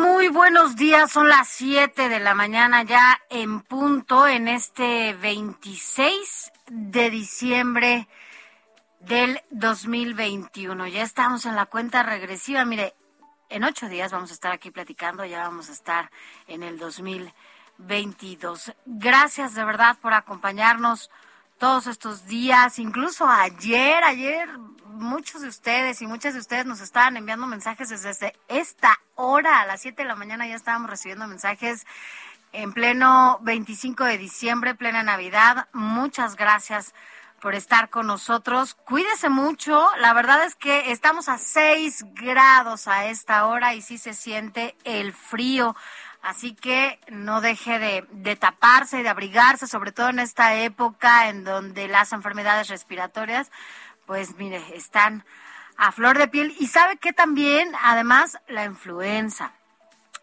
Muy buenos días. Son las 7 de la mañana ya en punto en este 26 de diciembre del 2021. Ya estamos en la cuenta regresiva. Mire, en ocho días vamos a estar aquí platicando, ya vamos a estar en el 2022. Gracias de verdad por acompañarnos todos estos días, incluso ayer, ayer muchos de ustedes y muchas de ustedes nos estaban enviando mensajes desde esta hora, a las 7 de la mañana ya estábamos recibiendo mensajes en pleno 25 de diciembre, plena Navidad. Muchas gracias por estar con nosotros. Cuídese mucho. La verdad es que estamos a 6 grados a esta hora y sí se siente el frío. Así que no deje de, de taparse, de abrigarse, sobre todo en esta época en donde las enfermedades respiratorias, pues mire, están a flor de piel. Y sabe que también, además, la influenza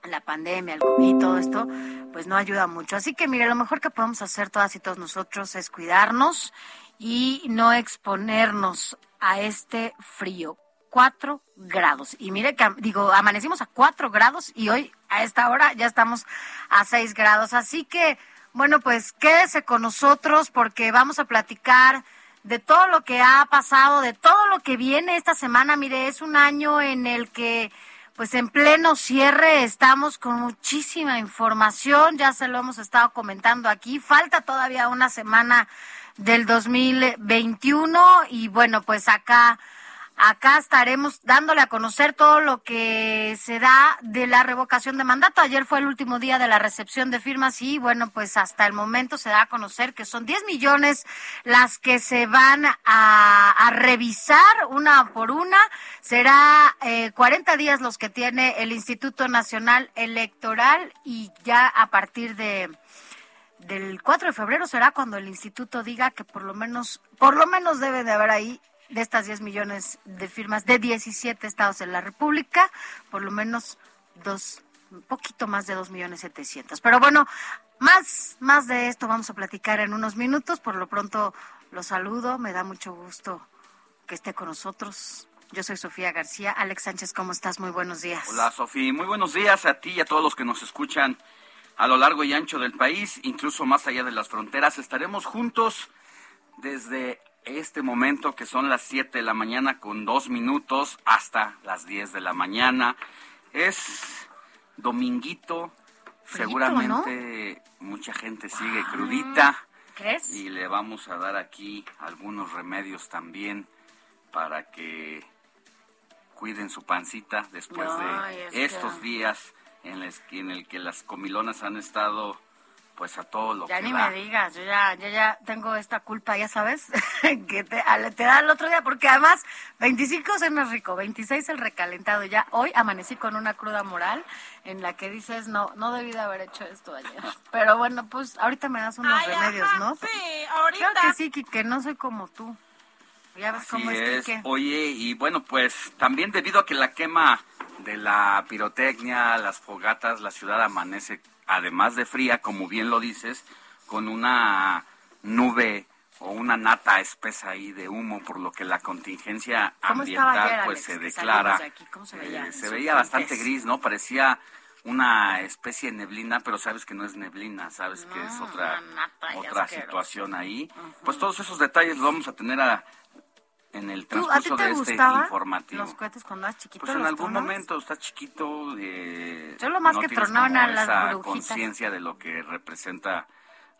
la pandemia, el COVID, todo esto, pues no ayuda mucho. Así que mire, lo mejor que podemos hacer todas y todos nosotros es cuidarnos y no exponernos a este frío. Cuatro grados. Y mire que, digo, amanecimos a cuatro grados y hoy a esta hora ya estamos a seis grados. Así que, bueno, pues quédese con nosotros porque vamos a platicar de todo lo que ha pasado, de todo lo que viene esta semana. Mire, es un año en el que pues en pleno cierre estamos con muchísima información, ya se lo hemos estado comentando aquí, falta todavía una semana del 2021 y bueno, pues acá Acá estaremos dándole a conocer todo lo que se da de la revocación de mandato. Ayer fue el último día de la recepción de firmas y bueno, pues hasta el momento se da a conocer que son 10 millones las que se van a, revisar una por una. Será eh, 40 días los que tiene el Instituto Nacional Electoral y ya a partir de del 4 de febrero será cuando el instituto diga que por lo menos por lo menos debe de haber ahí de estas 10 millones de firmas de 17 estados en la República, por lo menos dos, un poquito más de 2 millones 700. Pero bueno, más, más de esto vamos a platicar en unos minutos. Por lo pronto lo saludo, me da mucho gusto que esté con nosotros. Yo soy Sofía García. Alex Sánchez, ¿cómo estás? Muy buenos días. Hola, Sofía. Muy buenos días a ti y a todos los que nos escuchan a lo largo y ancho del país, incluso más allá de las fronteras. Estaremos juntos desde este momento que son las 7 de la mañana con dos minutos hasta las 10 de la mañana. Es dominguito, seguramente mucha gente sigue ah, crudita. ¿Crees? Y le vamos a dar aquí algunos remedios también para que cuiden su pancita después de estos días en, en el que las comilonas han estado pues a todo lo ya que ni me digas, yo ya, yo ya tengo esta culpa, ya sabes, que te, te, da el otro día, porque además 25 es más rico, 26 el recalentado, ya hoy amanecí con una cruda moral en la que dices, no, no debí de haber hecho esto ayer, pero bueno, pues ahorita me das unos remedios, ¿no? Sí, ahorita. Creo que sí, que no soy como tú, ya ves cómo es, es. Oye, y bueno, pues también debido a que la quema de la pirotecnia, las fogatas, la ciudad amanece además de fría, como bien lo dices, con una nube o una nata espesa ahí de humo, por lo que la contingencia ambiental pues se declara. se veía? Eh, se veía bastante gris, ¿no? Parecía una especie de neblina, pero sabes que no es neblina, sabes que es otra, otra situación ahí. Pues todos esos detalles los vamos a tener a, en el transcurso de este informativo. Los cohetes cuando eras chiquito. Pues en algún momento estás chiquito. Eh, Yo lo más que tronaban a las conciencia de lo que representa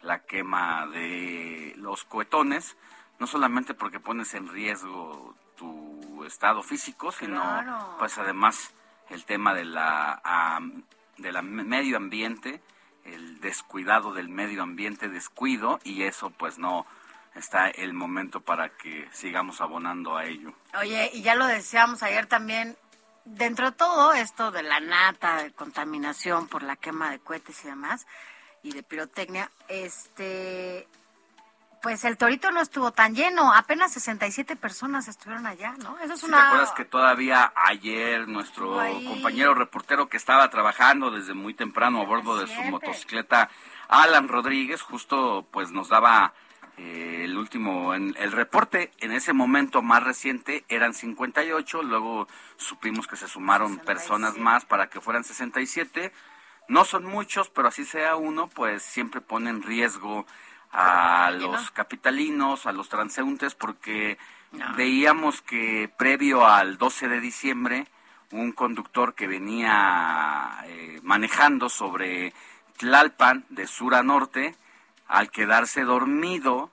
la quema de los cohetones, no solamente porque pones en riesgo tu estado físico, sino pues además el tema de la de la medio ambiente, el descuidado del medio ambiente, descuido, y eso pues no está el momento para que sigamos abonando a ello. Oye, y ya lo decíamos ayer también, dentro de todo esto de la nata, de contaminación por la quema de cohetes y demás, y de pirotecnia, este, pues el Torito no estuvo tan lleno, apenas 67 personas estuvieron allá, ¿no? Eso es una... ¿Te acuerdas que todavía ayer nuestro compañero reportero que estaba trabajando desde muy temprano a bordo de su motocicleta, Alan Rodríguez, justo pues nos daba eh, el último, en, el reporte en ese momento más reciente eran 58, luego supimos que se sumaron personas más para que fueran 67. No son muchos, pero así sea uno, pues siempre pone en riesgo a los capitalinos, a los transeúntes, porque veíamos que previo al 12 de diciembre, un conductor que venía eh, manejando sobre Tlalpan de sur a norte, al quedarse dormido,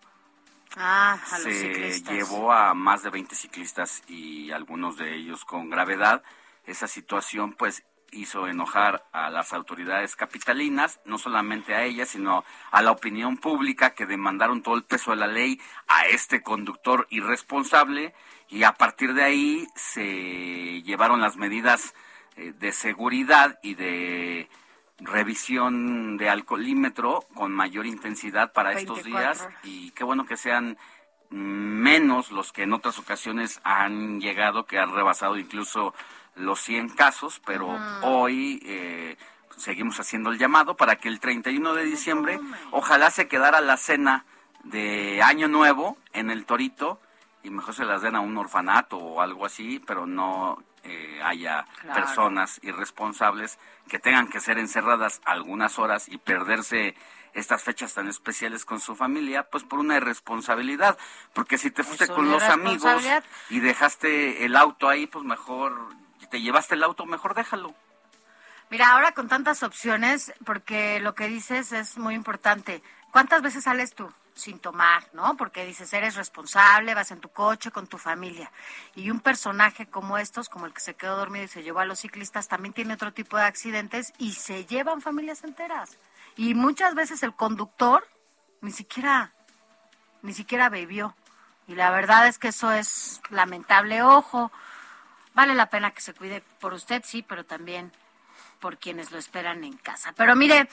ah, se llevó a más de 20 ciclistas y algunos de ellos con gravedad. Esa situación pues hizo enojar a las autoridades capitalinas, no solamente a ellas, sino a la opinión pública que demandaron todo el peso de la ley a este conductor irresponsable y a partir de ahí se llevaron las medidas eh, de seguridad y de revisión de alcoholímetro con mayor intensidad para estos días y qué bueno que sean menos los que en otras ocasiones han llegado, que han rebasado incluso los 100 casos, pero hoy eh, seguimos haciendo el llamado para que el 31 de diciembre ojalá se quedara la cena de Año Nuevo en el Torito y mejor se las den a un orfanato o algo así, pero no eh, haya personas irresponsables que tengan que ser encerradas algunas horas y perderse estas fechas tan especiales con su familia, pues por una irresponsabilidad. Porque si te fuiste con los amigos y dejaste el auto ahí, pues mejor te llevaste el auto, mejor déjalo. Mira, ahora con tantas opciones, porque lo que dices es muy importante. ¿Cuántas veces sales tú sin tomar, no? Porque dices, eres responsable, vas en tu coche con tu familia. Y un personaje como estos, como el que se quedó dormido y se llevó a los ciclistas, también tiene otro tipo de accidentes y se llevan familias enteras. Y muchas veces el conductor ni siquiera, ni siquiera bebió. Y la verdad es que eso es lamentable. Ojo, Vale la pena que se cuide por usted, sí, pero también por quienes lo esperan en casa. Pero mire,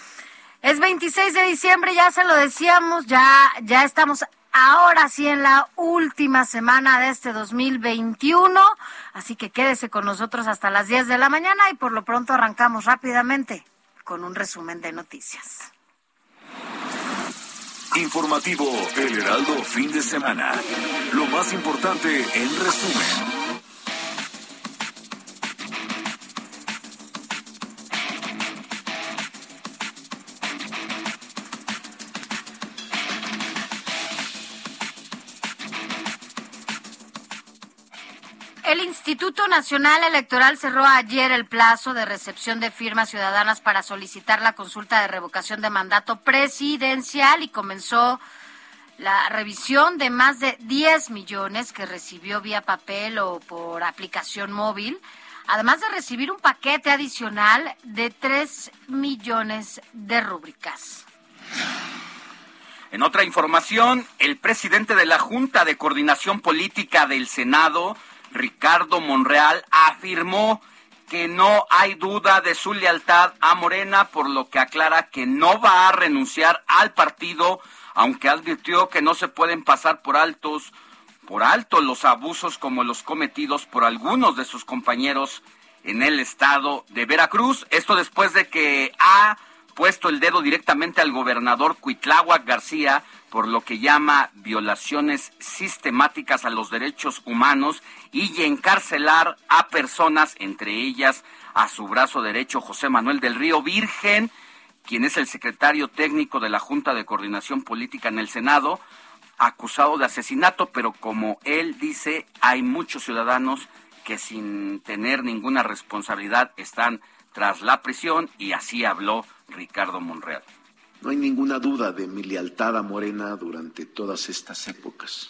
es 26 de diciembre, ya se lo decíamos, ya, ya estamos ahora sí en la última semana de este 2021, así que quédese con nosotros hasta las 10 de la mañana y por lo pronto arrancamos rápidamente con un resumen de noticias. Informativo El Heraldo fin de semana. Lo más importante en resumen. Instituto Nacional Electoral cerró ayer el plazo de recepción de firmas ciudadanas para solicitar la consulta de revocación de mandato presidencial y comenzó la revisión de más de 10 millones que recibió vía papel o por aplicación móvil, además de recibir un paquete adicional de 3 millones de rúbricas. En otra información, el presidente de la Junta de Coordinación Política del Senado, Ricardo Monreal, afirmó que no hay duda de su lealtad a Morena, por lo que aclara que no va a renunciar al partido, aunque advirtió que no se pueden pasar por altos por alto los abusos como los cometidos por algunos de sus compañeros en el estado de Veracruz. Esto después de que ha puesto el dedo directamente al gobernador Cuitláhuac García por lo que llama violaciones sistemáticas a los derechos humanos y encarcelar a personas, entre ellas a su brazo derecho José Manuel del Río Virgen, quien es el secretario técnico de la Junta de Coordinación Política en el Senado, acusado de asesinato, pero como él dice, hay muchos ciudadanos que sin tener ninguna responsabilidad están tras la prisión y así habló Ricardo Monreal. No hay ninguna duda de mi lealtad a Morena durante todas estas épocas.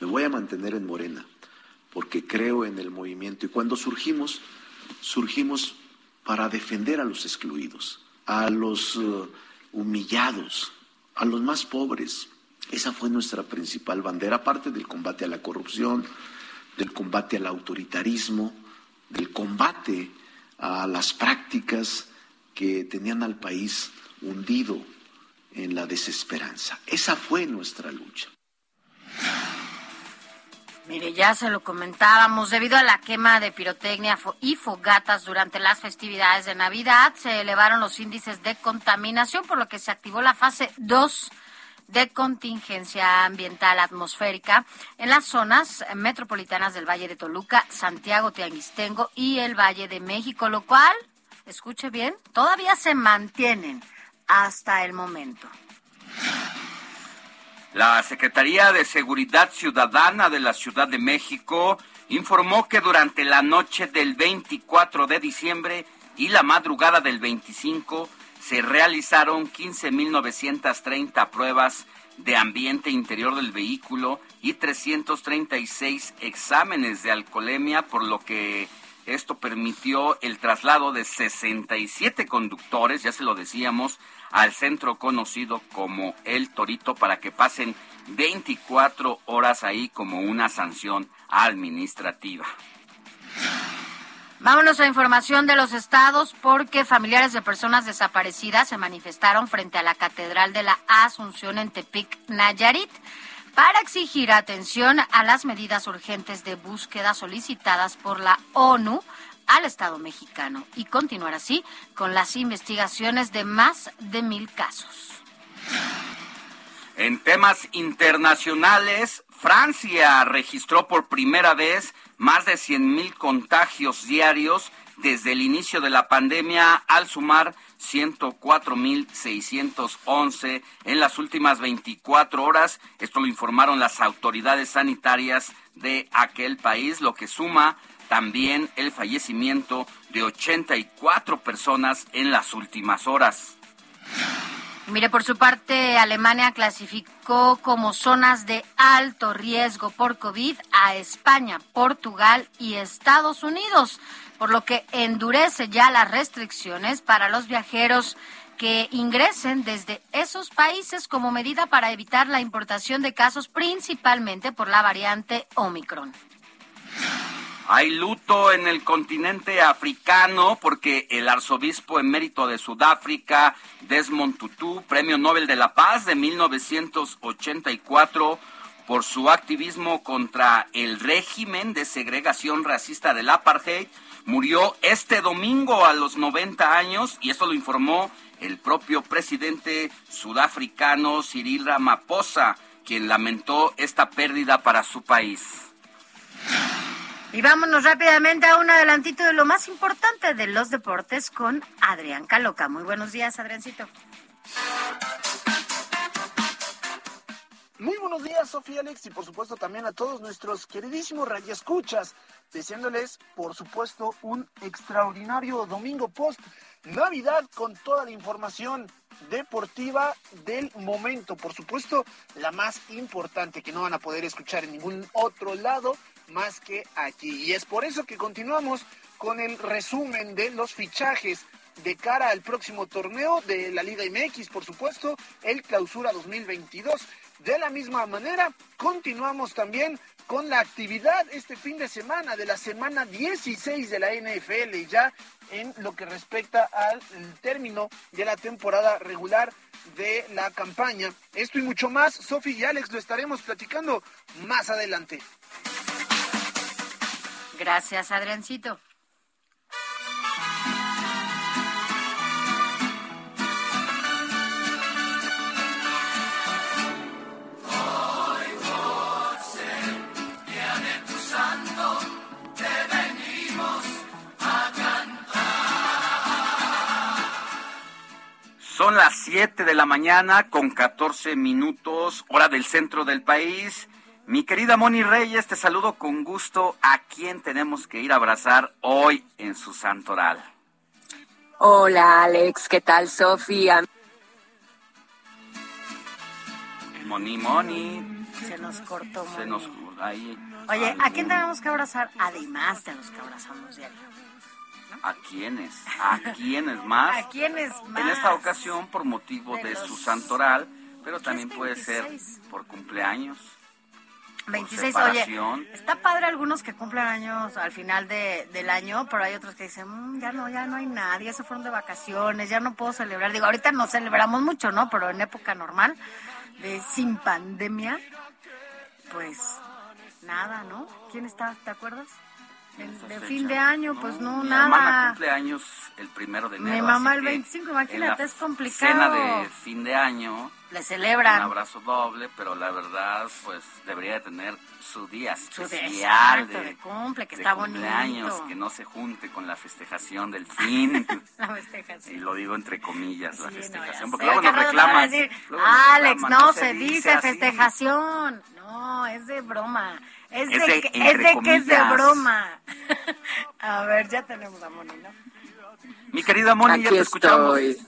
Me voy a mantener en Morena porque creo en el movimiento y cuando surgimos, surgimos para defender a los excluidos, a los uh, humillados, a los más pobres. Esa fue nuestra principal bandera, aparte del combate a la corrupción, del combate al autoritarismo, del combate a las prácticas que tenían al país hundido en la desesperanza. Esa fue nuestra lucha. Mire, ya se lo comentábamos, debido a la quema de pirotecnia y fogatas durante las festividades de Navidad, se elevaron los índices de contaminación, por lo que se activó la fase 2 de contingencia ambiental atmosférica en las zonas metropolitanas del Valle de Toluca, Santiago Tianguistengo y el Valle de México, lo cual, escuche bien, todavía se mantienen hasta el momento. La Secretaría de Seguridad Ciudadana de la Ciudad de México informó que durante la noche del 24 de diciembre y la madrugada del 25 se realizaron 15.930 pruebas de ambiente interior del vehículo y 336 exámenes de alcoholemia, por lo que esto permitió el traslado de 67 conductores, ya se lo decíamos, al centro conocido como El Torito para que pasen 24 horas ahí como una sanción administrativa. Vámonos a información de los estados porque familiares de personas desaparecidas se manifestaron frente a la Catedral de la Asunción en Tepic, Nayarit, para exigir atención a las medidas urgentes de búsqueda solicitadas por la ONU al Estado mexicano y continuar así con las investigaciones de más de mil casos. En temas internacionales, Francia registró por primera vez más de 100.000 contagios diarios desde el inicio de la pandemia al sumar 104.611 en las últimas 24 horas. Esto lo informaron las autoridades sanitarias de aquel país, lo que suma también el fallecimiento de 84 personas en las últimas horas. Mire, por su parte, Alemania clasificó como zonas de alto riesgo por COVID a España, Portugal y Estados Unidos, por lo que endurece ya las restricciones para los viajeros que ingresen desde esos países como medida para evitar la importación de casos principalmente por la variante Omicron. Hay luto en el continente africano porque el arzobispo emérito de Sudáfrica, Desmond Tutu, Premio Nobel de la Paz de 1984, por su activismo contra el régimen de segregación racista del apartheid, murió este domingo a los 90 años y esto lo informó el propio presidente sudafricano Cyril Ramaphosa, quien lamentó esta pérdida para su país. Y vámonos rápidamente a un adelantito de lo más importante de los deportes con Adrián Caloca. Muy buenos días, Adriancito. Muy buenos días, Sofía Alex, y por supuesto también a todos nuestros queridísimos radioescuchas, deseándoles, por supuesto, un extraordinario domingo post Navidad con toda la información deportiva del momento. Por supuesto, la más importante que no van a poder escuchar en ningún otro lado más que aquí. Y es por eso que continuamos con el resumen de los fichajes de cara al próximo torneo de la Liga MX, por supuesto, el Clausura 2022. De la misma manera, continuamos también con la actividad este fin de semana de la semana 16 de la NFL, ya en lo que respecta al término de la temporada regular de la campaña. Esto y mucho más, Sofi y Alex lo estaremos platicando más adelante. Gracias, Adriancito. Son las 7 de la mañana con 14 minutos, hora del centro del país. Mi querida Moni Reyes, te saludo con gusto. ¿A quién tenemos que ir a abrazar hoy en su santoral? Hola Alex, ¿qué tal Sofía? Moni, Moni. Se nos cortó. Moni. Se nos ahí. Oye, ¿a quién tenemos que abrazar? Además de los que abrazamos diario. ¿A quiénes? ¿A quiénes más? ¿A quiénes más? En esta ocasión por motivo de, De su santoral, pero ¿Qué también puede ser 26? por cumpleaños. 26, separación. oye, está padre algunos que cumplen años al final de, del año, pero hay otros que dicen, "Mm, ya no, ya no hay nadie, se fueron de vacaciones, ya no puedo celebrar. Digo, ahorita no celebramos mucho, ¿no? Pero en época normal, de sin pandemia, pues nada, ¿no? ¿Quién está, te acuerdas? De, de fin de año, pues no, mi nada. hermana cumple años el primero de Mi enero. mamá así el que 25, imagínate, la es complicado. Cena de fin de año, Le un celebran. abrazo doble, pero la verdad, pues debería de tener su día Su de- especial exacto, de cumple, que de está cumpleaños, bonito. que no se junte con la festejación del fin. La festejas. y lo digo entre comillas, la Sí, no, festejación, ya porque luego nos reclaman. decir, luego nos Alex, reclaman, no, se dice así". festejación. No, es de broma. Es, Es de, de- que, es de que es de comillas. broma. a ver, ya tenemos a Moni, ¿no? Mi querida Moni, ya Aquí te escuchamos. estoy.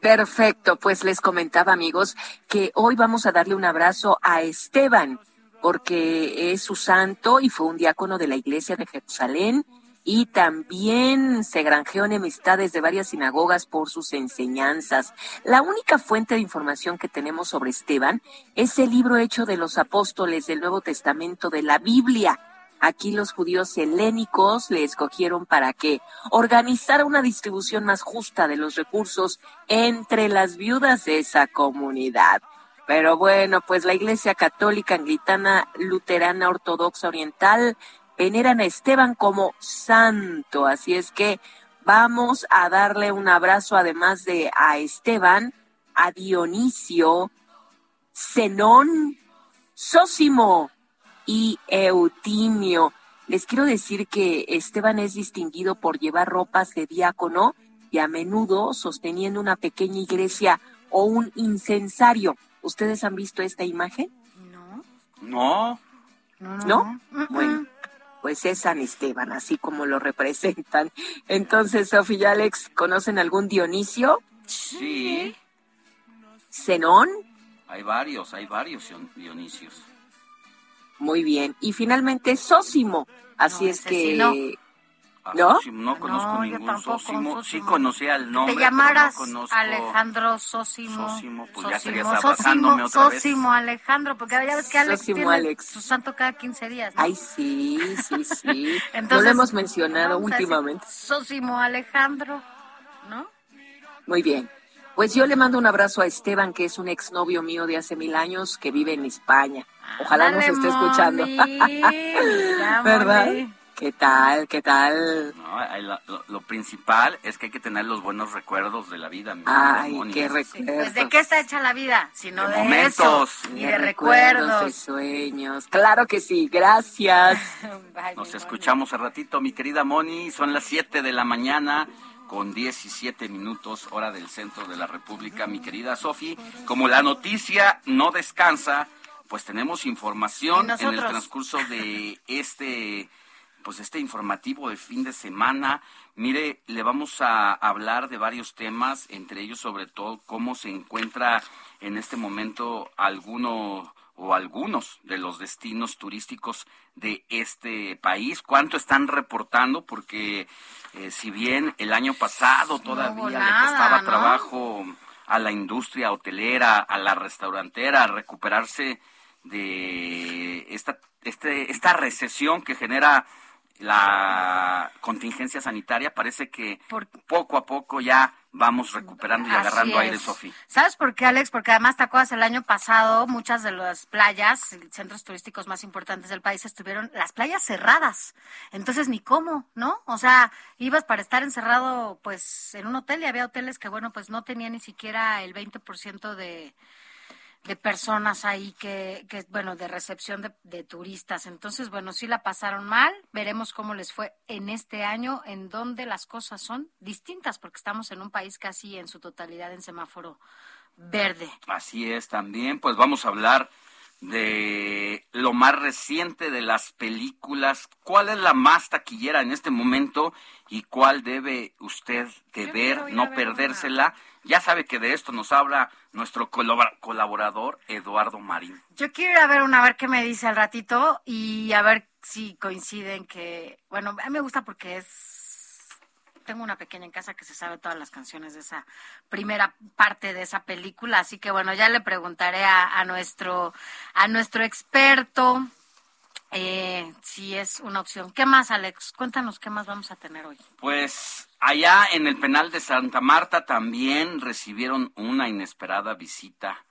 Perfecto, pues les comentaba amigos que hoy vamos a darle un abrazo a Esteban, porque es su santo y fue un diácono de la iglesia de Jerusalén y también se granjeó enemistades de varias sinagogas por sus enseñanzas. La única fuente de información que tenemos sobre Esteban es el libro hecho de los apóstoles del Nuevo Testamento de la Biblia. Aquí los judíos helénicos le escogieron para que organizara una distribución más justa de los recursos entre las viudas de esa comunidad. Pero bueno, pues la Iglesia Católica Anglicana Luterana Ortodoxa Oriental veneran a Esteban como santo. Así es que vamos a darle un abrazo además de a Esteban, a Dionisio, Zenón, Sósimo y Eutimio. Les quiero decir que Esteban es distinguido por llevar ropas de diácono y a menudo sosteniendo una pequeña iglesia o un incensario. ¿Ustedes han visto esta imagen? No, No, no, no. ¿No? Mm, mm. Bueno, pues es San Esteban, así como lo representan. Entonces, Sofía y Alex, ¿conocen algún Dionisio? sí, ¿Zenón? hay varios, hay varios Dion- Dionisios. Muy bien. Y finalmente, Sósimo. Así No, es que... sí no. ¿No? Sósimo no conozco No, ningún tampoco, Sósimo. Sí conocía el nombre, Te pero llamaras no conozco. Alejandro Sósimo. Sósimo, pues ya Sósimo, estarías abrazándome Sósimo, otra vez. Sósimo, Alejandro, porque ya ves que Alex Sósimo, tiene Alex. su santo cada 15 días. ¿no? Ay, sí, sí, sí. no Entonces, lo hemos mencionado últimamente. Sósimo Alejandro, ¿no? Muy bien. Pues yo le mando un abrazo a Esteban, que es un exnovio mío de hace mil años que vive en España. Ojalá nos Ándale, esté escuchando. Mira, ¿Verdad? Moni. ¿Qué tal? ¿Qué tal? No, lo, lo principal es que hay que tener los buenos recuerdos de la vida. mi querida Ay, Moni. qué Sí, pues de qué está hecha la vida, sino De de, momentos. eso, y De de recuerdos, de recuerdos. sueños. Claro que sí, gracias. Nos escuchamos al ratito, mi querida Moni. Son las 7 de la mañana con 17 minutos, hora del centro de la República, mi querida Sofi. Como la noticia no descansa, pues tenemos ¿Y información en el transcurso de este pues este informativo de fin de semana. Mire, le vamos a hablar de varios temas, entre ellos sobre todo cómo se encuentra en este momento alguno o algunos de los destinos turísticos de este país, cuánto están reportando, porque eh, si bien el año pasado todavía hubo le costaba ¿no? trabajo a la industria hotelera, a la restaurantera, recuperarse de esta, este, esta recesión que genera la contingencia sanitaria, parece que poco a poco ya vamos recuperando y Así agarrando aire. Sofi. ¿Sabes por qué, Alex? Porque además, ¿te acuerdas? El año pasado muchas de las playas, centros turísticos más importantes del país, estuvieron las playas cerradas. Entonces, ni cómo, ¿no? O sea, ibas para estar encerrado, pues, en un hotel y había hoteles que, bueno, pues no tenían ni siquiera el 20% de de personas ahí que, que bueno, de recepción de, de, turistas. Entonces, bueno, sí la pasaron mal. Veremos cómo les fue en este año, en donde las cosas son distintas, porque estamos en un país casi en su totalidad en semáforo verde. Así es, también, pues vamos a hablar de lo más reciente de las películas. ¿Cuál es la más taquillera en este momento y cuál debe usted de ver, no perdérsela? Ya sabe que de esto nos habla nuestro colaborador Eduardo Marín. Yo quiero ir a ver una, a ver qué me dice al ratito y a ver si coinciden que, bueno, a mí me gusta porque es tengo una pequeña en casa que se sabe todas las canciones de esa primera parte de esa película, así que bueno, ya le preguntaré a, nuestro a nuestro experto eh, si es una opción. ¿Qué más, Alex? Cuéntanos qué más vamos a tener hoy. Pues allá en el penal de Santa Marta también recibieron una inesperada visita.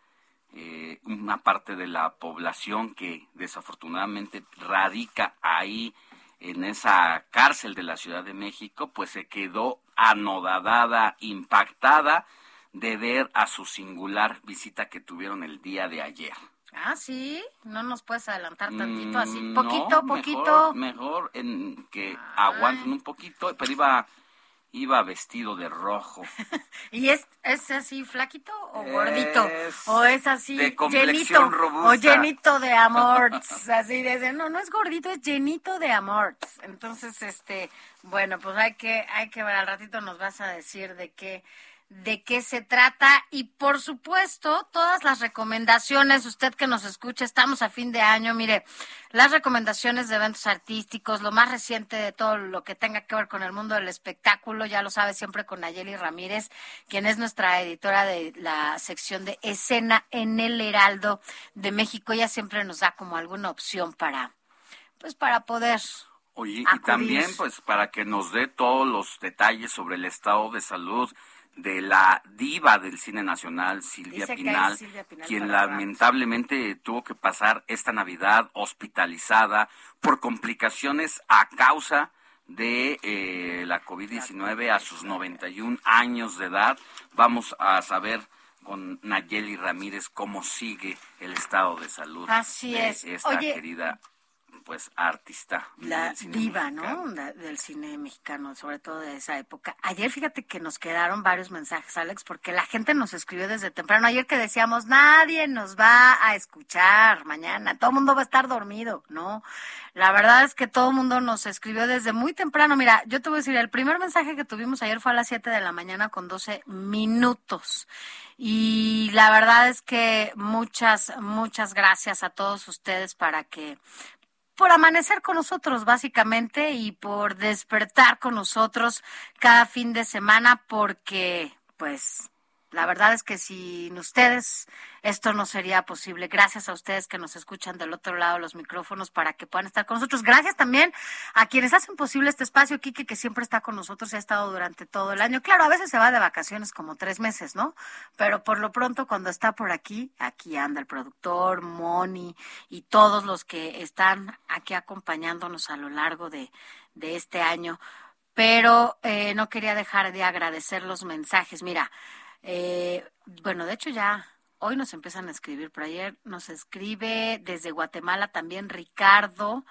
Eh, una parte de la población que desafortunadamente radica ahí en esa cárcel de la Ciudad de México, pues se quedó anodadada, impactada de ver a su singular visita que tuvieron el día de ayer. Ah, sí, no nos puedes adelantar tantito, así, mm, poquito, poquito. Mejor, en que aguanten un poquito, pero iba iba vestido de rojo. ¿Y es, es así flaquito o gordito? ¿O es así llenito? ¿O llenito de amor? así de, no, no es gordito, es llenito de amor. Entonces, este, bueno, pues hay que, hay que ver, al ratito nos vas a decir de qué de qué se trata. Y por supuesto todas las recomendaciones, usted que nos escucha, estamos a fin de año, mire, las recomendaciones de eventos artísticos, lo más reciente de todo lo que tenga que ver con el mundo del espectáculo, ya lo sabe siempre con Nayeli Ramírez, quien es nuestra editora de la sección de escena en el Heraldo de México, ella siempre nos da como alguna opción para, pues para poder Oye, y también pues para que nos dé todos los detalles sobre el estado de salud de la diva del cine nacional, Silvia Pinal, quien lamentablemente tuvo que pasar esta Navidad hospitalizada por complicaciones a causa de eh, la COVID-19 a sus 91 años de edad. Vamos a saber con Nayeli Ramírez cómo sigue el estado de salud Así de es. esta querida pues artista. La diva, ¿no? del cine mexicano, sobre todo de esa época. Ayer fíjate que nos quedaron varios mensajes, Alex, porque la gente nos escribió desde temprano. Ayer que decíamos, nadie nos va a escuchar mañana, todo el mundo va a estar dormido, ¿no? La verdad es que todo el mundo nos escribió desde muy temprano. Mira, yo te voy a decir, el primer mensaje que tuvimos ayer fue a las 7 de la mañana con 12 minutos. Y la verdad es que muchas, muchas gracias a todos ustedes para que por amanecer con nosotros, básicamente, y por despertar con nosotros cada fin de semana, porque, pues, la verdad es que sin ustedes esto no sería posible. Gracias a ustedes que nos escuchan del otro lado los micrófonos para que puedan estar con nosotros. Gracias también a quienes hacen posible este espacio, Kike, que siempre está con nosotros y ha estado durante todo el año. Claro, a veces se va de vacaciones como tres meses, ¿no? Pero por lo pronto, cuando está por aquí, aquí anda el productor, Moni y todos los que están aquí acompañándonos a lo largo de, de este año. Pero eh, no quería dejar de agradecer los mensajes. Mira, eh, bueno, de hecho ya hoy nos empiezan a escribir, pero ayer nos escribe desde Guatemala también Ricardo.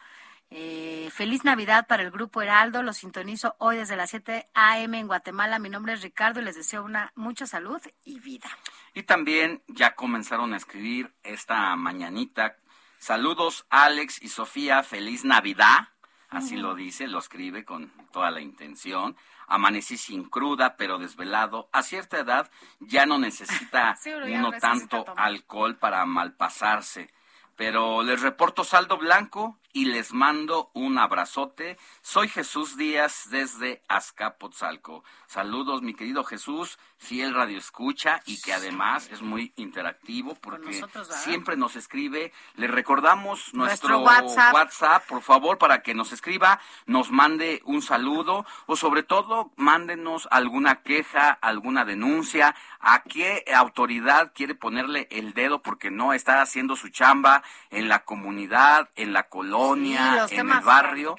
Eh, feliz Navidad para el Grupo Heraldo. Lo sintonizo hoy desde las 7 a.m. en Guatemala. Mi nombre es Ricardo y les deseo una mucha salud y vida. Y también ya comenzaron a escribir esta mañanita. Saludos Alex y Sofía. Feliz Navidad. Así lo dice, lo escribe con toda la intención amanecí sin cruda, pero desvelado. A cierta edad ya no necesita uno tanto alcohol para malpasarse. Pero les reporto saldo blanco y les mando un abrazote. Soy Jesús Díaz desde Azcapotzalco. Saludos, mi querido Jesús, fiel radio escucha y que además es muy interactivo porque siempre nos escribe. Le recordamos nuestro, WhatsApp. WhatsApp, por favor, para que nos escriba, nos mande un saludo o sobre todo mándenos alguna queja, alguna denuncia, a qué autoridad quiere ponerle el dedo porque no está haciendo su chamba en la comunidad, en la colonia, en el barrio.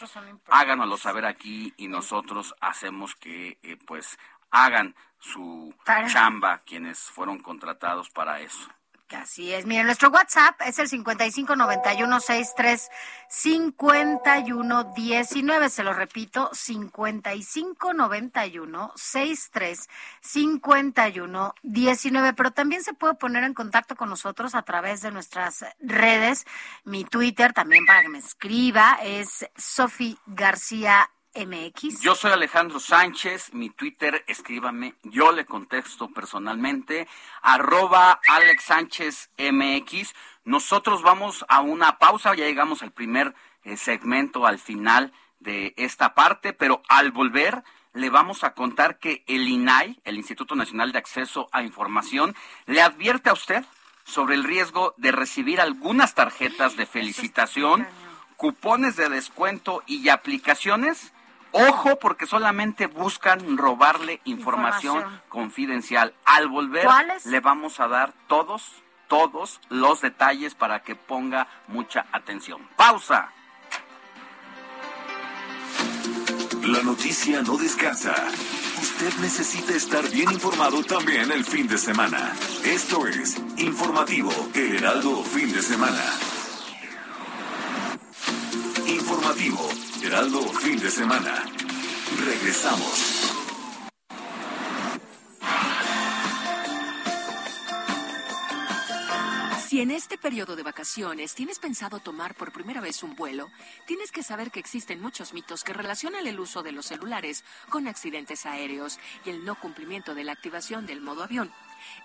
Háganoslo saber aquí y nosotros hacemos que eh, pues hagan su chamba quienes fueron contratados para eso. Así es. Miren, nuestro WhatsApp es el 5591635119. Se lo repito, 5591635119. Pero también se puede poner en contacto con nosotros a través de nuestras redes. Mi Twitter también para que me escriba es Sofi García MX. Yo soy Alejandro Sánchez, mi Twitter, escríbame, yo le contesto personalmente, arroba Alex Sánchez MX. Nosotros vamos a una pausa, ya llegamos al primer eh, segmento, al final de esta parte, pero al volver le vamos a contar que el INAI, el Instituto Nacional de Acceso a Información, le advierte a usted sobre el riesgo de recibir algunas tarjetas de felicitación, cupones de descuento y aplicaciones Ojo porque solamente buscan robarle información, confidencial. Al volver le vamos a dar todos, todos los detalles para que ponga mucha atención. Pausa. La noticia no descansa. Usted necesita estar bien informado también el fin de semana. Esto es Informativo El Heraldo Fin de Semana. Informativo Heraldo Fin de Semana. Regresamos. Si en este periodo de vacaciones tienes pensado tomar por primera vez un vuelo, tienes que saber que existen muchos mitos que relacionan el uso de los celulares con accidentes aéreos y el no cumplimiento de la activación del modo avión.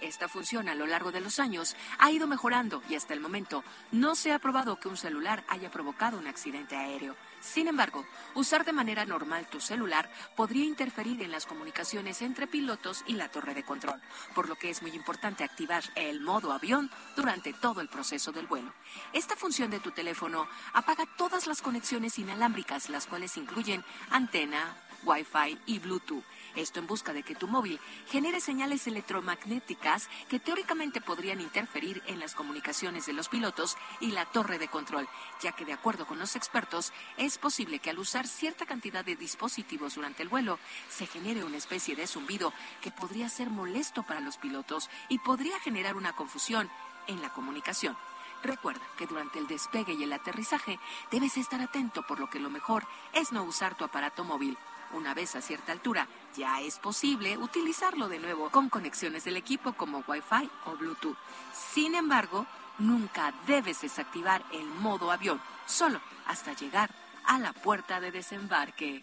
Esta función a lo largo de los años ha ido mejorando y hasta el momento no se ha probado que un celular haya provocado un accidente aéreo. Sin embargo, usar de manera normal tu celular podría interferir en las comunicaciones entre pilotos y la torre de control, por lo que es muy importante activar el modo avión durante todo el proceso del vuelo. Esta función de tu teléfono apaga todas las conexiones inalámbricas, las cuales incluyen antena, Wi-Fi y Bluetooth esto en busca de que tu móvil genere señales electromagnéticas que teóricamente podrían interferir en las comunicaciones de los pilotos y la torre de control, ya que de acuerdo con los expertos es posible que al usar cierta cantidad de dispositivos durante el vuelo se genere una especie de zumbido que podría ser molesto para los pilotos y podría generar una confusión en la comunicación. Recuerda que durante el despegue y el aterrizaje debes estar atento por lo que lo mejor es no usar tu aparato móvil una vez a cierta altura, ya es posible utilizarlo de nuevo con conexiones del equipo como Wi-Fi o Bluetooth. Sin embargo, nunca debes desactivar el modo avión, solo hasta llegar a la puerta de desembarque.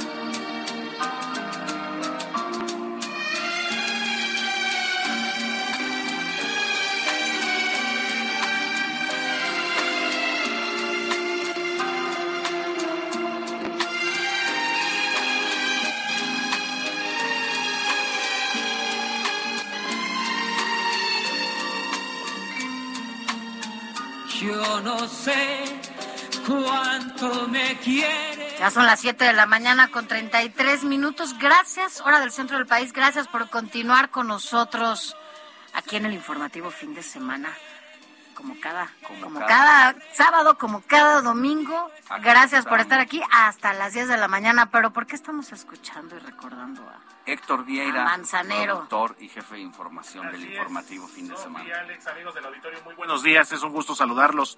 No sé cuánto me quieres. Ya son las 7 de la mañana con 33 minutos. Gracias, hora del centro del país. Gracias por continuar con nosotros aquí en el informativo fin de semana. Como cada, como, cada... sábado, como cada domingo. Aquí Gracias por estar aquí hasta las 10 de la mañana. Pero ¿por qué estamos escuchando y recordando a Héctor Vieira, A Manzanero. productor y jefe de información del informativo es. fin de Sofi, semana. Alex, amigos del auditorio, muy buenos días. Es un gusto saludarlos.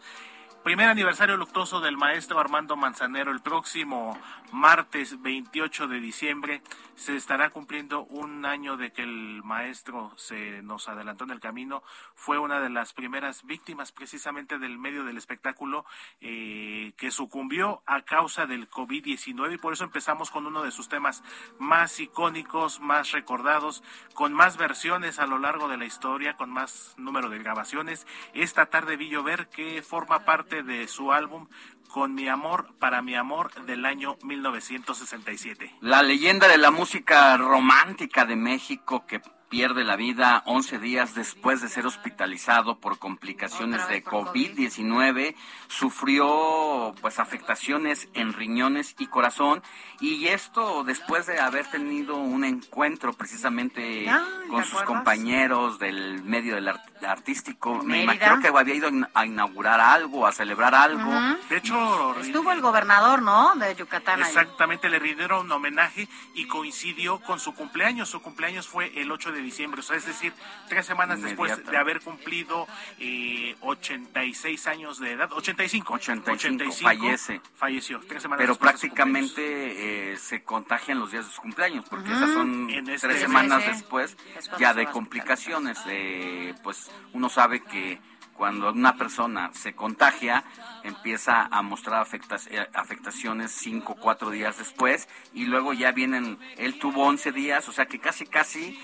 Primer aniversario luctuoso del maestro Armando Manzanero. El próximo martes 28 de diciembre se estará cumpliendo un año de que el maestro se nos adelantó en el camino. Fue una de las primeras víctimas precisamente del medio del espectáculo eh, que sucumbió a causa del COVID-19 y por eso empezamos con uno de sus temas más icónicos, más recordados, con más versiones a lo largo de la historia, con más número de grabaciones. Esta tarde vi llover que forma parte de su álbum Con mi amor para mi amor del año 1967. La leyenda de la música romántica de México que pierde la vida 11 días después de ser hospitalizado por complicaciones de vez por COVID-19, sufrió pues afectaciones en riñones y corazón y esto después de haber tenido un encuentro precisamente Ay, con ¿te sus acuerdas? compañeros del medio del art- artístico. Me Mérida. imagino que había ido a in- a inaugurar algo, a celebrar algo. De hecho, Estuvo el gobernador, ¿no? De Yucatán ahí. Exactamente, le rindieron un homenaje y coincidió con su cumpleaños. Su cumpleaños fue el 8 de diciembre, o sea, es decir, tres semanas después de haber cumplido eh, 86 años de edad, 85. 85, fallece. Falleció, tres semanas Pero después de prácticamente eh, se contagian los días de su cumpleaños, porque esas son En este- tres semanas después ya de complicaciones. De, pues uno sabe que cuando una persona se contagia, empieza a mostrar afectas- eh, afectaciones cinco, cuatro días después, y luego ya vienen, él tuvo 11 días, o sea que casi, casi,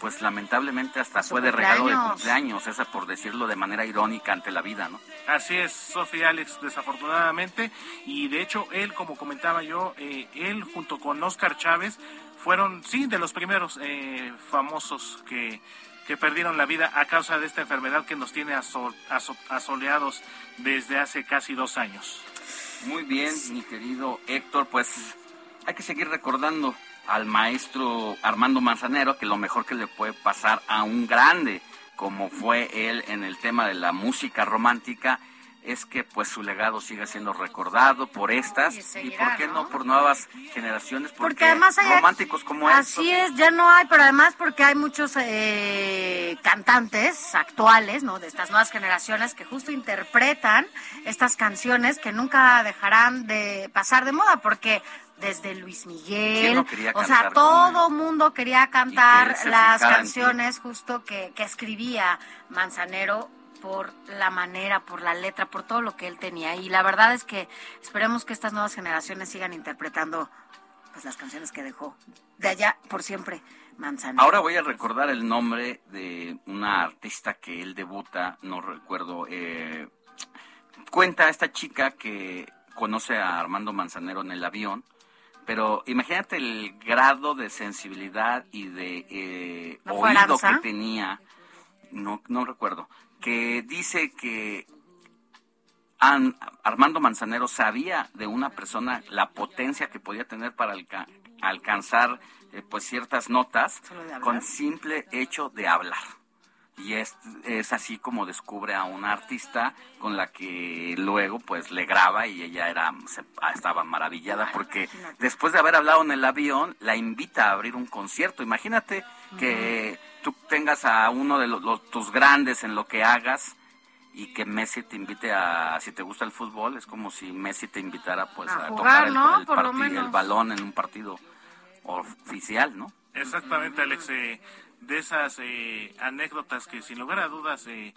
pues lamentablemente hasta fue de regalo de cumpleaños. esa por decirlo de manera irónica ante la vida, ¿no? Así es, Sofía Alex, desafortunadamente. Y de hecho, él, como comentaba yo, eh, él junto con Oscar Chávez fueron, sí, de los primeros eh, famosos que, que perdieron la vida a causa de esta enfermedad que nos tiene aso- aso- asoleados desde hace casi dos años. Muy bien, mi querido Héctor, pues hay que seguir recordando al maestro Armando Manzanero que lo mejor que le puede pasar a un grande como fue él en el tema de la música romántica es que pues su legado siga siendo recordado por estas Y por qué no? ¿no? por nuevas generaciones porque, Porque además hay románticos como Así estos es, ya no hay, pero además porque hay muchos eh, cantantes actuales, ¿no? De estas nuevas generaciones que justo interpretan estas canciones que nunca dejarán de pasar de moda, porque desde Luis ¿Quién Miguel, no o sea, todo mundo quería cantar las canciones justo que, que escribía Manzanero por la manera, por la letra, por todo lo que él tenía. Y la verdad es que esperemos que estas nuevas generaciones sigan interpretando pues las canciones que dejó de allá por siempre Manzanero. Ahora voy a recordar el nombre de una artista que él debuta, no recuerdo. eh, cuenta esta chica que conoce a Armando Manzanero en el avión, pero imagínate el grado de sensibilidad y de eh, ¿No fue oído que tenía, no, no recuerdo, que dice que An- Armando Manzanero sabía de una persona la potencia que podía tener para alca- alcanzar eh, pues ciertas notas con simple hecho de hablar. Y es, es así como descubre a una artista con la que luego pues le graba y ella era se- estaba maravillada porque imagínate. después de haber hablado en el avión la invita a abrir un concierto. Imagínate que tú tengas a uno de los, los- tus grandes en lo que hagas y que Messi te invite a, si te gusta el fútbol, es como si Messi te invitara pues A a, jugar, tocar el, ¿no? el Por lo parti- menos. el balón en un partido oficial, ¿no? Exactamente, Alex. eh, de esas eh, anécdotas que sin lugar a dudas eh,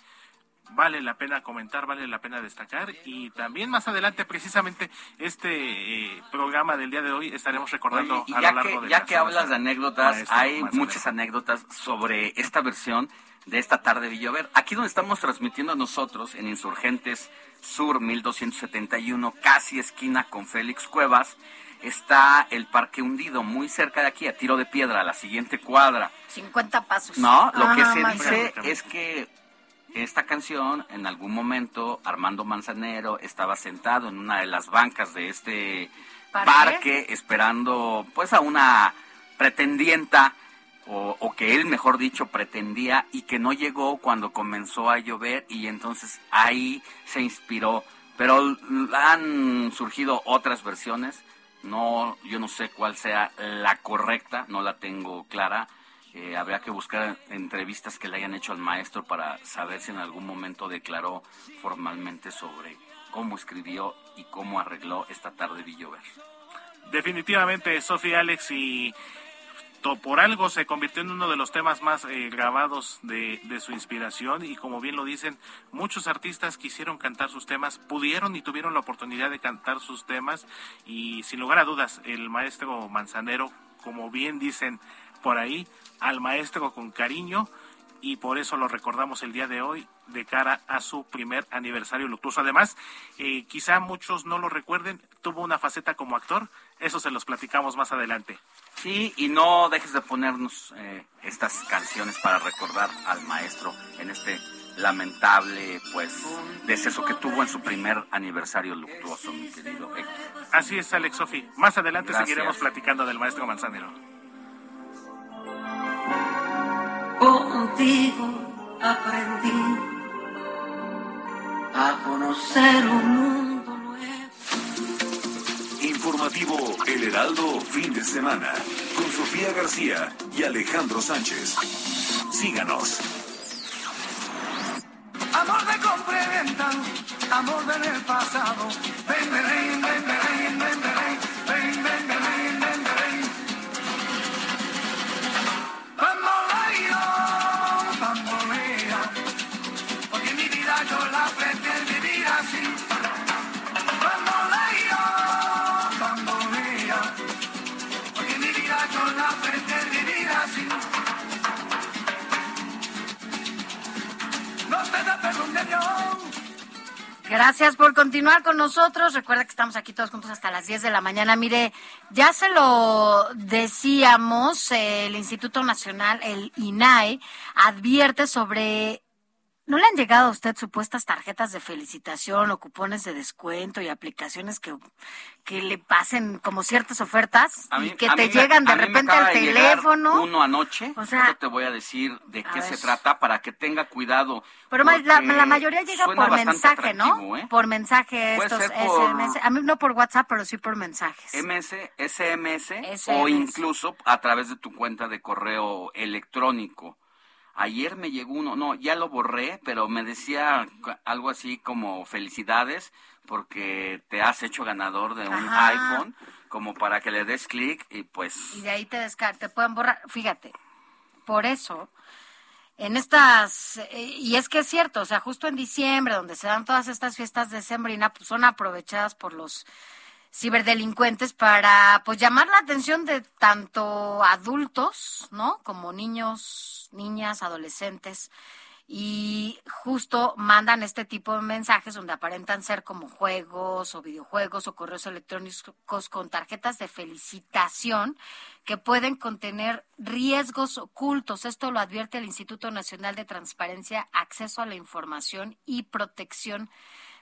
vale la pena comentar, vale la pena destacar. Y también más adelante, precisamente, este eh, programa del día de hoy estaremos recordando Oye, a ya lo largo que, de ya que hablas de anécdotas, maestro hay muchas anécdotas sobre esta versión de esta tarde Villover. Aquí donde estamos transmitiendo nosotros, en Insurgentes Sur 1271, casi esquina con Félix Cuevas, está el Parque Hundido, muy cerca de aquí, a tiro de piedra, a la siguiente cuadra. 50 pasos. No, lo que Ajá, se dice es que que esta canción, en algún momento, Armando Manzanero estaba sentado en una de las bancas de este ¿Parque? parque, esperando pues a una pretendienta, o, o que él, mejor dicho, pretendía, y que no llegó cuando comenzó a llover, y entonces ahí se inspiró. Pero han surgido otras versiones, no, yo no sé cuál sea la correcta, no la tengo clara. Eh, habría que buscar entrevistas que le hayan hecho al maestro para saber si en algún momento declaró formalmente sobre cómo escribió y cómo arregló esta tarde vi llover. Definitivamente, Sofía Alex y por algo se convirtió en uno de los temas más eh, grabados de, de su inspiración y como bien lo dicen, muchos artistas quisieron cantar sus temas, pudieron y tuvieron la oportunidad de cantar sus temas y sin lugar a dudas el maestro Manzanero, como bien dicen por ahí, al maestro con cariño y por eso lo recordamos el día de hoy de cara a su primer aniversario luctuoso. Además, eh, quizá muchos no lo recuerden, tuvo una faceta como actor, eso se los platicamos más adelante. Sí, y no dejes de ponernos eh, estas canciones para recordar al maestro en este lamentable pues deceso que tuvo en su primer aniversario luctuoso, mi querido Héctor. Así es, Alex Sofi. Más adelante Gracias. seguiremos platicando del maestro Manzanero. Contigo aprendí a conocer un mundo. Informativo El Heraldo fin de semana con Sofía García y Alejandro Sánchez. Síganos. Amor de compra venta, amor del pasado. Ven, ven, ven, ven, ven, ven, ven, Gracias por continuar con nosotros. Recuerda que estamos aquí todos juntos hasta las 10 de la mañana. Mire, ya se lo decíamos, el Instituto Nacional, el INAE, advierte sobre... ¿No le han llegado a usted supuestas tarjetas de felicitación o cupones de descuento y aplicaciones que, que le pasen como ciertas ofertas y que te me- llegan de repente al de teléfono? Uno anoche, O sea- yo te voy a decir de qué ver. se trata para que tenga cuidado. Pero la, la mayoría llega suena por mensaje, ¿no? ¿eh? Por mensaje estos por- SMS. A mí no por WhatsApp, pero sí por mensajes. MS, SMS, o SMS. incluso a través de tu cuenta de correo electrónico. Ayer me llegó uno, no, ya lo borré, pero me decía algo así como felicidades porque te has hecho ganador de un Ajá. iPhone, como para que le des clic y pues y de ahí te descargan, te pueden borrar. Fíjate, por eso, en estas, eh, y es que es cierto, o sea, justo en diciembre, donde se dan todas estas fiestas de Sembrina, pues son aprovechadas por los ciberdelincuentes para pues llamar la atención de tanto adultos, ¿no? Como niños, niñas, adolescentes y justo mandan este tipo de mensajes donde aparentan ser como juegos o videojuegos o correos electrónicos con tarjetas de felicitación que pueden contener riesgos ocultos. Esto lo advierte el Instituto Nacional de Transparencia, Acceso a la Información y Protección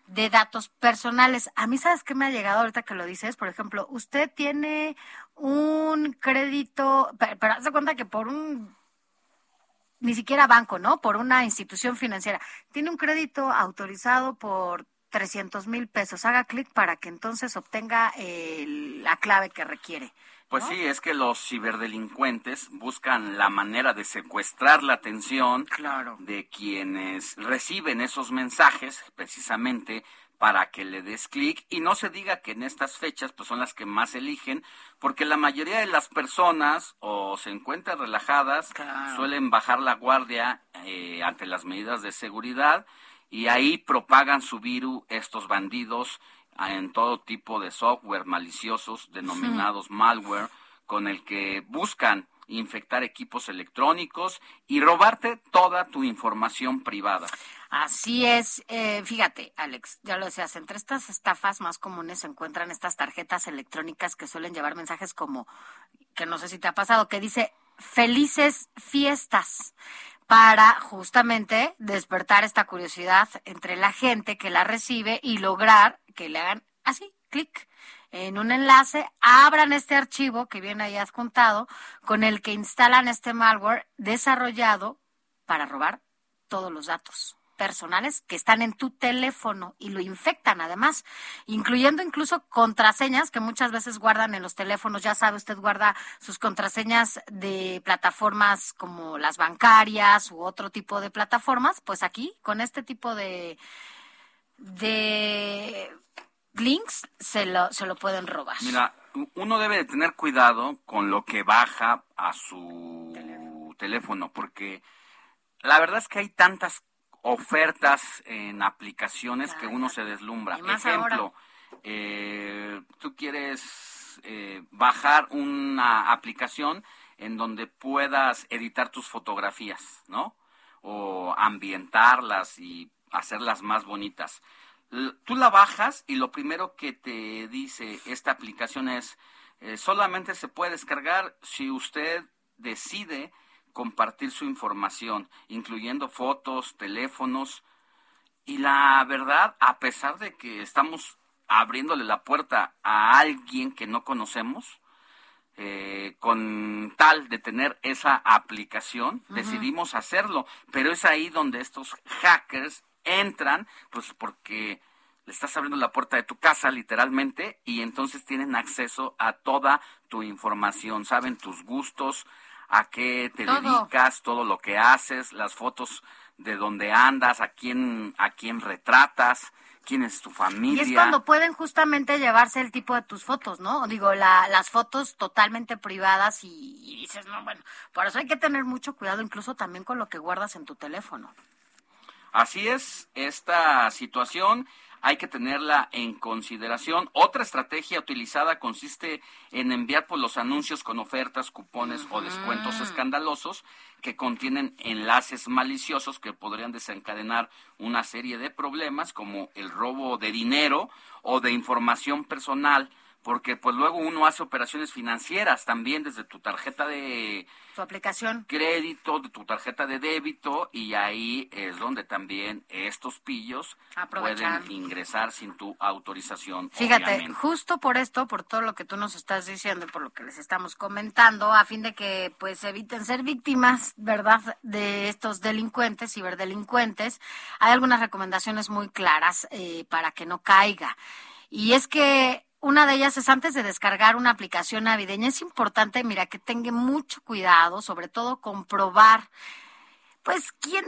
de datos personales. A mí, ¿sabes qué me ha llegado ahorita que lo dices? Por ejemplo, usted tiene un crédito, pero, pero haz de cuenta que por un ni siquiera banco, ¿no? Por una institución financiera. Tiene un crédito autorizado por 300 mil pesos. Haga clic para que entonces obtenga la clave que requiere. Pues sí, es que los ciberdelincuentes buscan la manera de secuestrar la atención Claro. de quienes reciben esos mensajes precisamente para que le des clic y no se diga que en estas fechas pues son las que más eligen porque la mayoría de las personas o se encuentran relajadas Claro. suelen bajar la guardia eh, ante las medidas de seguridad y ahí propagan su virus estos bandidos en todo tipo de software maliciosos denominados malware con el que buscan infectar equipos electrónicos y robarte toda tu información privada. Así es. Eh, fíjate, Alex, ya lo decías, entre estas estafas más comunes se encuentran estas tarjetas electrónicas que suelen llevar mensajes como, que no sé si te ha pasado, que dice felices fiestas. Para justamente despertar esta curiosidad entre la gente que la recibe y lograr que le hagan así, clic en un enlace, abran este archivo que viene ahí adjuntado, con el que instalan este malware desarrollado para robar todos los datos personales que están en tu teléfono y lo infectan además, incluyendo incluso contraseñas que muchas veces guardan en los teléfonos. Ya sabe, usted guarda sus contraseñas de plataformas como las bancarias u otro tipo de plataformas. Pues aquí, con este tipo de, de links, se lo, se lo pueden robar. Mira, uno debe de tener cuidado con lo que baja a su teléfono porque la verdad es que hay tantas ofertas en aplicaciones que uno se deslumbra. Ejemplo, eh, tú quieres eh, bajar una aplicación en donde puedas editar tus fotografías, ¿no? O ambientarlas y hacerlas más bonitas. tú la bajas y lo primero que te dice esta aplicación es, eh, solamente se puede descargar si usted decide compartir su información, incluyendo fotos, teléfonos. Y la verdad, a pesar de que estamos abriéndole la puerta a alguien que no conocemos, eh, con tal de tener esa aplicación, decidimos hacerlo. Pero es ahí donde estos hackers entran, pues porque le estás abriendo la puerta de tu casa literalmente y entonces tienen acceso a toda tu información, saben tus gustos, a qué te dedicas, todo lo que haces, las fotos de dónde andas, a quién, a quién retratas, quién es tu familia. Y es cuando pueden justamente llevarse el tipo de tus fotos, ¿no? Digo, la, las fotos totalmente privadas y, y, dices, no, bueno, por eso hay que tener mucho cuidado incluso también con lo que guardas en tu teléfono. Así es, esta situación hay que tenerla en consideración. Otra estrategia utilizada consiste en enviar por los anuncios con ofertas, cupones o descuentos escandalosos que contienen enlaces maliciosos que podrían desencadenar una serie de problemas como el robo de dinero o de información personal porque pues luego uno hace operaciones financieras también desde tu tarjeta de tu aplicación crédito, de tu tarjeta de débito y ahí es donde también estos pillos pueden ingresar sin tu autorización. Fíjate, justo por esto, por todo lo que tú nos estás diciendo, por lo que les estamos comentando, a fin de que pues eviten ser víctimas, ¿verdad?, de estos delincuentes, ciberdelincuentes, hay algunas recomendaciones muy claras eh, para que no caiga. Y es que una de ellas es antes de descargar una aplicación navideña. Es importante, mira, que tenga mucho cuidado, sobre todo comprobar pues quién,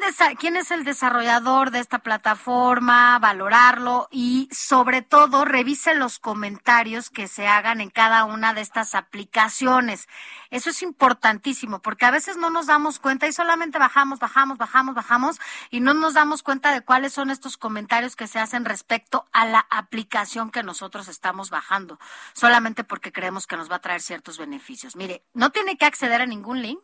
es el desarrollador de esta plataforma, valorarlo y sobre todo revise los comentarios que se hagan en cada una de estas aplicaciones. Eso es importantísimo porque a veces no nos damos cuenta y solamente bajamos, bajamos, bajamos, bajamos y no nos damos cuenta de cuáles son estos comentarios que se hacen respecto a la aplicación que nosotros estamos bajando, solamente porque creemos que nos va a traer ciertos beneficios. Mire, no tiene que acceder a ningún link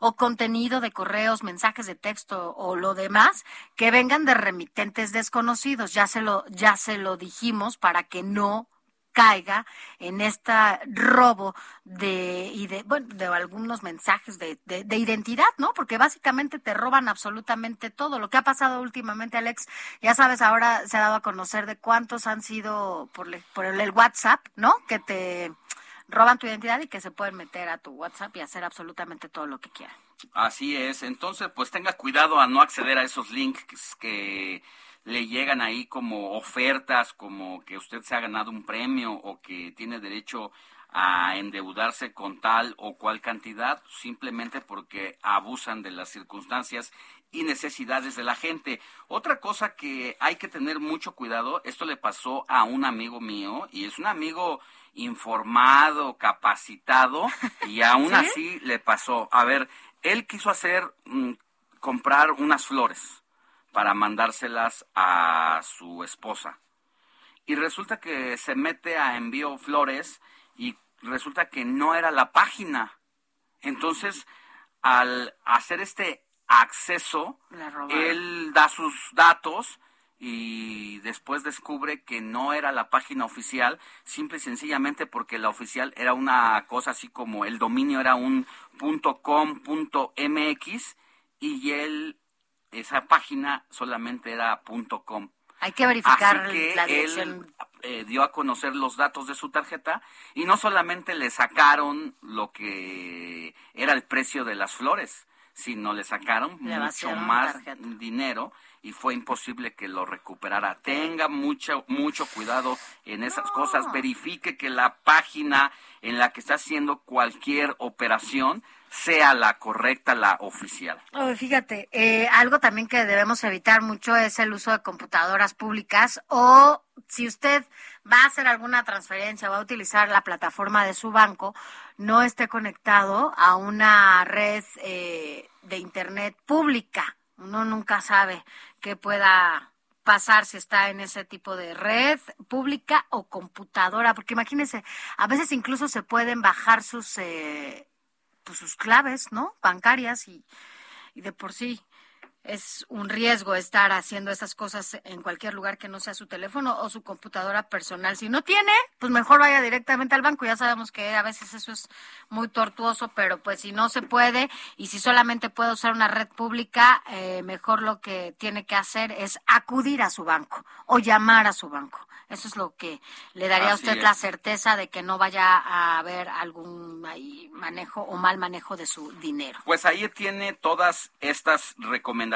o contenido de correos, mensajes de texto o lo demás que vengan de remitentes desconocidos. Ya se lo, ya se lo dijimos para que no caiga en este robo de, y de, bueno, de algunos mensajes de, de, identidad, ¿no? Porque básicamente te roban absolutamente todo. Lo que ha pasado últimamente, Alex, ya sabes, ahora se ha dado a conocer de cuántos han sido por, por el WhatsApp, ¿no? Que te roban tu identidad y que se pueden meter a tu WhatsApp y hacer absolutamente todo lo que quieran. Así es, entonces pues tenga cuidado a no acceder a esos links que le llegan ahí como ofertas, como que usted se ha ganado un premio o que tiene derecho a endeudarse con tal o cual cantidad simplemente porque abusan de las circunstancias y necesidades de la gente. Otra cosa que hay que tener mucho cuidado, esto le pasó a un amigo mío y es un amigo informado, capacitado y aún así le pasó. A ver, él quiso hacer, mm, comprar unas flores para mandárselas a su esposa. Y resulta que se mete a envío flores y resulta que no era la página. Entonces, al hacer este acceso, él da sus datos y después descubre que no era la página oficial, simple y sencillamente porque la oficial era una cosa así como el dominio era un .com.mx y él, esa página solamente era .com. Hay que verificar Así que la él eh, dio a conocer los datos de su tarjeta y no solamente le sacaron lo que era el precio de las flores, sino le sacaron Le mucho más tarjeta. dinero y fue imposible que lo recuperara. Tenga mucho mucho cuidado en esas cosas, verifique que la página en la que está haciendo cualquier operación sea la correcta, la oficial. Oh, fíjate, eh, algo también que debemos evitar mucho es el uso de computadoras públicas o si usted va a hacer alguna transferencia o va a utilizar la plataforma de su banco, no esté conectado a una red eh, de internet pública. Uno nunca sabe qué pueda pasar si está en ese tipo de red pública o computadora, porque imagínense, a veces incluso se pueden bajar sus eh, pues sus claves, ¿no? Bancarias y de por sí es un riesgo estar haciendo esas cosas en cualquier lugar que no sea su teléfono o su computadora personal. Si no tiene, pues mejor vaya directamente al banco. Ya sabemos que a veces eso es muy tortuoso, pero pues si no se puede y si solamente puede usar una red pública, eh, mejor lo que tiene que hacer es acudir a su banco o llamar a su banco. Eso es lo que le daría a usted es. la certeza de que no vaya a haber algún ahí manejo o mal manejo de su dinero. Pues ahí tiene todas estas recomendaciones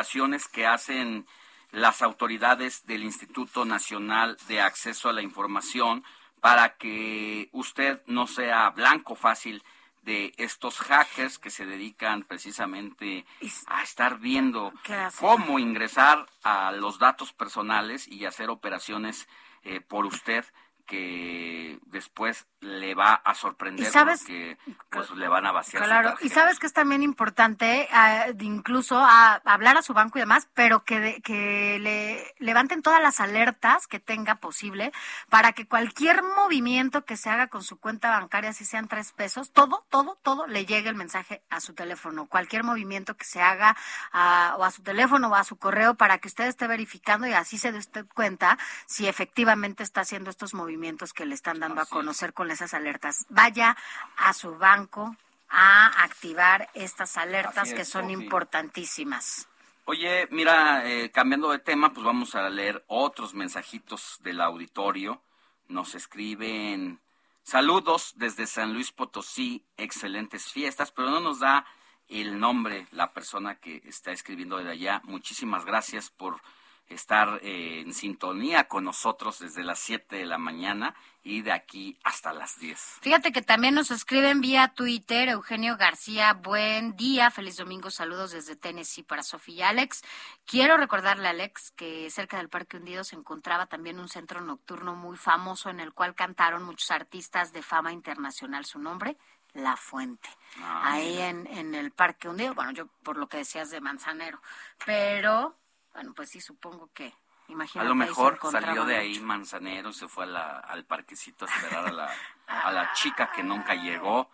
que hacen las autoridades del Instituto Nacional de Acceso a la Información para que usted no sea blanco fácil de estos hackers que se dedican precisamente a estar viendo cómo ingresar a los datos personales y hacer operaciones eh, por usted que después le va a sorprender ¿Y sabes? porque pues le van a vaciar su Claro, y sabes que es también importante ah, incluso a, hablar a su banco y demás, pero que, de- que le levanten todas las alertas que tenga posible para que cualquier movimiento que se haga con su cuenta bancaria, si sean tres pesos, todo, todo, todo le llegue el mensaje a su teléfono. Cualquier movimiento que se haga a- o a su teléfono o a su correo para que usted esté verificando y así se dé usted cuenta si efectivamente está haciendo estos movimientos que le están dando a conocer con esas alertas. Vaya a su banco a activar estas alertas es, que son importantísimas. Oye, mira, eh, cambiando de tema, pues vamos a leer otros mensajitos del auditorio. Nos escriben saludos desde San Luis Potosí, excelentes fiestas, pero no nos da el nombre la persona que está escribiendo de allá. Muchísimas gracias por estar eh, en sintonía con nosotros desde las 7 de la mañana y de aquí hasta las 10. Fíjate que también nos escriben vía Twitter, Eugenio García, buen día, feliz domingo, saludos desde Tennessee para Sofía y Alex. Quiero recordarle a Alex que cerca del Parque Hundido se encontraba también un centro nocturno muy famoso en el cual cantaron muchos artistas de fama internacional. Su nombre, La Fuente. Ah, Ahí en, en el Parque Hundido, bueno, yo por lo que decías de Manzanero, pero bueno, pues sí, supongo que... A Imagínate, lo ahí se mejor salió de ahí Manzanero, se fue a la- al parquecito a esperar a la, a la chica que nunca llegó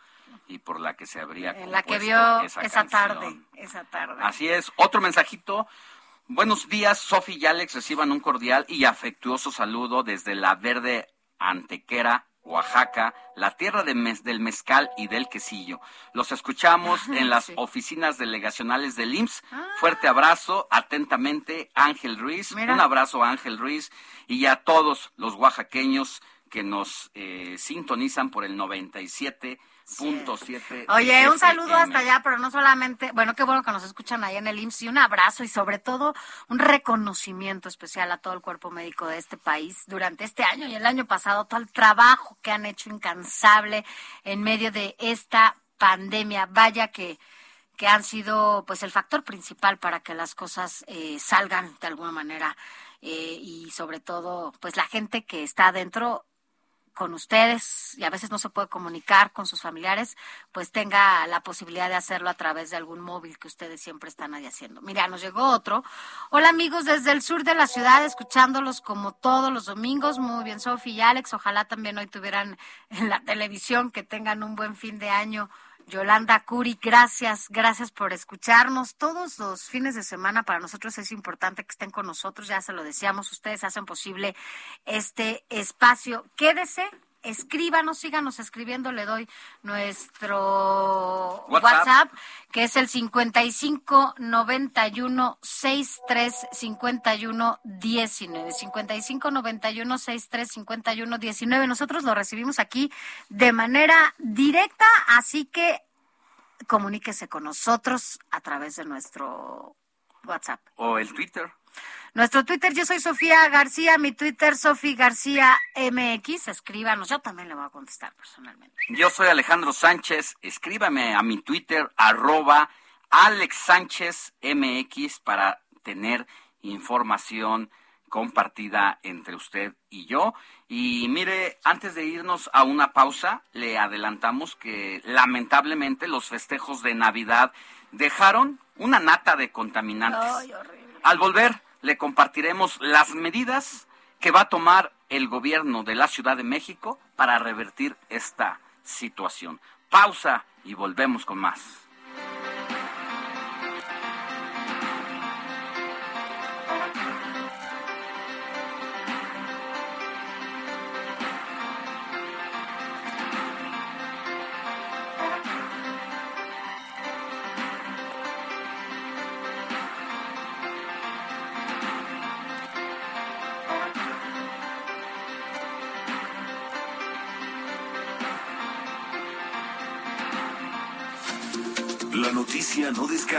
y por la que se habría En la que vio esa, esa, tarde, esa tarde. Así es. Otro mensajito. Buenos días, Sofi y Alex. Reciban un cordial y afectuoso saludo desde la verde Antequera, Oaxaca, la tierra de mez- del mezcal y del quesillo. Los escuchamos en las Sí. oficinas delegacionales del IMSS. Fuerte abrazo, atentamente, Ángel Ruiz. Mira. Un abrazo a Ángel Ruiz y a todos los oaxaqueños que nos eh, sintonizan por el 97.7. Oye, un saludo hasta allá, pero no solamente, bueno, qué bueno que nos escuchan ahí en el IMSS y un abrazo y sobre todo un reconocimiento especial a todo el cuerpo médico de este país durante este año y el año pasado, todo el trabajo que han hecho incansable en medio de esta pandemia. Vaya que que han sido pues el factor principal para que las cosas eh, salgan de alguna manera eh, y sobre todo pues la gente que está adentro con ustedes y a veces no se puede comunicar con sus familiares, pues tenga la posibilidad de hacerlo a través de algún móvil que ustedes siempre están ahí haciendo. Mira, nos llegó otro. Hola amigos desde el sur de la ciudad, escuchándolos como todos los domingos. Muy bien, Sofi y Alex. Ojalá también hoy tuvieran en la televisión que tengan un buen fin de año. Yolanda Curi, gracias, gracias por escucharnos. Todos los fines de semana para nosotros es importante que estén con nosotros, ya se lo decíamos, ustedes hacen posible este espacio. Quédese escríbanos, síganos escribiendo, le doy nuestro WhatsApp. WhatsApp, que es el 55 91 63 51 19. 55 91 63 51 19. Nosotros lo recibimos aquí de manera directa, así que comuníquese con nosotros a través de nuestro WhatsApp. O el Twitter. Nuestro Twitter, yo soy Sofía García, mi Twitter, Sofía García MX. Escríbanos, yo también le voy a contestar personalmente. Yo soy Alejandro Sánchez. Escríbame a mi Twitter, arroba Alex Sánchez MX, para tener información compartida entre usted y yo. Y mire, antes de irnos a una pausa, le adelantamos que lamentablemente los festejos de Navidad dejaron una nata de contaminantes. Ay, horrible. Al volver, le compartiremos las medidas que va a tomar el gobierno de la Ciudad de México para revertir esta situación. Pausa y volvemos con más.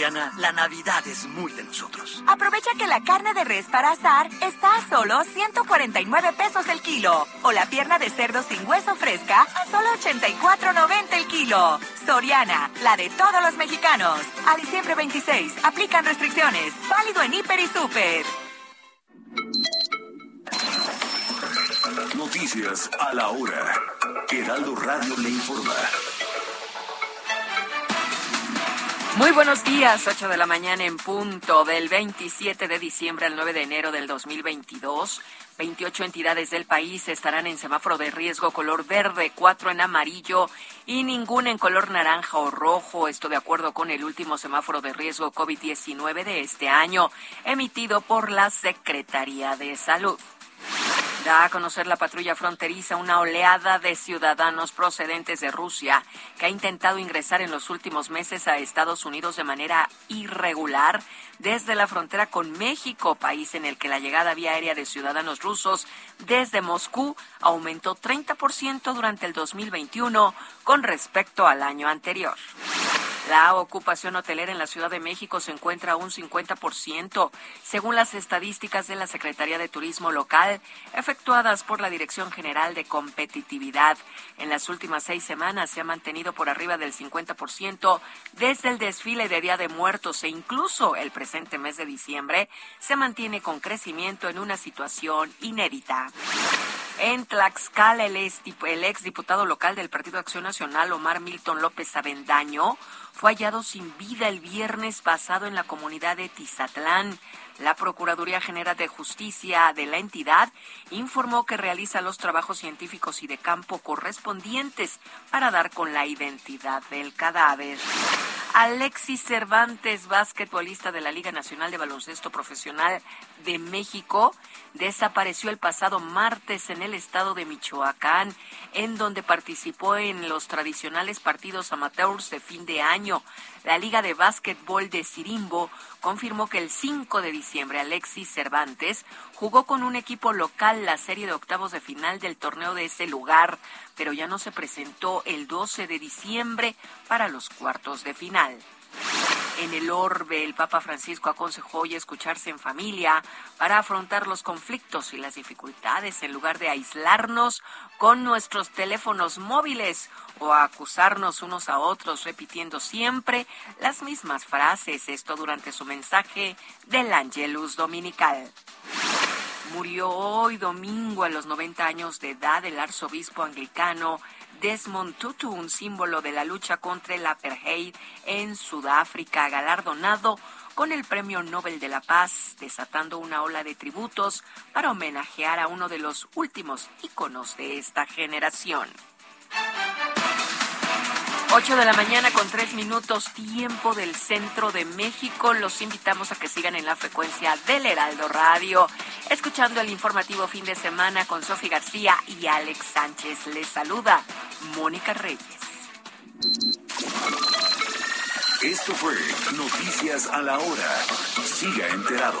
Soriana, la Navidad es muy de nosotros. Aprovecha que la carne de res para asar está a solo 149 pesos el kilo. O la pierna de cerdo sin hueso fresca a solo 84.90 el kilo. Soriana, la de todos los mexicanos. A diciembre 26, aplican restricciones. Válido en Hiper y Super. Noticias a la hora. Heraldo Radio le informa. Muy buenos días, 8 de la mañana en punto del 27 de diciembre al 9 de enero del 2022. 28 entidades del país estarán en semáforo de riesgo color verde, 4 en amarillo y ninguna en color naranja o rojo. Esto de acuerdo con el último semáforo de riesgo COVID-19 de este año, emitido por la Secretaría de Salud. Da a conocer la patrulla fronteriza una oleada de ciudadanos procedentes de Rusia que ha intentado ingresar en los últimos meses a Estados Unidos de manera irregular desde la frontera con México, país en el que la llegada vía aérea de ciudadanos rusos desde Moscú aumentó 30% durante el 2021 con respecto al año anterior. La ocupación hotelera en la Ciudad de México se encuentra a un 50%, según las estadísticas de la Secretaría de Turismo Local, efectuadas por la Dirección General de Competitividad. En las últimas seis semanas se ha mantenido por arriba del 50% desde el desfile de Día de Muertos e incluso el presente mes de diciembre se mantiene con crecimiento en una situación inédita. En Tlaxcala, el ex, diputado local del Partido Acción Nacional, Omar Milton López Avendaño, fue hallado sin vida el viernes pasado en la comunidad de Tizatlán. La Procuraduría General de Justicia de la entidad informó que realiza los trabajos científicos y de campo correspondientes para dar con la identidad del cadáver. Alexis Cervantes, basquetbolista de la Liga Nacional de Baloncesto Profesional de México, desapareció el pasado martes en el estado de Michoacán, en donde participó en los tradicionales partidos amateurs de fin de año. La Liga de Básquetbol de Sirimbo confirmó que el 5 de diciembre Alexis Cervantes jugó con un equipo local la serie de octavos de final del torneo de ese lugar, pero ya no se presentó el 12 de diciembre para los cuartos de final. En el orbe, el Papa Francisco aconsejó hoy escucharse en familia para afrontar los conflictos y las dificultades en lugar de aislarnos con nuestros teléfonos móviles o acusarnos unos a otros repitiendo siempre las mismas frases. Esto durante su mensaje del Angelus Dominical. Murió hoy domingo a los 90 años de edad el arzobispo anglicano Desmond Tutu, un símbolo de la lucha contra el apartheid en Sudáfrica, galardonado con el Premio Nobel de la Paz, desatando una ola de tributos para homenajear a uno de los últimos íconos de esta generación. 8 de la mañana con 3 minutos, tiempo del centro de México. Los invitamos a que sigan en la frecuencia del Heraldo Radio, escuchando el informativo fin de semana con Sofi García y Alex Sánchez. Les saluda Mónica Reyes. Esto fue Noticias a la Hora. Siga enterado.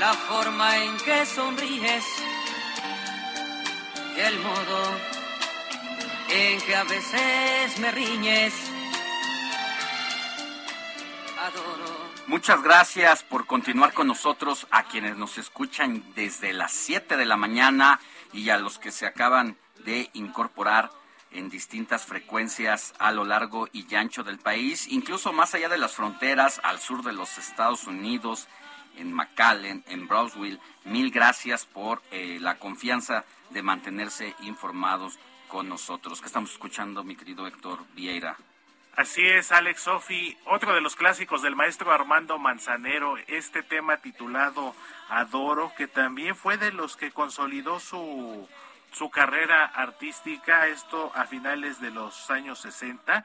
la forma en que sonríes el modo en que a veces me riñes. Adoro. Muchas gracias por continuar con nosotros a quienes nos escuchan desde las 7 de la mañana y a los que se acaban de incorporar en distintas frecuencias a lo largo y ancho del país, incluso más allá de las fronteras, al sur de los Estados Unidos, en McAllen, en Brownsville. Mil gracias por eh, la confianza de mantenerse informados con nosotros. ¿Qué estamos escuchando, mi querido Héctor Vieira? Así es, Alex Sofi, otro de los clásicos del maestro Armando Manzanero, este tema titulado Adoro, que también fue de los que consolidó su, su carrera artística, esto a finales de los años 60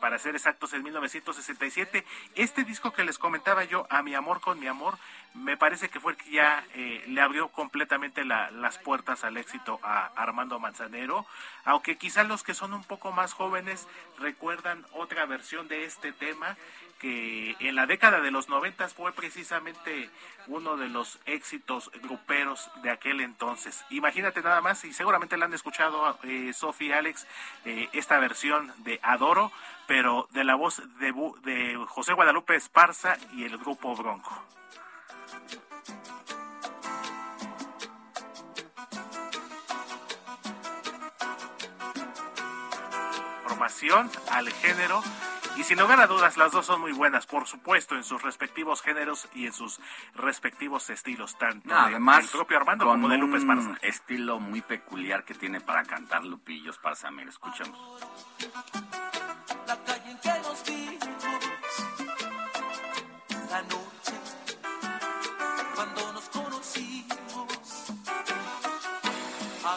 para ser exactos, en 1967. Este disco que les comentaba yo, A mi amor con mi amor, me parece que fue el que ya eh, le abrió completamente las puertas al éxito a Armando Manzanero, aunque quizás los que son un poco más jóvenes recuerdan otra versión de este tema que en la década de los noventas fue precisamente uno de los éxitos gruperos de aquel entonces. Imagínate nada más, y seguramente la han escuchado eh, y Alex, eh, esta versión de Adoro, pero de la voz de, de José Guadalupe Esparza y el grupo Bronco. Formación al género y sin lugar a dudas, las dos son muy buenas, por supuesto, en sus respectivos géneros y en sus respectivos estilos, tanto además, del propio Armando como de Lupe Esparza. Un estilo muy peculiar que tiene para cantar Lupillo Esparza. Mira, escuchamos.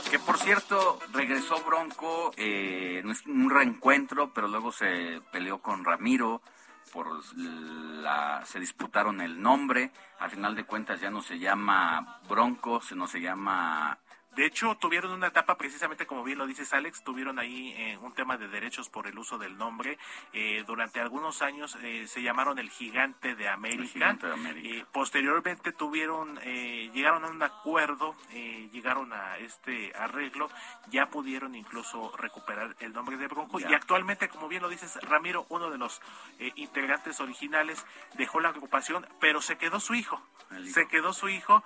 Que por cierto, regresó Bronco, eh, un reencuentro, pero luego se peleó con Ramiro, por la, se disputaron el nombre, al final de cuentas ya no se llama Bronco, sino se llama de hecho, tuvieron una etapa, precisamente como bien lo dices Alex, tuvieron ahí eh, un tema de derechos por el uso del nombre. Eh, durante algunos años eh, se llamaron el Gigante de América. posteriormente tuvieron, llegaron a un acuerdo, llegaron a este arreglo, ya pudieron incluso recuperar el nombre de Bronco. Y actualmente, como bien lo dices, Ramiro, uno de los integrantes originales, dejó la agrupación, pero se quedó su hijo. Se quedó su hijo.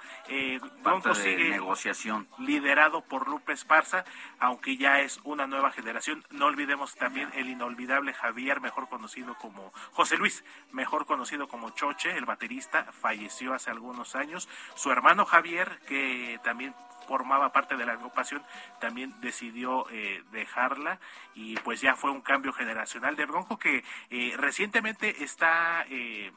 Bronco sigue negociación liderado por Lupe Esparza, aunque ya es una nueva generación. No olvidemos también el inolvidable Javier, mejor conocido como José Luis, mejor conocido como Choche, el baterista, falleció hace algunos años. Su hermano Javier, que también formaba parte de la agrupación, también decidió eh, dejarla y pues ya fue un cambio generacional de Bronco que eh, recientemente está eh,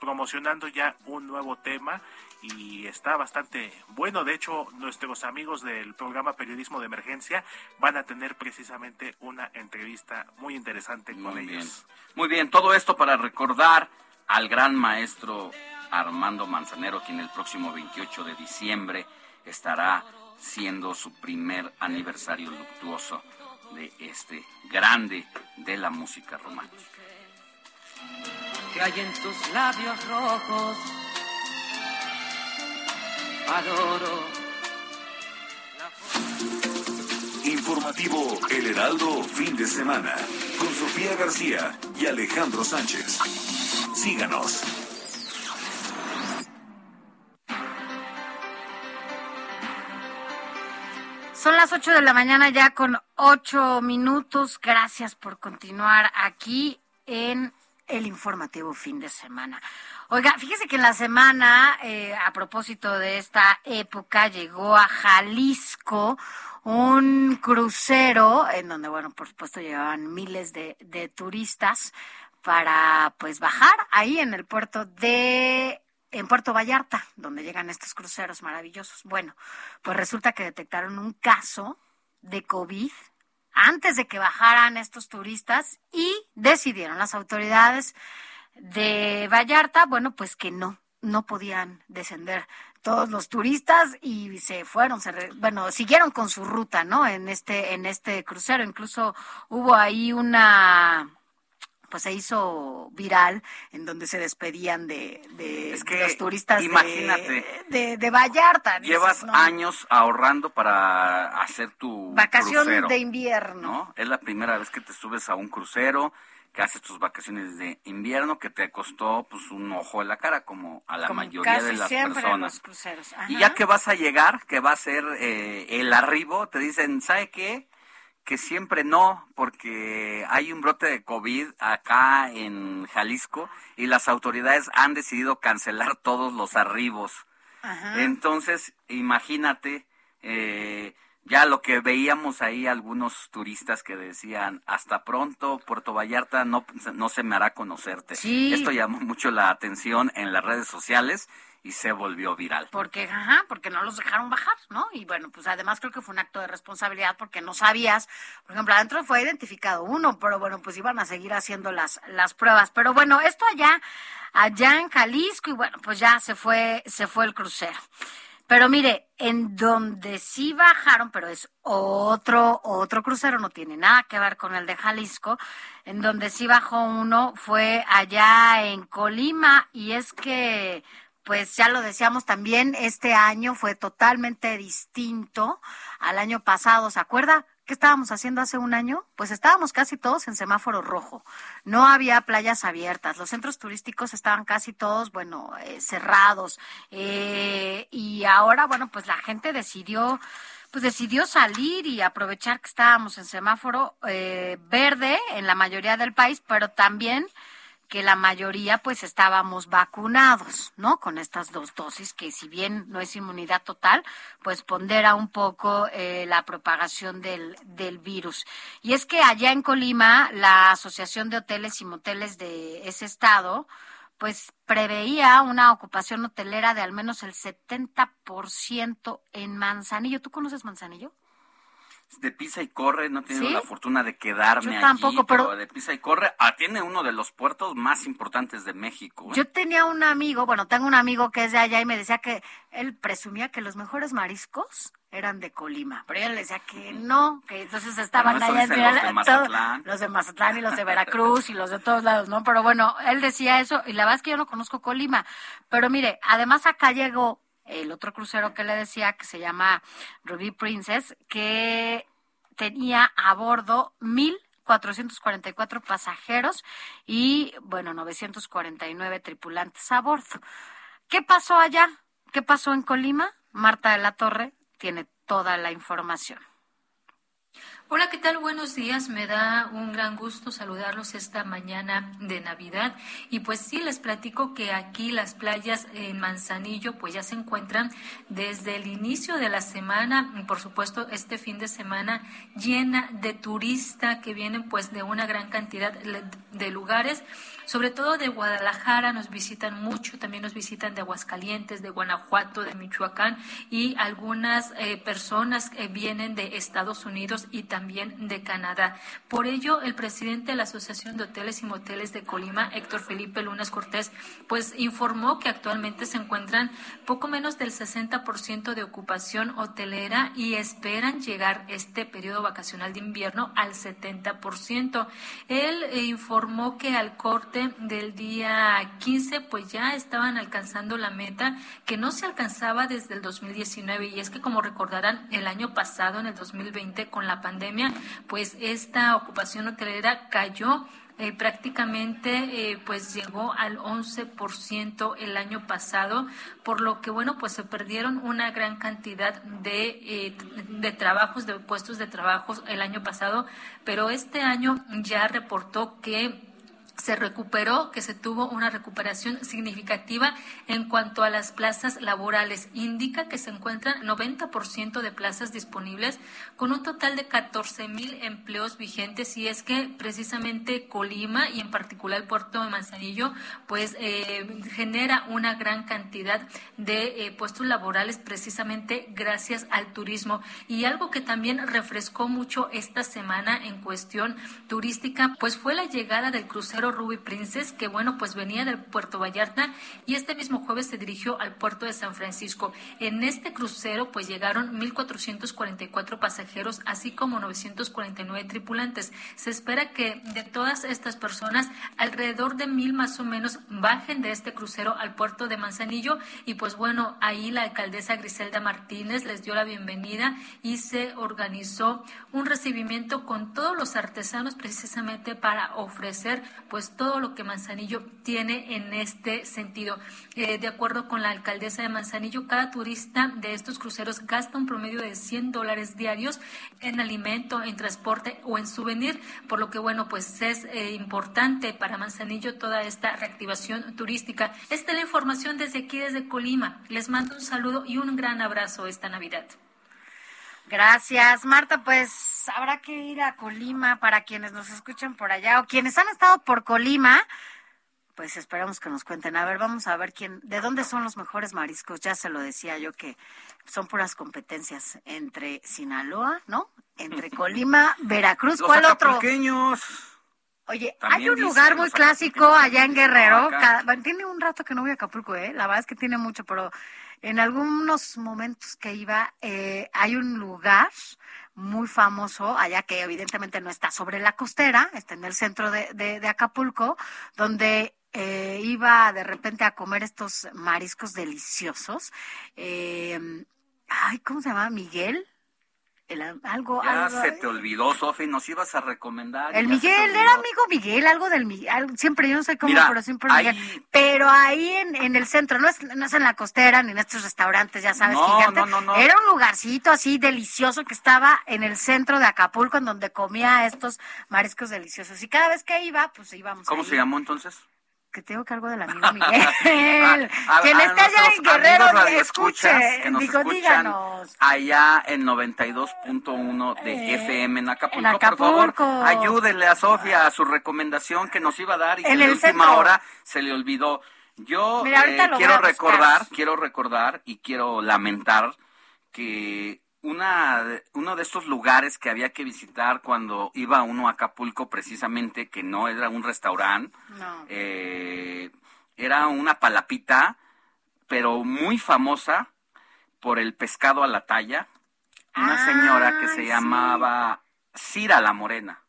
promocionando ya un nuevo tema y está bastante bueno. De hecho, nuestros amigos del programa Periodismo de Emergencia van a tener precisamente una entrevista muy interesante con ellos. Muy bien, todo esto para recordar al gran maestro Armando Manzanero, quien el próximo 28 de diciembre estará siendo su primer aniversario luctuoso de este grande de la música romántica. Que hay en tus labios rojos adoro. Informativo El Heraldo, fin de semana, con Sofía García y Alejandro Sánchez. Síganos. Son las 8 de la mañana ya con 8 minutos. Gracias por continuar aquí en el informativo fin de semana. Oiga, fíjese que en la semana, eh, a propósito de esta época, llegó a Jalisco un crucero en donde, bueno, por supuesto llegaban miles de, de turistas para pues bajar ahí en el puerto de en Puerto Vallarta, donde llegan estos cruceros maravillosos. Bueno, pues resulta que detectaron un caso de COVID antes de que bajaran estos turistas y decidieron las autoridades de Vallarta, bueno, pues que no, no podían descender todos los turistas y se fueron, se bueno, siguieron con su ruta, ¿no? En este en este crucero, incluso hubo ahí una pues se hizo viral en donde se despedían de, de, los turistas imagínate, de, de, Vallarta. Llevas años ahorrando para hacer tu vacación de invierno. ¿no? Es la primera vez que te subes a un crucero, que haces tus vacaciones de invierno, que te costó pues un ojo en la cara, como a la mayoría de las personas. Y ya que vas a llegar, que va a ser eh, el arribo, te dicen, ¿sabe qué? Que siempre no, porque hay un brote de COVID acá en Jalisco y las autoridades han decidido cancelar todos los arribos. Entonces, imagínate, eh, ya lo que veíamos ahí algunos turistas que decían, hasta pronto, Puerto Vallarta no, no se me hará conocerte. Esto llamó mucho la atención en las redes sociales y se volvió viral. Porque, ajá, porque no los dejaron bajar, ¿no? Y bueno, pues además creo que fue un acto de responsabilidad porque no sabías, por ejemplo, adentro fue identificado uno, pero bueno, pues iban a seguir haciendo las, las pruebas. Pero bueno, esto allá, allá en Jalisco, y bueno, pues ya se fue, se fue el crucero. Pero mire, en donde sí bajaron, pero es otro, otro crucero, no tiene nada que ver con el de Jalisco, en donde sí bajó uno fue allá en Colima, y es que pues ya lo decíamos también, este año fue totalmente distinto al año pasado. ¿Se acuerda? ¿Qué estábamos haciendo hace un año? Pues estábamos casi todos en semáforo rojo. No había playas abiertas. Los centros turísticos estaban casi todos, bueno, eh, cerrados. Eh, y ahora, bueno, pues la gente decidió pues decidió salir y aprovechar que estábamos en semáforo eh, verde en la mayoría del país, pero también que la mayoría pues estábamos vacunados, ¿no? Con estas dos dosis, que si bien no es inmunidad total, pues pondera un poco eh, la propagación del, del virus. Y es que allá en Colima, la Asociación de Hoteles y Moteles de ese estado, pues preveía una ocupación hotelera de al menos el 70% en Manzanillo. ¿Tú conoces Manzanillo? De pisa y corre, no he tenido la fortuna de quedarme Yo tampoco, pero, de pisa y corre, ah, tiene uno de los puertos más importantes de México. ¿eh? Yo tenía un amigo, bueno, tengo un amigo que es de allá y me decía que él presumía que los mejores mariscos eran de Colima, pero yo le decía que no, que entonces estaban allá los de Mazatlán. los de Mazatlán y los de Veracruz y los de todos lados, ¿no? Pero bueno, él decía eso y la verdad es que yo no conozco Colima, pero mire, además acá llegó el otro crucero que le decía, que se llama Ruby Princess, que tenía a bordo mil 444 pasajeros y, bueno, 949 tripulantes a bordo. ¿Qué pasó allá? ¿Qué pasó en Colima? Marta de la Torre tiene toda la información. Hola, ¿qué tal? Buenos días. Me da un gran gusto saludarlos esta mañana de Navidad. Y pues sí, les platico que aquí las playas en Manzanillo pues ya se encuentran desde el inicio de la semana, por supuesto este fin de semana llena de turistas que vienen pues de una gran cantidad de lugares sobre todo de Guadalajara, nos visitan mucho, también nos visitan de Aguascalientes, de Guanajuato, de Michoacán y algunas eh, personas vienen de Estados Unidos y también también de Canadá. Por ello, el presidente de la Asociación de Hoteles y Moteles de Colima, Héctor Felipe Lunas Cortés, pues informó que actualmente se encuentran poco menos del 60% de ocupación hotelera y esperan llegar este periodo vacacional de invierno al 70%. Él eh, informó que al corte del día 15 pues ya estaban alcanzando la meta que no se alcanzaba desde el 2019 y es que como recordarán el año pasado en el 2020 con la pandemia pues esta ocupación hotelera cayó eh, prácticamente eh, pues llegó al 11% el año pasado, por lo que bueno, pues se perdieron una gran cantidad de, eh, de trabajos, de puestos de trabajo el año pasado, pero este año ya reportó que se recuperó, que se tuvo una recuperación significativa en cuanto a las plazas laborales. Indica que se encuentran 90% de plazas disponibles con un total de 14 mil empleos vigentes y es que precisamente Colima y en particular el puerto de Manzanillo pues eh, genera una gran cantidad de eh, puestos laborales precisamente gracias al turismo y algo que también refrescó mucho esta semana en cuestión turística pues fue la llegada del crucero Ruby Princess, que bueno, pues venía del Puerto Vallarta y este mismo jueves se dirigió al puerto de San Francisco. En este crucero pues llegaron 1.444 pasajeros, así como 949 tripulantes. Se espera que de todas estas personas, alrededor de mil más o menos bajen de este crucero al puerto de Manzanillo y pues bueno, ahí la alcaldesa Griselda Martínez les dio la bienvenida y se organizó un recibimiento con todos los artesanos precisamente para ofrecer pues pues todo lo que Manzanillo tiene en este sentido. Eh, de acuerdo con la alcaldesa de Manzanillo, cada turista de estos cruceros gasta un promedio de 100 dólares diarios en alimento, en transporte o en souvenir, por lo que bueno, pues es eh, importante para Manzanillo toda esta reactivación turística. Esta es la información desde aquí, desde Colima. Les mando un saludo y un gran abrazo esta Navidad. Gracias, Marta. Pues habrá que ir a Colima para quienes nos escuchan por allá o quienes han estado por Colima. Pues esperamos que nos cuenten. A ver, vamos a ver quién, de dónde son los mejores mariscos. Ya se lo decía yo que son puras competencias entre Sinaloa, ¿no? Entre Colima, Veracruz. ¿Cuál otro? Oye, hay un lugar muy clásico allá en Guerrero. tiene un rato que no voy a Acapulco, ¿eh? La verdad es que tiene mucho, pero en algunos momentos que iba, eh, hay un lugar muy famoso allá que evidentemente no está sobre la costera, está en el centro de, de, Acapulco, donde eh, iba de repente a comer estos mariscos deliciosos. Eh, ay, ¿cómo se llama? Miguel algo, ya se te olvidó, Sofi, nos ibas a recomendar. El Miguel, era amigo Miguel, algo del Miguel, siempre, yo no sé cómo, pero siempre Miguel. Pero ahí en, el centro, no es, no es en la costera ni en estos restaurantes, ya sabes, gigante. Era un lugarcito así delicioso que estaba en el centro de Acapulco, en donde comía estos mariscos deliciosos. Y cada vez que iba, pues íbamos. ¿Cómo se llamó entonces? Que tengo cargo del amigo Miguel. Quien está allá en Guerrero, escuche. Que nos Digo, díganos. Allá en 92.1 de eh, FM en Acapulco, Por favor, ayúdenle a Sofía a su recomendación que nos iba a dar y que en la última hora se le olvidó. Yo eh, quiero recordar, quiero recordar y quiero lamentar que una, uno de estos lugares que había que visitar cuando iba uno a Acapulco, precisamente, que no era un restaurante, eh, era una palapita, pero muy famosa por el pescado a la talla. Una señora que se llamaba Cira la Morena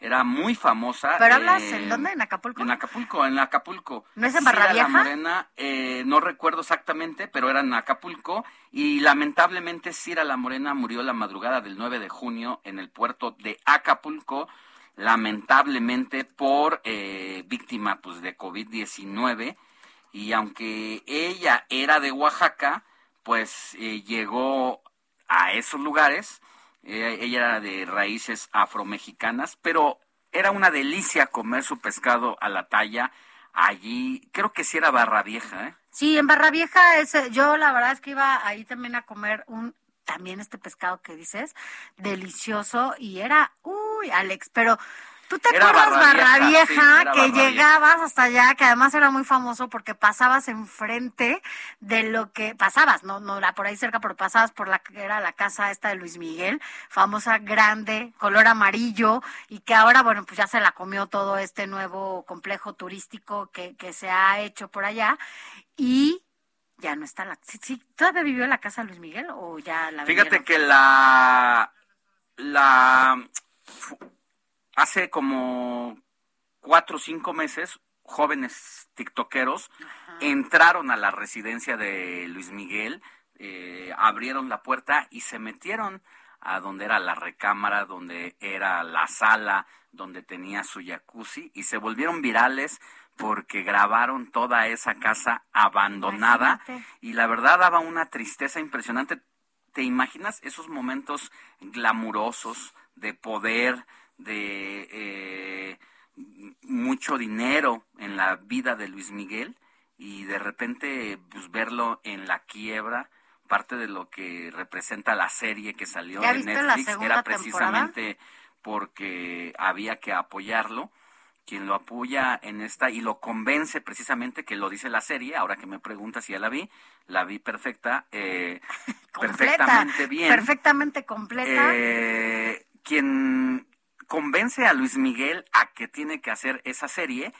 era muy famosa. ¿Pero hablas en dónde? ¿En Acapulco? En Acapulco, en Acapulco. ¿No es en Barra? La Morena, eh, no recuerdo exactamente, pero era en Acapulco. Y lamentablemente Cira La Morena murió la madrugada del 9 de junio en el puerto de Acapulco, lamentablemente por eh, víctima pues, de COVID-19. Y aunque ella era de Oaxaca, pues eh, llegó a esos lugares eh, ella era de raíces afromexicanas, pero era una delicia comer su pescado a la talla allí. Creo que sí era Barra Vieja, ¿eh? Sí, en Barra Vieja ese, yo la verdad es que iba ahí también a comer un también este pescado que dices, delicioso y era, uy, Alex, pero ¿Tú te Era acuerdas Barra Vieja, Vieja, sí, era que Barra Vieja. llegabas hasta allá, que además era muy famoso porque pasabas enfrente de lo que pasabas, no, no era por ahí cerca, pero pasabas por la que era la casa esta de Luis Miguel, famosa, grande, color amarillo, y que ahora, bueno, pues ya se la comió todo este nuevo complejo turístico que, que se ha hecho por allá, y ya no está la, sí, sí, ¿todavía vivió en la casa de Luis Miguel o ya la Fíjate vendieron? que la, la hace como cuatro o cinco meses, jóvenes tiktokeros entraron a la residencia de Luis Miguel, eh, abrieron la puerta y se metieron a donde era la recámara, donde era la sala, donde tenía su jacuzzi y se volvieron virales porque grabaron toda esa casa abandonada Imagínate. y la verdad daba una tristeza impresionante. ¿Te imaginas esos momentos glamurosos de poder, de eh, mucho dinero en la vida de Luis Miguel y de repente pues, verlo en la quiebra? Parte de lo que representa la serie que salió ¿Ya en Netflix era temporada? precisamente porque había que apoyarlo quien lo apoya en esta y lo convence precisamente que lo dice la serie, ahora que me preguntas si ya la vi, la vi perfecta, eh, Completa, perfectamente bien. Perfectamente completa. Eh, quien convence a Luis Miguel a que tiene que hacer esa serie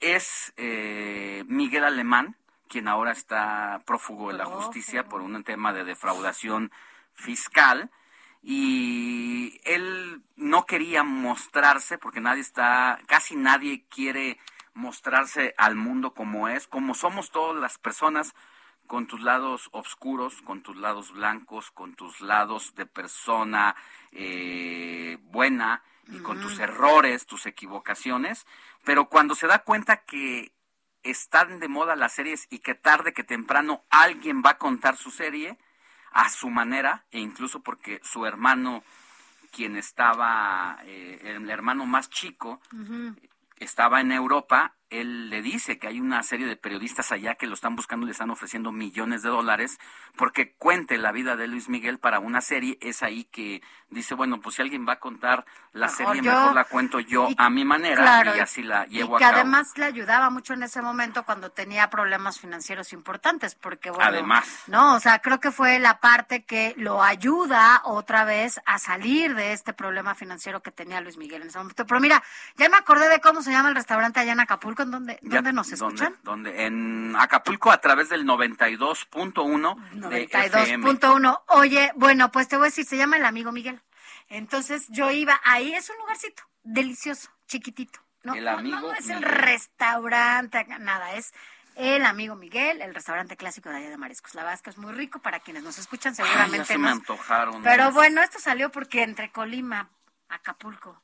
es eh, Miguel Alemán, quien ahora está prófugo de la justicia por un tema de defraudación fiscal y él no quería mostrarse porque nadie está, casi nadie quiere mostrarse al mundo como es, como somos todas las personas con tus lados oscuros, con tus lados blancos, con tus lados de persona eh, buena y con tus errores, tus equivocaciones, pero cuando se da cuenta que están de moda las series y que tarde que temprano alguien va a contar su serie a su manera e incluso porque su hermano quien estaba eh, el hermano más chico estaba en Europa, él le dice que hay una serie de periodistas allá que lo están buscando y le están ofreciendo millones de dólares porque cuente la vida de Luis Miguel para una serie. Es ahí que dice, bueno, pues si alguien va a contar la Mejor serie, yo. mejor la cuento yo Y- a mi manera claro, y así la llevo y que a cabo. además le ayudaba mucho en ese momento cuando tenía problemas financieros importantes, porque bueno, Además. no, o sea, creo que fue la parte que lo ayuda otra vez a salir de este problema financiero que tenía Luis Miguel en ese momento. Pero mira, ya me acordé de cómo se llama el restaurante allá en Acapulco, ¿en dónde, Ya, dónde nos ¿dónde- escuchan? dónde? En Acapulco a través del 92.1 de FM. 92.1. Oye, bueno, pues te voy a decir, se llama El Amigo Miguel. Entonces yo iba, ahí es un lugarcito delicioso, chiquitito. No, El no, Amigo no es el Miguel. restaurante, nada, es El Amigo Miguel, el restaurante clásico de allá de Mariscos. La verdad es muy rico para quienes nos escuchan, Ay, ya seguramente se me antojaron. Pero bueno, esto salió porque entre Colima, Acapulco,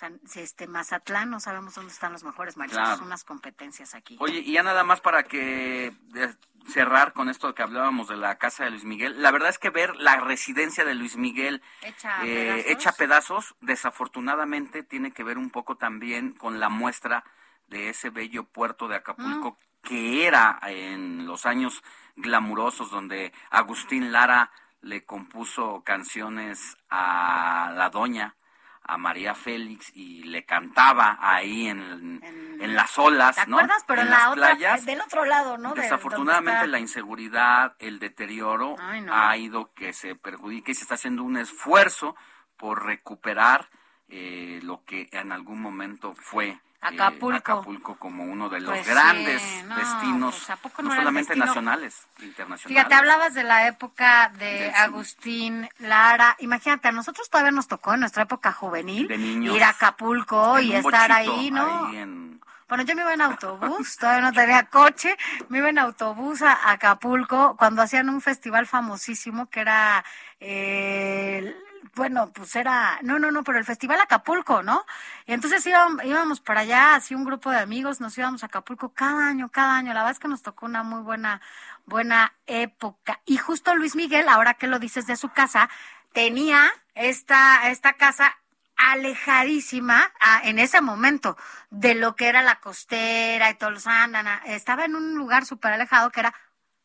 San- este Mazatlán, no sabemos dónde están los mejores mariscos, Claro. unas competencias aquí. Oye, y ya nada más para que de- cerrar con esto que hablábamos de la casa de Luis Miguel, la verdad es que ver la residencia de Luis Miguel Hecha eh, pedazos. hecha a pedazos, desafortunadamente tiene que ver un poco también con la muestra de ese bello puerto de Acapulco Mm. que era en los años glamurosos donde Agustín Lara le compuso canciones a la doña, a María Félix y le cantaba ahí en, en las olas, ¿Te ¿no? acuerdas? Pero en, las la otra, playas. del otro lado, ¿no? De- Desafortunadamente la inseguridad, el deterioro Ay, no. ha ido que se perjudique y se está haciendo un esfuerzo por recuperar eh, lo que en algún momento fue eh, Acapulco. Acapulco como uno de los Pues sí, grandes no, destinos, pues, ¿a poco no, solamente destino? nacionales, internacionales. Fíjate, hablabas de la época de. Agustín Lara. Imagínate, a nosotros todavía nos tocó en nuestra época juvenil De niños. ir a Acapulco y estar ahí, ¿no? ahí en- Bueno, yo me iba en autobús, todavía no tenía coche, me iba en autobús a Acapulco cuando hacían un festival famosísimo que era, eh, bueno, pues era, no, no, no, pero el festival Acapulco, ¿no? Y entonces íbamos, íbamos para allá, así un grupo de amigos, nos íbamos a Acapulco cada año, cada año. La verdad es que nos tocó una muy buena, buena época. Y justo Luis Miguel, ahora que lo dices de su casa, tenía esta, esta casa alejadísima en ese momento de lo que era la costera y todos los andan. ah, Estaba en un lugar súper alejado que era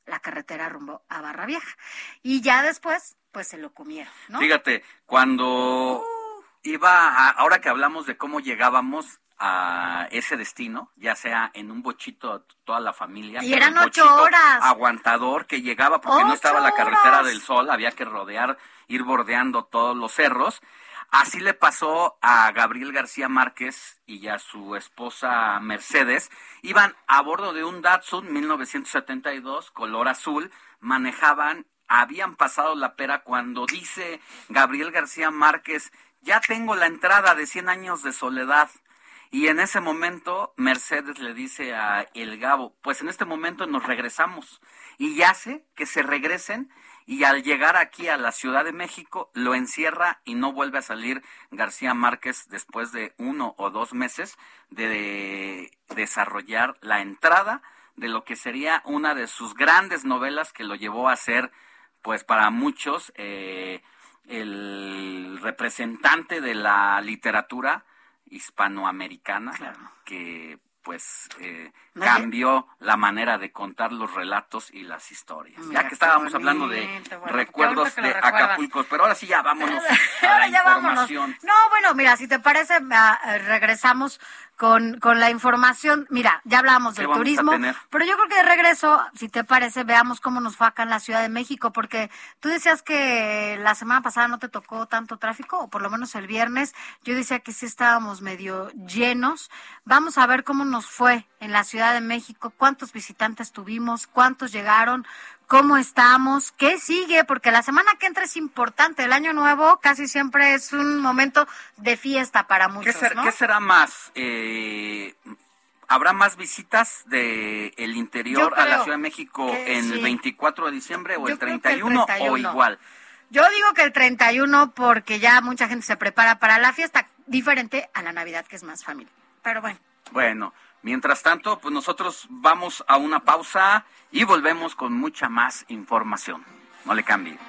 la carretera rumbo a Barra Vieja. Y ya después, pues se lo comieron, ¿no? Fíjate, cuando iba a- ahora que hablamos de cómo llegábamos a ese destino, ya sea en un bochito toda la familia. Y eran ocho horas. Aguantador que llegaba porque no estaba la carretera horas. del sol, había que rodear, ir bordeando todos los cerros. Así le pasó a Gabriel García Márquez y a su esposa Mercedes. Iban a bordo de un Datsun 1972, color azul, manejaban, habían pasado la pera cuando dice Gabriel García Márquez, ya tengo la entrada de 100 años de soledad. Y en ese momento Mercedes le dice a El Gabo, pues en este momento nos regresamos. Y ya sé que se regresen y al llegar aquí a la Ciudad de México lo encierra y no vuelve a salir García Márquez después de uno o dos meses de desarrollar la entrada de lo que sería una de sus grandes novelas que lo llevó a ser, pues para muchos, eh, el representante de la literatura hispanoamericana que pues eh, cambió la manera de contar los relatos y las historias. Mira, ya que estábamos hablando de bueno, recuerdos de. Acapulco, pero ahora sí ya vámonos a la ya vámonos. No, bueno, mira, si te parece, eh, regresamos con, con la información. Mira, ya hablamos ¿Qué del turismo, pero yo creo que de regreso, si te parece, veamos cómo nos fue acá en la Ciudad de México, porque tú decías que la semana pasada no te tocó tanto tráfico, o por lo menos el viernes. Yo decía que sí estábamos medio llenos. Vamos a ver cómo nos fue en la Ciudad de México, cuántos visitantes tuvimos, cuántos llegaron, cómo estamos, qué sigue, porque la semana que entra es importante. El año nuevo casi siempre es un momento de fiesta para ¿Qué, muchos, ser- ¿no? qué será más? Eh, ¿Habrá más visitas del el interior a la Ciudad de México en sí. el 24 de diciembre o el creo que el 31, o 31. igual? Yo digo que el 31 porque ya mucha gente se prepara para la fiesta, diferente a la Navidad que es más familia. Pero bueno. Bueno, mientras tanto, pues nosotros vamos a una pausa y volvemos con mucha más información. No le cambie.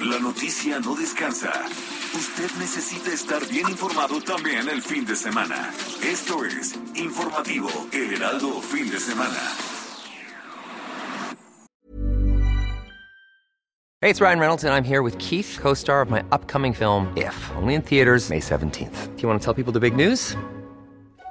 La noticia no descansa. Usted necesita estar bien informado también el fin de semana. Esto es Informativo El Heraldo Fin de Semana. Hey, it's Ryan Reynolds, and I'm here with Keith, co star of my upcoming film, If, only in theaters, May 17th. Do you want to tell people the big news?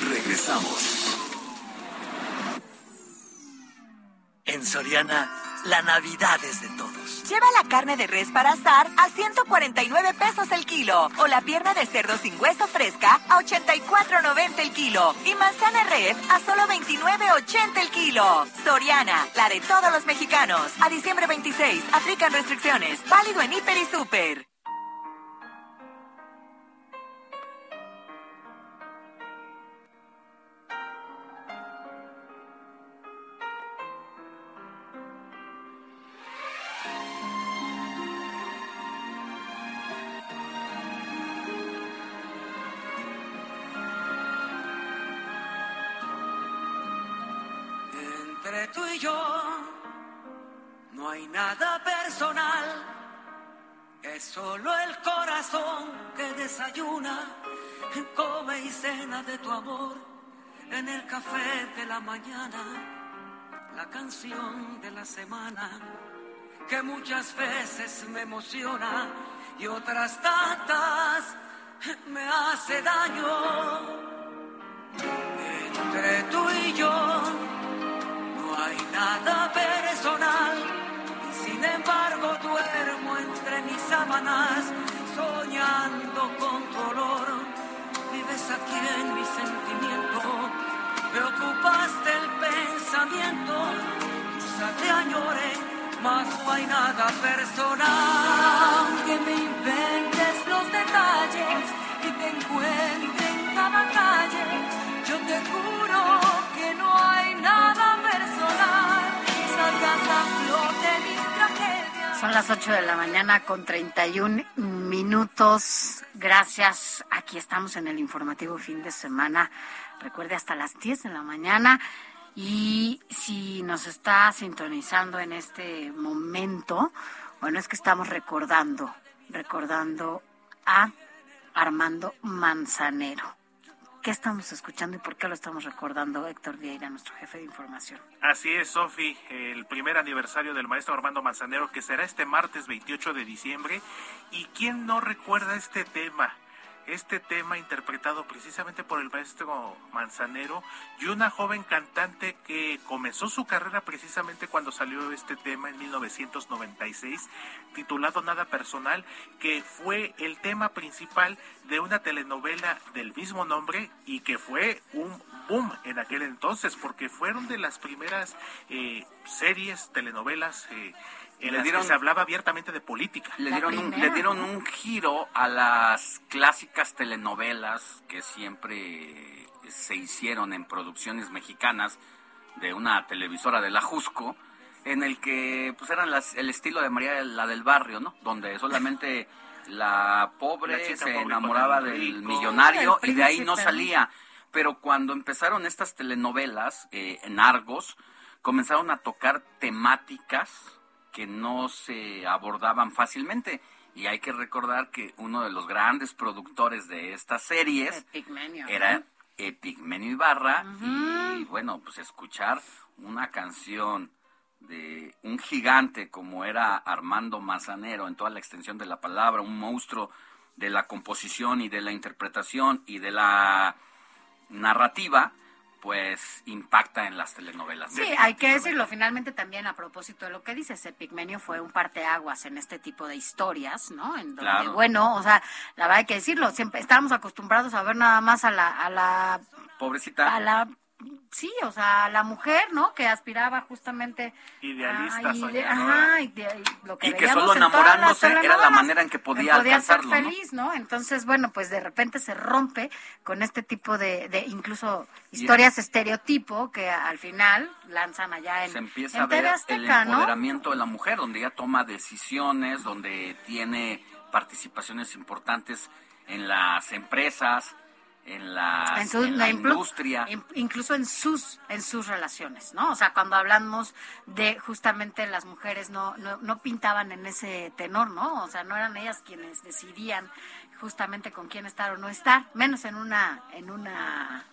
Regresamos. En Soriana, la Navidad es de todos. Lleva la carne de res para asar a 149 pesos el kilo o la pierna de cerdo sin hueso fresca a 84.90 el kilo y manzana red a solo 29.80 el kilo. Soriana, la de todos los mexicanos. A diciembre 26, aplican restricciones. Válido en Hiper y Super. Que desayuna, come y cena de tu amor en el café de la mañana, la canción de la semana que muchas veces me emociona y otras tantas me hace daño. Entre tú y yo no hay nada personal y sin embargo duermo entre mis sábanas soñando con tu olor. Vives aquí en mi sentimiento, me ocupaste el pensamiento, quizá te añore más no hay nada personal. Aunque me inventes los detalles y te encuentre en cada calle, yo te juro que no hay nada personal. Salgas a flote mis tragedias. Son las 8 de la mañana con 31 minutos. Gracias. Aquí estamos en el informativo fin de semana. Recuerde hasta las 10 de la mañana. Y si nos está sintonizando en este momento, bueno, es que estamos recordando, recordando a Armando Manzanero. ¿Qué estamos escuchando y por qué lo estamos recordando, Héctor Vieira, nuestro jefe de información? Así es, Sofi, el primer aniversario del maestro Armando Manzanero, que será este martes 28 de diciembre. ¿Y quién no recuerda este tema? Este tema interpretado precisamente por el maestro Manzanero y una joven cantante que comenzó su carrera precisamente cuando salió este tema en 1996, titulado Nada Personal, que fue el tema principal de una telenovela del mismo nombre y que fue un boom en aquel entonces, porque fueron de las primeras eh, series, telenovelas eh, en Le las dieron- que se hablaba abiertamente de política. Le dieron, un, le dieron un giro a las clásicas telenovelas que siempre se hicieron en producciones mexicanas de una televisora de la Jusco, en el que pues eran las, el estilo de María la del barrio, ¿no? Donde solamente la pobre La se pobre enamoraba el del rico. millonario y de ahí no salía. Pero cuando empezaron estas telenovelas eh, en Argos, comenzaron a tocar temáticas que no se abordaban fácilmente. Y hay que recordar que uno de los grandes productores de estas series Epigmenio. era Epigmenio Ibarra. Y bueno, pues escuchar una canción de un gigante como era Armando Manzanero en toda la extensión de la palabra, un monstruo de la composición y de la interpretación y de la narrativa, pues impacta en las telenovelas. Sí, hay que decirlo. Finalmente también a propósito de lo que dices, Epigmenio fue un parteaguas en este tipo de historias, ¿no? En donde, Claro. bueno, o sea, la verdad hay que decirlo, siempre estábamos acostumbrados a ver nada más a la, a la, Pobrecita. a la, sí, o sea, la mujer, ¿no? Que aspiraba justamente Idealista, a- ajá, y, de- y lo que Y que veíamos solo enamorándose era la manera en que podía ser feliz, ¿no? Entonces, bueno, pues de repente se rompe con este tipo de, de incluso historias estereotipo que al final lanzan allá en, se empieza en a ver el empoderamiento de la mujer, donde ella toma decisiones, donde tiene participaciones importantes en las empresas, en, las, en, su- en la industria. in- incluso en sus en sus relaciones, ¿no? O sea, cuando hablamos de justamente las mujeres no, no no pintaban en ese tenor, ¿no? O sea, no eran ellas quienes decidían justamente con quién estar o no estar, menos en una en una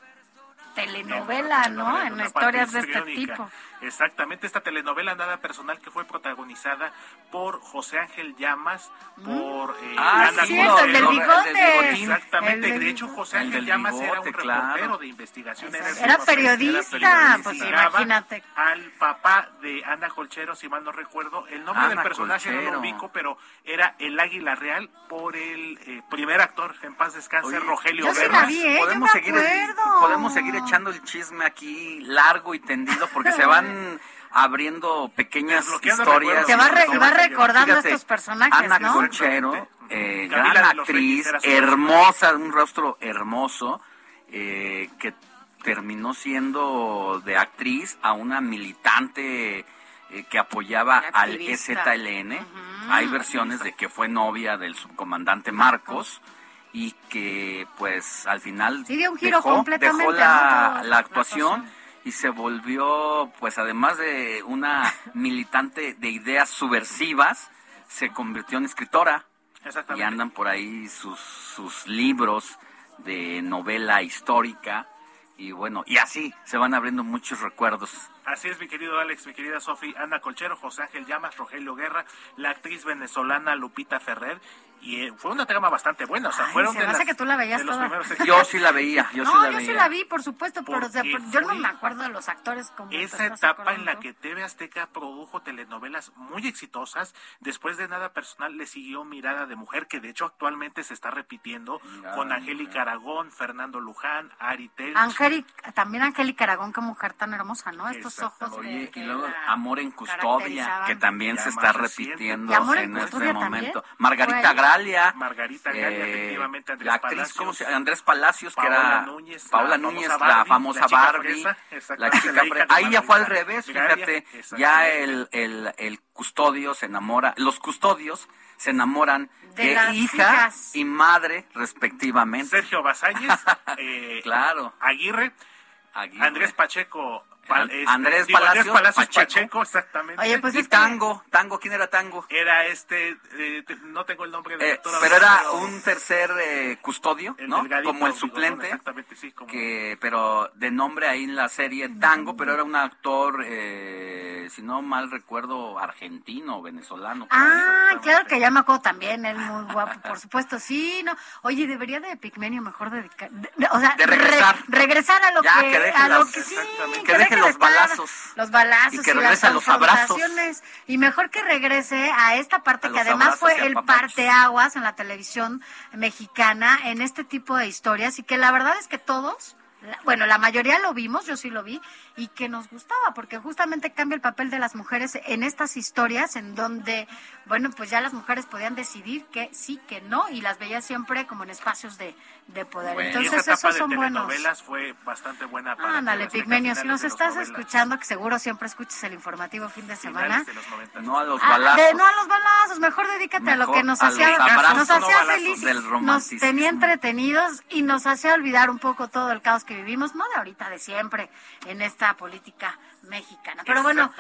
telenovela, ¿no? En una historias de este tipo. Exactamente, esta telenovela Nada Personal que fue protagonizada por José Ángel Llamas, por eh, Ah, Ana sí, el del bigote. Exactamente, El del de hecho José El Ángel Llamas era un claro. reportero de investigación. Su Era papel, periodista, pues, imagínate. Al papá de Ana Colchero, si mal no recuerdo, el nombre del personaje no Colchero. lo ubico, pero era el Águila Real por el eh, primer actor, en paz descanse, Oye, Rogelio yo sí la vi, ¿eh? Yo podemos me seguir podemos seguir echando el chisme aquí largo y tendido porque se van abriendo pequeñas historias. Se va, re- Toma, va recordando Fíjate, estos personajes, Ana ¿no? Colchero, eh, gran actriz, hermosa, un rostro hermoso, eh, que terminó siendo de actriz a una militante eh, que apoyaba al. EZLN. Hay versiones de que fue novia del subcomandante Marcos y que pues al final Sí, dio un giro dejó, completamente, la, actuación. Y se volvió, pues además de una militante de ideas subversivas, se convirtió en escritora y Exactamente. andan por ahí sus, sus libros de novela histórica y bueno, y así se van abriendo muchos recuerdos. Así es, mi querido Alex, mi querida Sofi, Ana Colchero, José Ángel Llamas, Rogelio Guerra, la actriz venezolana Lupita Ferrer y eh, fue una trama bastante buena. O sea, Ay, fueron se de, las- que tú la veías toda. primeros Yo sí la veía, yo sí la yo veía. sí la vi, por supuesto, pero o sea, yo no me acuerdo de los actores como esa estás etapa en la que TV Azteca produjo telenovelas muy exitosas. Después de Nada Personal le siguió Mirada de Mujer, que de hecho actualmente se está repitiendo con Angélica Aragón, Fernando Luján, Ari Telch. Angélica, también Angélica Aragón, qué mujer tan hermosa, ¿no? Estos ojos. Oye, y luego Amor en Custodia, que también se está reciente. repitiendo ¿Y Amor en en este también? momento. Margarita Fue- Margarita Gralia, eh, efectivamente, Andrés La actriz, Palacios. ¿cómo se llama? Andrés Palacios, que era Núñez, Paola la Núñez, famosa la Barbie, famosa la chica Barbie. fresa, la chica la Ahí ya fue al revés, fíjate. Ya el, el, el custodio se enamora, los custodios se enamoran De hija hijas. y madre respectivamente. Sergio Basáñez, eh, Claro. Aguirre, Aguirre. Andrés Pacheco. Este, Andrés digo, Palacios Pacheco. Pacheco, exactamente. Oye, pues y Tango, Tango, ¿quién era Tango? Era este, eh, no tengo el nombre del Eh, pero era pero un tercer eh, custodio, el ¿no? delgadito, Como el suplente, Exactamente, sí, como que pero de nombre ahí en la serie Tango, pero era un actor, eh, si no mal recuerdo, argentino o venezolano. Ah, claro que ya me acuerdo también, él muy guapo, por supuesto, sí, no. Oye, debería de Pigmenio mejor dedicar, de- de- o sea, De regresar. regresar a lo Ya, que, que deje a lo las- que sí, exactamente. que, Que deje de los balazos. los balazos Y que a los abrazos. y mejor que regrese a esta parte A que además fue el parteaguas en la televisión mexicana en este tipo de historias y que la verdad es que todos bueno, la mayoría lo vimos, yo sí lo vi, y que nos gustaba, porque justamente cambia el papel de las mujeres en estas historias en donde, bueno, pues ya las mujeres podían decidir que sí, que no, y las veía siempre como en espacios de, de poder. Bueno, Entonces, esa etapa esos de son buenos. telenovelas fue bastante buena para Ándale, Pigmenio, si nos estás 90, escuchando, que seguro siempre escuchas el informativo fin de semana. finales de los 90. No a los Ah, balazos. de- no a los balazos, mejor dedícate a lo que nos hacía, abrazos, nos no hacía felices, del nos tenía entretenidos y nos hacía olvidar un poco todo el caos que vivimos, no de ahorita, de siempre, en esta política mexicana. Pero bueno,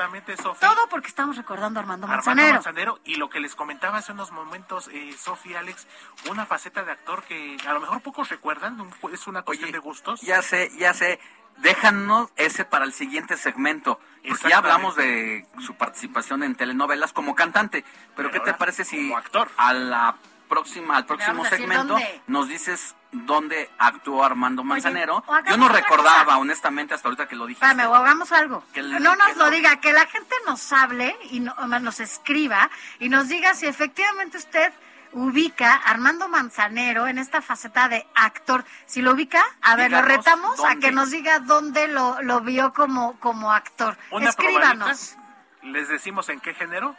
todo porque estamos recordando a Armando Armando Manzanero. Manzanero y lo que les comentaba hace unos momentos, eh, Sofía Alex, una faceta de actor que a lo mejor pocos recuerdan, un- es una cuestión de gustos. Ya sé, ya sé. Déjanos ese para el siguiente segmento. Porque ya hablamos de su participación en telenovelas como cantante. Pero, Pero ¿qué te parece si como actor. a la próxima, al próximo segmento dónde. nos dices dónde actuó Armando Manzanero? Yo no recordaba, cosa. honestamente, hasta ahorita que lo dijiste. Espérame, o hagamos algo. Que le- no nos que lo no. diga, que la gente nos hable y no- nos escriba y nos diga si efectivamente usted ubica a Armando Manzanero en esta faceta de actor. Si lo ubica, a ver, lo retamos a que nos diga dónde lo, lo vio como, como actor. Una Escríbanos. probadita. ¿Les decimos en qué género?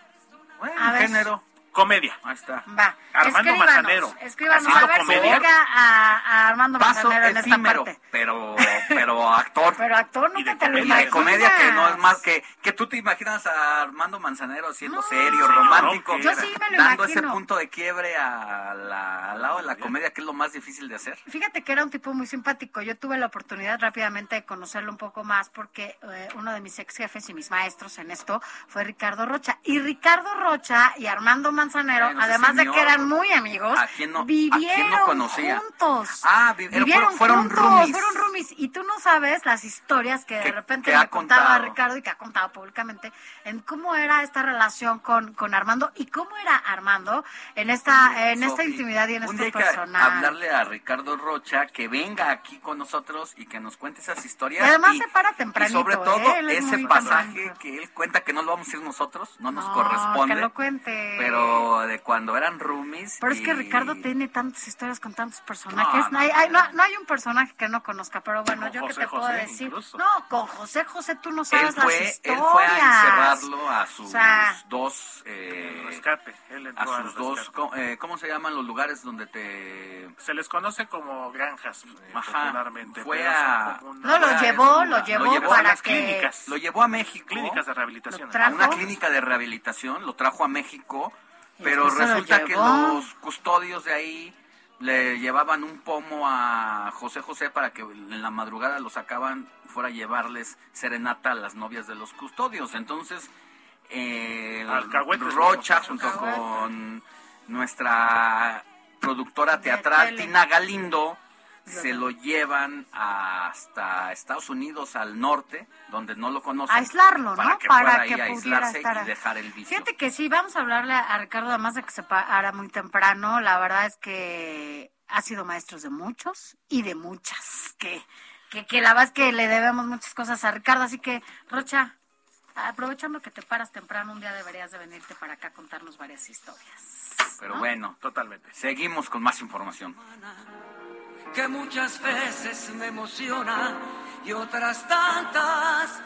Bueno, A ver. género. Comedia. Ahí está. Va, Armando escríbanos, Manzanero. escríbanos a ver si comedia. ubica a, a Armando Paso Manzanero en esta efímero, parte. Pero, pero actor. Pero actor Y de nunca te lo Y comedia, de comedia que no es más que que tú te imaginas a Armando Manzanero siendo No. serio, romántico, yo sí me lo dando ese punto de quiebre a la- al lado de la comedia que es lo más difícil de hacer. Fíjate que era un tipo muy simpático. Yo tuve la oportunidad rápidamente de conocerlo un poco más porque eh, uno de mis ex jefes y mis maestros en esto fue Ricardo Rocha. Y Ricardo Rocha y Armando Manzanero, Bueno, además de que eran muy amigos, ¿a quién no- a vivieron quién no conocía? juntos. Ah, vi- vivieron fueron- fueron juntos, roomies. fueron roomies. Y tú no sabes las historias que de repente que me ha contaba contado. Ricardo y que ha contado públicamente en cómo era esta relación con, con Armando y cómo era Armando en esta, en esta Sofi, intimidad y en que personal. hablarle a Ricardo Rocha que venga aquí con nosotros y que nos cuente esas historias. Y además se para tempranito, Y sobre todo ¿eh? Él es ese muy pasaje tempranito. que él cuenta que no lo vamos a decir nosotros, no nos No, corresponde. que lo cuente. Pero de cuando eran roomies. Pero es que y- Ricardo tiene tantas historias con tantos personajes. No, No, hay, hay- no. hay un personaje que no conozca, pero bueno, Con yo que José te puedo José, decir. incluso. No, con José José tú no Él sabes fue, las él historias. fue a encerrarlo a sus O sea, dos. eh, Rescate. Él entró a sus dos. eh, ¿Cómo se llaman los lugares donde te. Se les conoce como granjas, eh, Ajá, popularmente. fue pero a- No, lo fue a llevó, lo llevó a para las que- clínicas. Lo llevó a México. Clínicas de rehabilitación. Lo a una clínica de rehabilitación, lo trajo a México, pero lo resulta que llevó. los custodios de ahí le llevaban un pomo a José José para que en la madrugada lo sacaban fuera a llevarles serenata a las novias de los custodios. Entonces, eh, Rocha junto con nuestra productora teatral. Tina Galindo se lo llevan hasta Estados Unidos, al norte, donde no lo conocen. Aislarlo, para ¿no? Que para pueda que pudiera aislarse estar. y dejar el vicio. Fíjate que sí, vamos a hablarle a Ricardo, además de que se para muy temprano. La verdad es que ha sido maestro de muchos y de muchas. Que, que, que la verdad es que le debemos muchas cosas a Ricardo. Así que, Rocha, aprovechando que te paras temprano, un día deberías de venirte para acá a contarnos varias historias. Pero bueno, totalmente. Seguimos con más información. Que muchas veces me emociona y otras tantas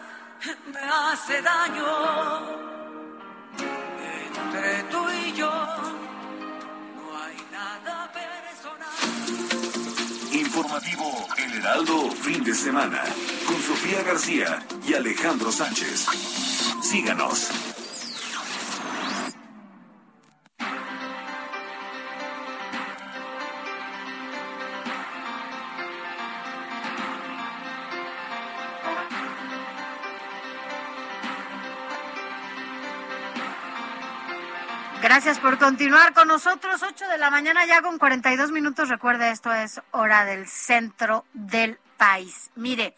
me hace daño. Entre tú y yo no hay nada personal. Informativo El Heraldo, fin de semana, con Sofía García y Alejandro Sánchez. Síganos. Gracias por continuar con nosotros. 8 de la mañana ya con 42 minutos. Recuerde, esto es hora del centro del país. Mire,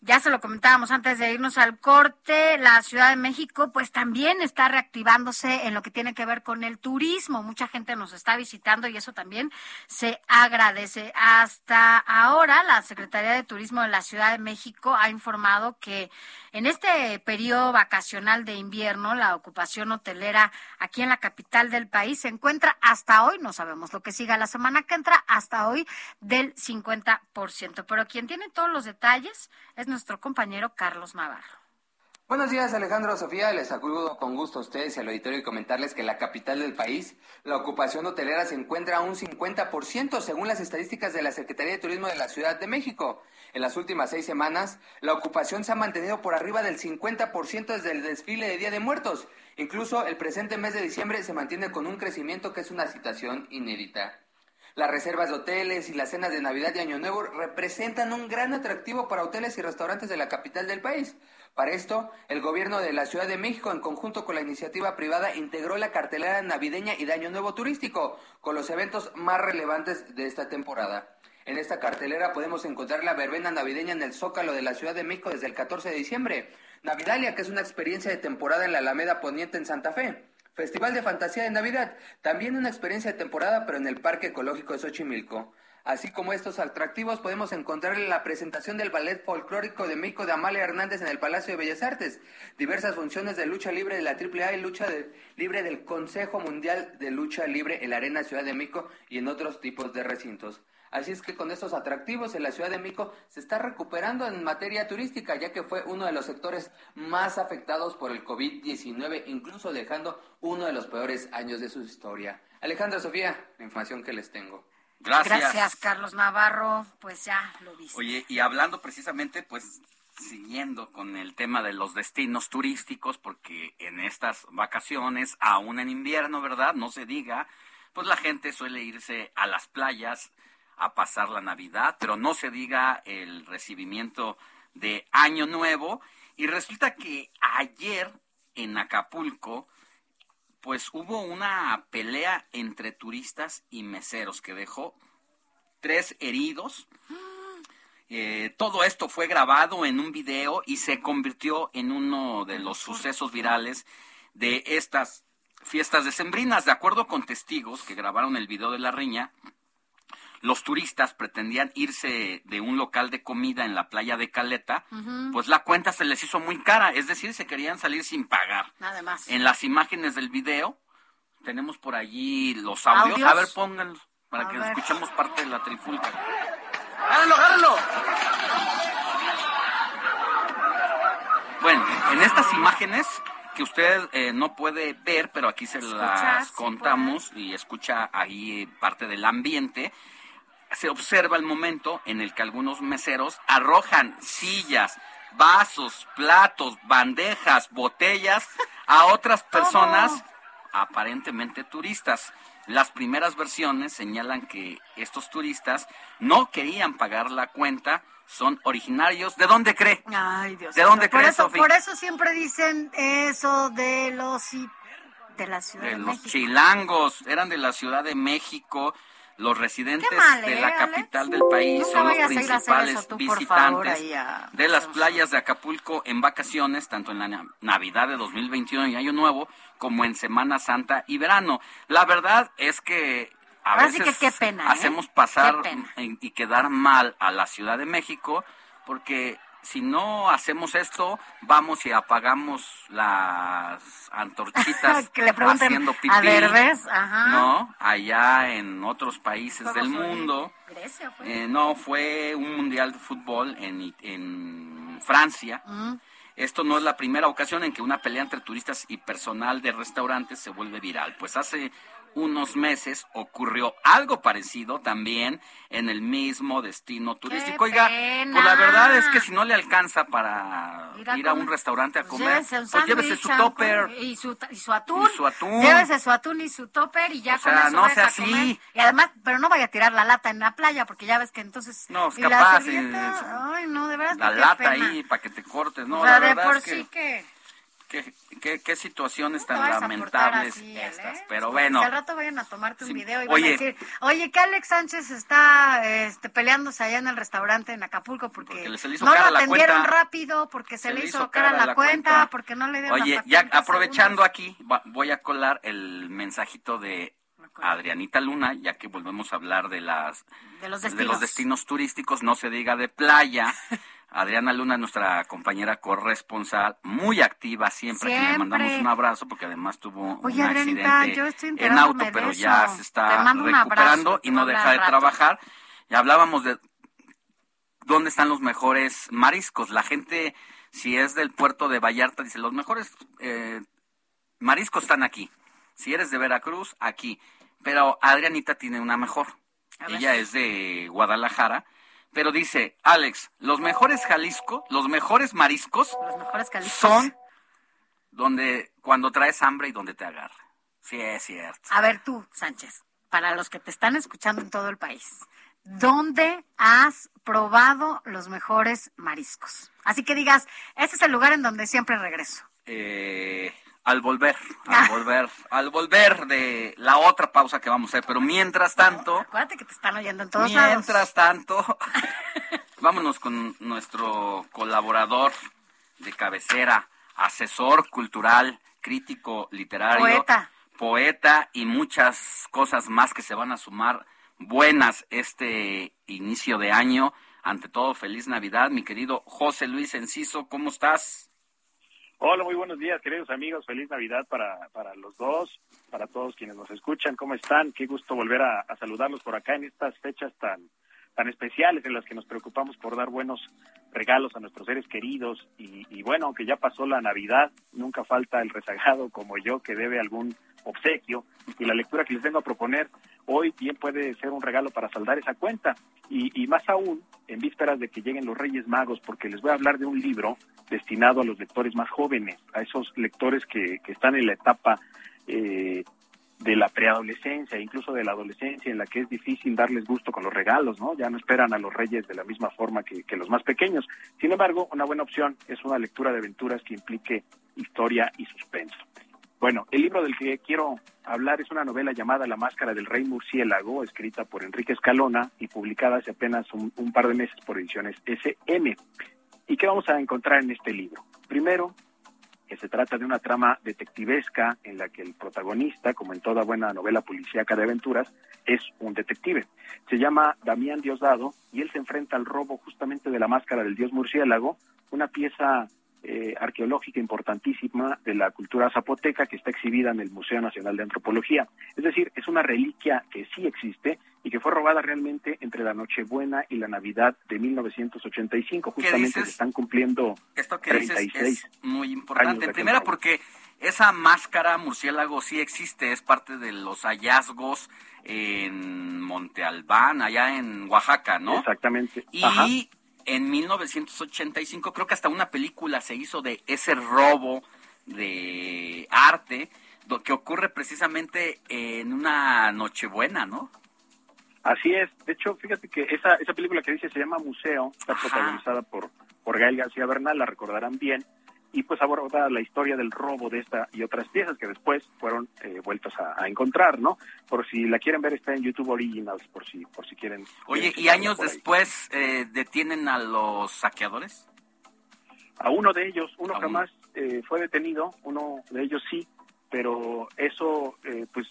ya se lo comentábamos antes de irnos al corte, la Ciudad de México pues también está reactivándose en lo que tiene que ver con el turismo. Mucha gente nos está visitando y eso también se agradece. Hasta ahora la Secretaría de Turismo de la Ciudad de México ha informado que en este periodo vacacional de invierno la ocupación hotelera aquí en la capital del país se encuentra hasta hoy, no sabemos lo que siga la semana que entra, hasta hoy del 50%. Pero quien tiene todos los detalles es nuestro compañero Carlos Navarro. Buenos días, Alejandro Sofía. Les saludo con gusto a ustedes y al auditorio y comentarles que en la capital del país la ocupación hotelera se encuentra a un 50% según las estadísticas de la Secretaría de Turismo de la Ciudad de México. En las últimas seis semanas, la ocupación se ha mantenido por arriba del 50% desde el desfile de Día de Muertos. Incluso el presente mes de diciembre se mantiene con un crecimiento que es una situación inédita. Las reservas de hoteles y las cenas de Navidad y Año Nuevo representan un gran atractivo para hoteles y restaurantes de la capital del país. Para esto, el gobierno de la Ciudad de México, en conjunto con la iniciativa privada, integró la cartelera navideña y de Año Nuevo turístico, con los eventos más relevantes de esta temporada. En esta cartelera podemos encontrar la verbena navideña en el Zócalo de la Ciudad de México desde el 14 de diciembre, Navidalia, que es una experiencia de temporada en la Alameda Poniente en Santa Fe, Festival de Fantasía de Navidad, también una experiencia de temporada pero en el Parque Ecológico de Xochimilco. Así como estos atractivos podemos encontrar la presentación del Ballet Folclórico de México de Amalia Hernández en el Palacio de Bellas Artes, diversas funciones de lucha libre de la AAA y lucha libre del Consejo Mundial de Lucha Libre en la Arena Ciudad de México y en otros tipos de recintos. Así es que con estos atractivos en la Ciudad de México se está recuperando en materia turística, ya que fue uno de los sectores más afectados por el COVID-19, incluso dejando uno de los peores años de su historia. Alejandro Sofía, la información que les tengo. Gracias. Gracias, Carlos Navarro. Pues ya lo viste. Oye, y hablando precisamente, pues, siguiendo con el tema de los destinos turísticos, porque en estas vacaciones, aún en invierno, ¿verdad? No se diga, pues la gente suele irse a las playas a pasar la Navidad, pero no se diga el recibimiento de Año Nuevo. Y resulta que ayer en Acapulco, pues hubo una pelea entre turistas y meseros que dejó tres heridos. Eh, todo esto fue grabado en un video y se convirtió en uno de los sucesos virales de estas fiestas decembrinas. De acuerdo con testigos que grabaron el video de la riña, los turistas pretendían irse de un local de comida en la playa de Caleta, pues la cuenta se les hizo muy cara, es decir, se querían salir sin pagar. Nada más. En las imágenes del video tenemos por allí los audios. ¿Audios? A ver, pónganlos para A que ver. escuchemos parte de la trifulca. ¡Agárrenlo, agárrenlo! Bueno, en estas imágenes que usted eh, no puede ver, pero aquí se Escuchar, las sí contamos y escucha ahí parte del ambiente, se observa el momento en el que algunos meseros arrojan sillas, vasos, platos, bandejas, botellas a otras personas aparentemente turistas. Las primeras versiones señalan que estos turistas no querían pagar la cuenta, son originarios. ¿De dónde cree? Ay, Dios ¿De dónde por crees, eso? Por eso siempre dicen eso de los de la Ciudad de, de los México. chilangos, eran de la Ciudad de México. Los residentes mal, de ¿eh, la Alex? capital del país Nunca son los principales tú, favor, visitantes a- de las playas de Acapulco en vacaciones, tanto en la na- Navidad de 2021 y Año Nuevo, como en Semana Santa y verano. La verdad es que a Ahora sí veces que qué pena, ¿eh? hacemos pasar Qué pena. en- y quedar mal a la Ciudad de México, porque si no hacemos esto, vamos y apagamos las antorchitas Que le haciendo pipí, a Derbez, ajá. ¿no? Allá en otros países del mundo. Grecia fue. Eh, no, fue un mundial de fútbol en, en Francia. Mm. Esto no es la primera ocasión en que una pelea entre turistas y personal de restaurantes se vuelve viral. Pues hace unos meses ocurrió algo parecido también en el mismo destino turístico. Oiga, pena! pues la verdad es que si no le alcanza para Ir a ir a un restaurante a Pues comer, llévese un pues llévese su topper. Y su, y su atún. Y su atún. Llévese su atún y su topper y ya O con sea, eso no sea así. comer. Y además, pero no vaya a tirar la lata en la playa porque ya ves que entonces... No, es y la capaz, eh, ay, no, de verdad La qué lata pena. ahí para que te cortes, ¿no? o sea, la de por es que... sí que... Qué, qué- qué situaciones tan lamentables así, estas. ¿eh? Pero bueno, al rato vayan a tomarte un Sí. video y van Oye. a decir, oye, que Alex Sánchez está este, peleándose allá en el restaurante en Acapulco porque, se no cara lo atendieron rápido, porque se, le hizo cara la, cuenta, porque no le dieron oye, ya aprovechando aquí, va- voy a colar el mensajito de Adrianita Luna, ya que volvemos a hablar de las De los de destinos. los destinos turísticos, no se diga de playa. Adriana Luna, nuestra compañera corresponsal, muy activa siempre, que le Siempre. mandamos un abrazo porque además tuvo Oye, un accidente yo estoy en auto, pero ya se está recuperando abrazo, y no deja de rato. trabajar. Y hablábamos de dónde están los mejores mariscos. La gente, si es del puerto de Vallarta, dice, los mejores eh, mariscos están aquí. Si eres de Veracruz, aquí. Pero Adrianita tiene una mejor. Ella es de Guadalajara. Pero dice, Alex, los mejores Jalisco, los mejores mariscos Los mejores son donde cuando traes hambre y donde te agarra. Sí, es cierto. A ver tú, Sánchez, para los que te están escuchando en todo el país, ¿dónde has probado los mejores mariscos? Así que digas, ese es el lugar en donde siempre regreso. Eh, al volver, Ah. al volver, al volver de la otra pausa que vamos a hacer. Pero mientras tanto, Acuérdate que te están oyendo en todos lados. mientras tanto, vámonos con nuestro colaborador de cabecera, asesor cultural, crítico literario, Poeta. poeta y muchas cosas más que se van a sumar buenas este inicio de año. Ante todo, feliz Navidad, mi querido José Luis Enciso, ¿cómo estás? Hola, muy buenos días, queridos amigos. Feliz Navidad para, para los dos, para todos quienes nos escuchan. ¿Cómo están? Qué gusto volver a, a saludarlos por acá en estas fechas tan, tan especiales en las que nos preocupamos por dar buenos regalos a nuestros seres queridos. Y, bueno, aunque ya pasó la Navidad, nunca falta el rezagado como yo que debe algún obsequio. Y la lectura que les vengo a proponer hoy bien puede ser un regalo para saldar esa cuenta. Y, y más aún en vísperas de que lleguen los Reyes Magos, porque les voy a hablar de un libro destinado a los lectores más jóvenes, a esos lectores que, que están en la etapa eh, de la preadolescencia, incluso de la adolescencia, en la que es difícil darles gusto con los regalos, ¿no? Ya no esperan a los reyes de la misma forma que, los más pequeños. Sin embargo, una buena opción es una lectura de aventuras que implique historia y suspenso. Bueno, el libro del que quiero hablar es una novela llamada La Máscara del Rey Murciélago, escrita por Enrique Escalona y publicada hace apenas un, un par de meses por ediciones SM. ¿Y qué vamos a encontrar en este libro? Primero, que se trata de una trama detectivesca en la que el protagonista, como en toda buena novela policíaca de aventuras, es un detective. Se llama Damián Diosdado y él se enfrenta al robo justamente de la máscara del dios murciélago, una pieza eh, arqueológica importantísima de la cultura zapoteca que está exhibida en el Museo Nacional de Antropología. Es decir, es una reliquia que sí existe y que fue robada realmente entre la Nochebuena y la Navidad de 1985. ¿Qué Justamente se están cumpliendo Esto que dices 36 es muy importante. Primero porque esa máscara murciélago sí existe, es parte de los hallazgos en Monte Albán, allá en Oaxaca, ¿no? Exactamente. Y Ajá. En 1985 creo que hasta una película se hizo de ese robo de arte do- que ocurre precisamente en una Nochebuena, ¿no? Así es. De hecho, fíjate que esa, esa película que dice se llama Museo, está protagonizada por, por Gael García Bernal, la recordarán bien. Y pues aborda la historia del robo de esta y otras piezas que después fueron eh, vueltas a, encontrar, ¿no? Por si la quieren ver está en YouTube Originals, por si por si quieren. Oye, ¿y años después eh, detienen a los saqueadores? A uno de ellos, uno jamás eh, fue detenido, uno de ellos sí, pero eso, pues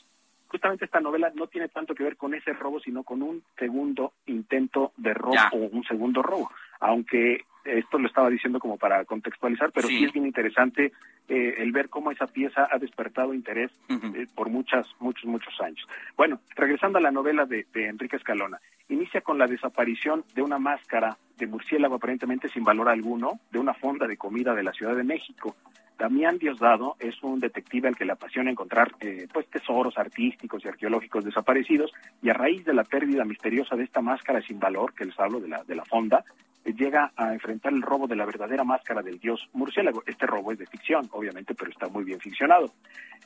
justamente esta novela no tiene tanto que ver con ese robo, sino con un segundo intento de robo o un segundo robo. Aunque esto lo estaba diciendo como para contextualizar, pero sí, es bien interesante eh, el ver cómo esa pieza ha despertado interés eh, por muchas, muchos, muchos años. Bueno, regresando a la novela de, de Enrique Escalona, inicia con la desaparición de una máscara de murciélago aparentemente sin valor alguno de una fonda de comida de la Ciudad de México. Damián Diosdado es un detective al que le apasiona encontrar eh, pues tesoros artísticos y arqueológicos desaparecidos y a raíz de la pérdida misteriosa de esta máscara sin valor que les hablo de la de la fonda llega a enfrentar el robo de la verdadera máscara del dios murciélago. Este robo es de ficción, obviamente, pero está muy bien ficcionado.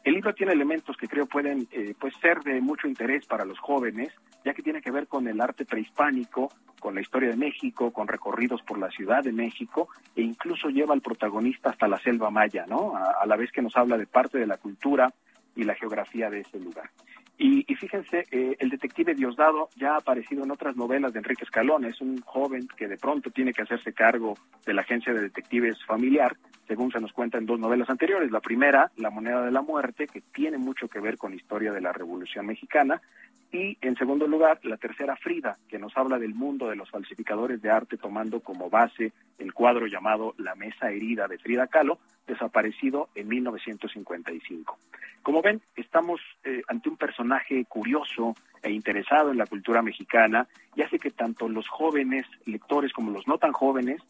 El libro tiene elementos que creo pueden eh, pues ser de mucho interés para los jóvenes, ya que tiene que ver con el arte prehispánico, con la historia de México, con recorridos por la Ciudad de México e incluso lleva al protagonista hasta la selva maya, ¿no? A, la vez que nos habla de parte de la cultura y la geografía de ese lugar. Y, fíjense, eh, el detective Diosdado ya ha aparecido en otras novelas de Enrique Escalón. Es un joven que de pronto tiene que hacerse cargo de la agencia de detectives familiar, según se nos cuenta en dos novelas anteriores. La primera, La moneda de la muerte, que tiene mucho que ver con la historia de la Revolución Mexicana, y en segundo lugar, la tercera Frida, que nos habla del mundo de los falsificadores de arte tomando como base el cuadro llamado La Mesa Herida de Frida Kahlo, desaparecido en 1955. Como ven, estamos eh, ante un personaje curioso e interesado en la cultura mexicana y hace que tanto los jóvenes lectores como los no tan jóvenes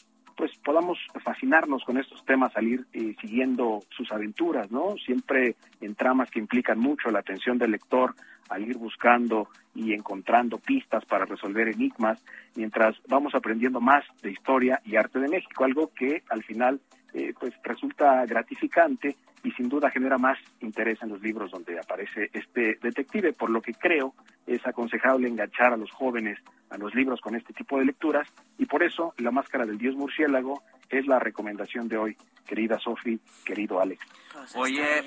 pues podamos fascinarnos con estos temas, salir eh, siguiendo sus aventuras, ¿no? Siempre en tramas que implican mucho la atención del lector al ir buscando y encontrando pistas para resolver enigmas, mientras vamos aprendiendo más de historia y arte de México, algo que al final eh, pues resulta gratificante y sin duda genera más interés en los libros donde aparece este detective, por lo que creo es aconsejable enganchar a los jóvenes a los libros con este tipo de lecturas y por eso La Máscara del Dios Murciélago es la recomendación de hoy, querida Sofi, querido Alex. Pues Oye,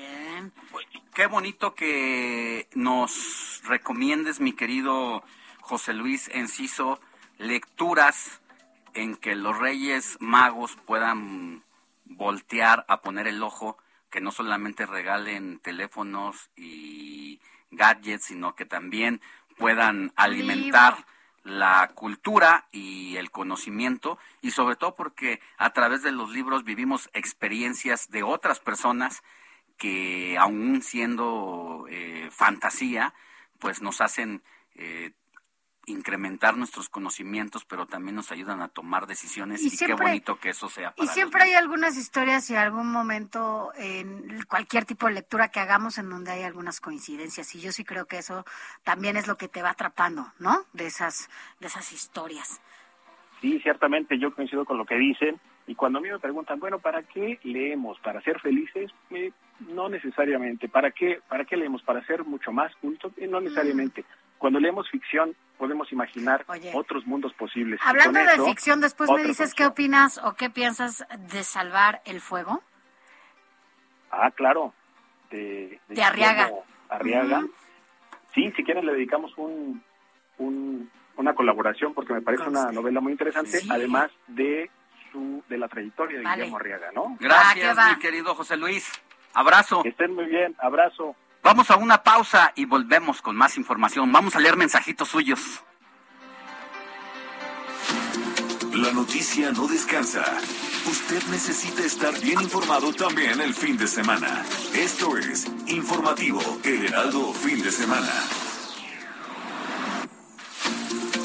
qué bonito que nos recomiendes, mi querido José Luis Enciso, lecturas en que los reyes magos puedan voltear a poner el ojo, que no solamente regalen teléfonos y gadgets, sino que también puedan alimentar la cultura y el conocimiento y sobre todo porque a través de los libros vivimos experiencias de otras personas que aún siendo eh, fantasía pues nos hacen eh, incrementar nuestros conocimientos, pero también nos ayudan a tomar decisiones y, qué bonito que eso sea. y siempre hay algunas historias y algún momento en cualquier tipo de lectura que hagamos en donde hay algunas coincidencias y yo sí creo que eso también es lo que te va atrapando, ¿no? De esas de esas historias. Sí, ciertamente yo coincido con lo que dicen y cuando a mí me preguntan, bueno, ¿para qué leemos? ¿Para ser felices? Eh, no necesariamente. ¿Para qué, ¿Para qué leemos? ¿Para ser mucho más culto? Eh, no necesariamente. Cuando leemos ficción podemos imaginar otros mundos posibles. Hablando de ficción, después me dices qué opinas o qué piensas de Salvar el Fuego. Ah, claro. De, de, Arriaga. Arriaga. Sí, si quieren le dedicamos un, una colaboración porque me parece una novela muy interesante, además de su de la trayectoria de Guillermo Arriaga, ¿no? Gracias, mi querido José Luis. Abrazo. Que estén muy bien. Abrazo. Vamos a una pausa y volvemos con más información. Vamos a leer mensajitos suyos. La noticia no descansa. Usted necesita estar bien informado también el fin de semana. Esto es Informativo El Heraldo Fin de Semana.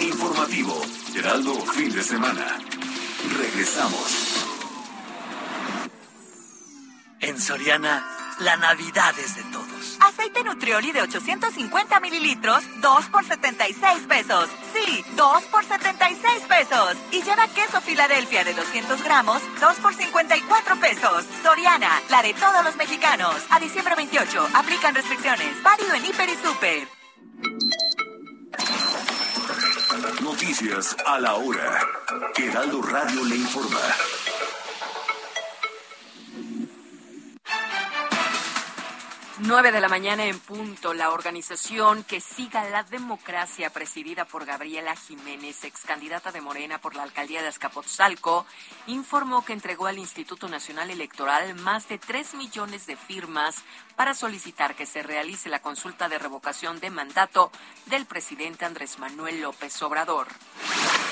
Informativo Heraldo Fin de Semana. Regresamos. En Soriana, la Navidad es de todos. Aceite Nutrioli de 850 mililitros, 2 por 76 pesos. Sí, 2 por 76 pesos. Y lleva queso Filadelfia de 200 gramos, 2 por 54 pesos. Soriana, la de todos los mexicanos. A diciembre 28, aplican restricciones. Válido en Hiper y Super. Noticias a la hora. Heraldo Radio le informa. 9 de la mañana en punto, la organización que siga la democracia presidida por Gabriela Jiménez, ex candidata de Morena por la alcaldía de Azcapotzalco, informó que entregó al Instituto Nacional Electoral más de 3 millones de firmas para solicitar que se realice la consulta de revocación de mandato del presidente Andrés Manuel López Obrador.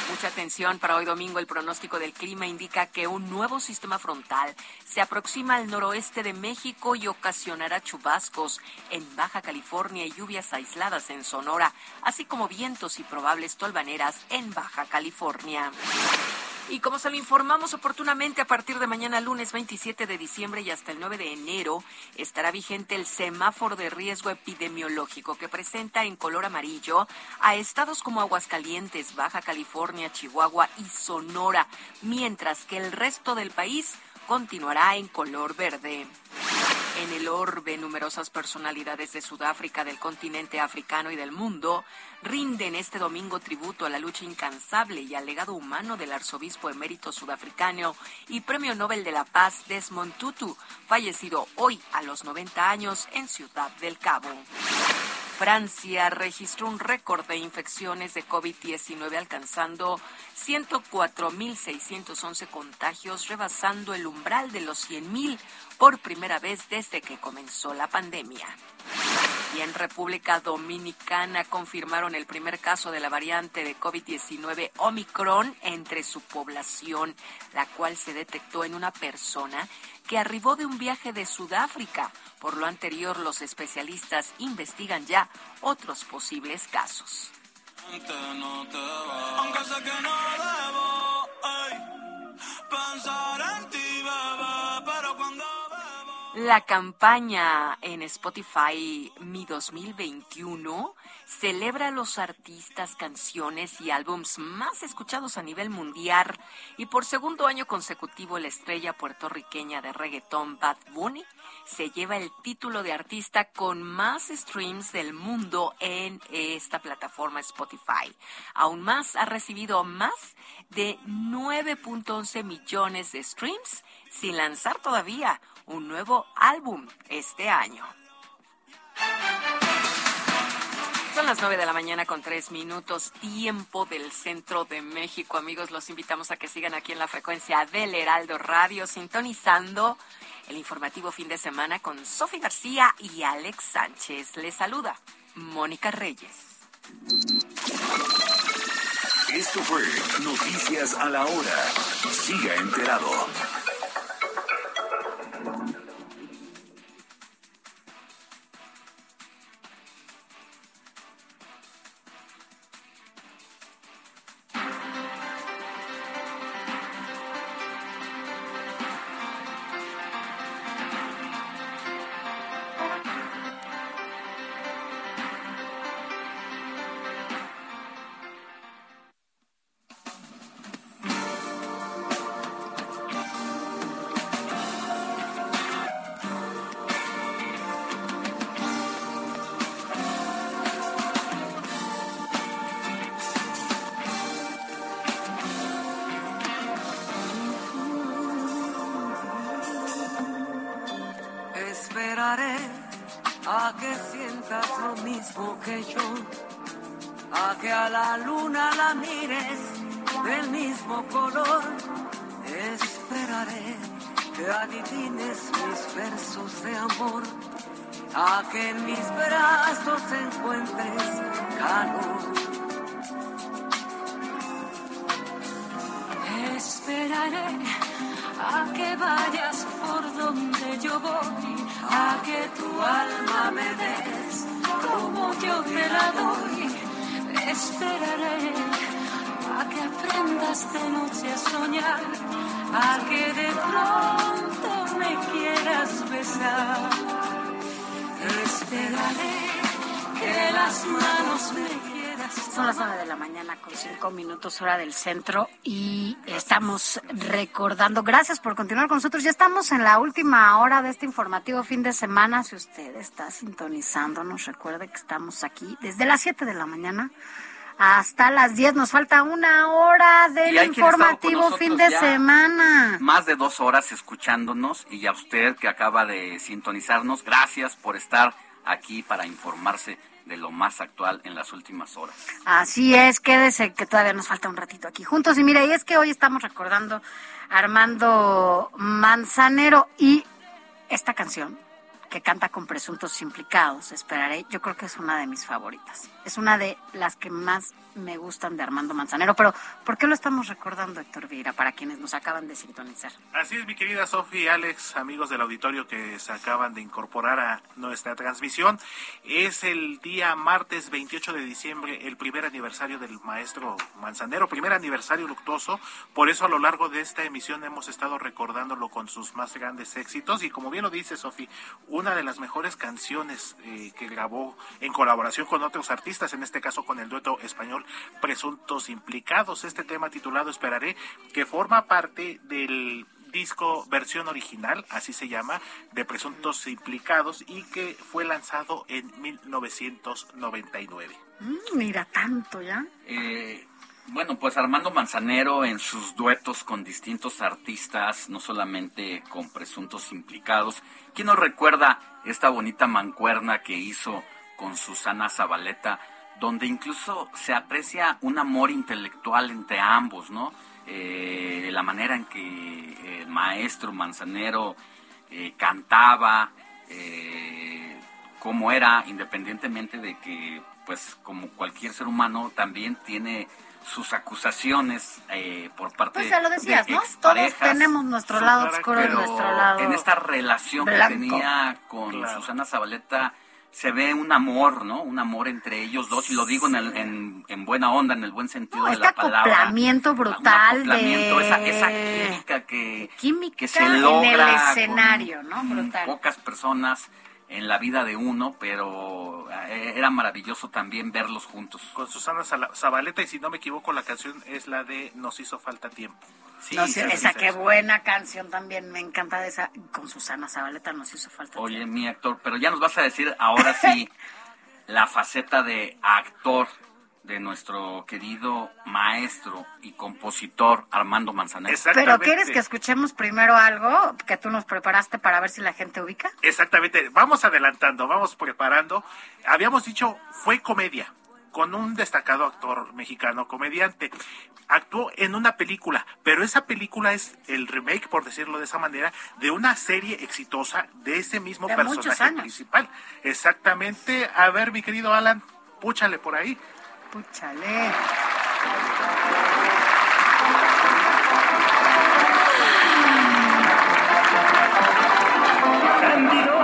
Mucha atención para hoy domingo. El pronóstico del clima indica que un nuevo sistema frontal se aproxima al noroeste de México y ocasionará chubascos en Baja California y lluvias aisladas en Sonora, así como vientos y probables tolvaneras en Baja California. Y como se lo informamos oportunamente, a partir de mañana lunes 27 de diciembre y hasta el 9 de enero estará vigente el semáforo de riesgo epidemiológico que presenta en color amarillo a estados como Aguascalientes, Baja California, Chihuahua y Sonora, mientras que el resto del país continuará en color verde. En el orbe, numerosas personalidades de Sudáfrica, del continente africano y del mundo rinden este domingo tributo a la lucha incansable y al legado humano del arzobispo emérito sudafricano y premio Nobel de la Paz Desmond Tutu, fallecido hoy a los 90 años en Ciudad del Cabo. Francia registró un récord de infecciones de COVID-19 alcanzando 104.611 contagios, rebasando el umbral de los 100.000 por primera vez desde que comenzó la pandemia. Y en República Dominicana confirmaron el primer caso de la variante de COVID-19 Omicron entre su población, la cual se detectó en una persona que arribó de un viaje de Sudáfrica. Por lo anterior, los especialistas investigan ya otros posibles casos. La campaña en Spotify Mi 2021 celebra los artistas, canciones y álbums más escuchados a nivel mundial y por segundo año consecutivo la estrella puertorriqueña de reggaetón Bad Bunny se lleva el título de artista con más streams del mundo en esta plataforma Spotify. Aún más, ha recibido más de 9.11 millones de streams sin lanzar todavía un nuevo álbum este año. Son las 9 de la mañana con tres minutos, tiempo del centro de México. Amigos, los invitamos a que sigan aquí en la frecuencia del Heraldo Radio, sintonizando el informativo fin de semana con Sofi García y Alex Sánchez. Les saluda Mónica Reyes. Esto fue Noticias a la Hora. Siga enterado. Del centro y estamos recordando, gracias por continuar con nosotros, ya estamos en la última hora de este informativo fin de semana, si usted está sintonizándonos, recuerde que estamos aquí desde las 7 de la mañana hasta las 10. Nos falta una hora del informativo fin de semana. Más de dos horas escuchándonos y a usted que acaba de sintonizarnos, gracias por estar aquí para informarse de lo más actual en las últimas horas. Así es, quédese que todavía nos falta un ratito aquí juntos. Y mire, y es que hoy estamos recordando Armando Manzanero y esta canción que canta con presuntos implicados, esperaré, yo creo que es una de mis favoritas. Es una de las que más me gustan de Armando Manzanero, pero ¿por qué lo estamos recordando, Héctor Vieira, para quienes nos acaban de sintonizar? Así es, mi querida Sofía y Alex, amigos del auditorio que se acaban de incorporar a nuestra transmisión. Es el día martes 28 de diciembre, el primer aniversario del maestro Manzanero, primer aniversario luctuoso, por eso a lo largo de esta emisión hemos estado recordándolo con sus más grandes éxitos y como bien lo dice Sofía, una de las mejores canciones eh, que grabó en colaboración con otros artistas, en este caso con el dueto español Presuntos Implicados. Este tema titulado Esperaré, que forma parte del disco versión original, así se llama, de Presuntos Implicados y que fue lanzado en 1999. Mm, mira, tanto ya. Eh, bueno, pues Armando Manzanero en sus duetos con distintos artistas, no solamente con presuntos implicados. ¿Quién nos recuerda esta bonita mancuerna que hizo con Susana Zabaleta, donde incluso se aprecia un amor intelectual entre ambos, ¿no? Eh, la manera en que el maestro Manzanero eh, cantaba, eh, cómo era, independientemente de que, pues, como cualquier ser humano, también tiene sus acusaciones eh, por parte pues ya lo decías, ¿no? Todos tenemos nuestro lado oscuro y nuestro lado en esta relación que tenía con Susana Zabaleta se ve un amor, ¿no? Un amor entre ellos dos, y lo digo en, el, en, buena onda, en el buen sentido de la palabra. Un acoplamiento brutal acoplamiento, esa, esa, química que, que se logra en el escenario, ¿no? Brutal. Pocas personas en la vida de uno, pero eh, era maravilloso también verlos juntos. Con Susana Zabaleta, y si no me equivoco, la canción es la de Nos hizo falta tiempo. Sí, esa qué buena canción también, me encanta de esa. Con Susana Zabaleta nos hizo falta Oye, mi actor, pero ya nos vas a decir ahora sí la faceta de actor de nuestro querido maestro y compositor Armando Manzanero. Pero ¿quieres que escuchemos primero algo que tú nos preparaste para ver si la gente ubica? Exactamente, vamos adelantando, vamos preparando. Habíamos dicho, fue comedia con un destacado actor mexicano comediante. Actuó en una película, pero esa película es el remake, por decirlo de esa manera, de una serie exitosa de ese mismo personaje principal. Exactamente. A ver, mi querido Alan, púchale por ahí. Púchale. Cándido.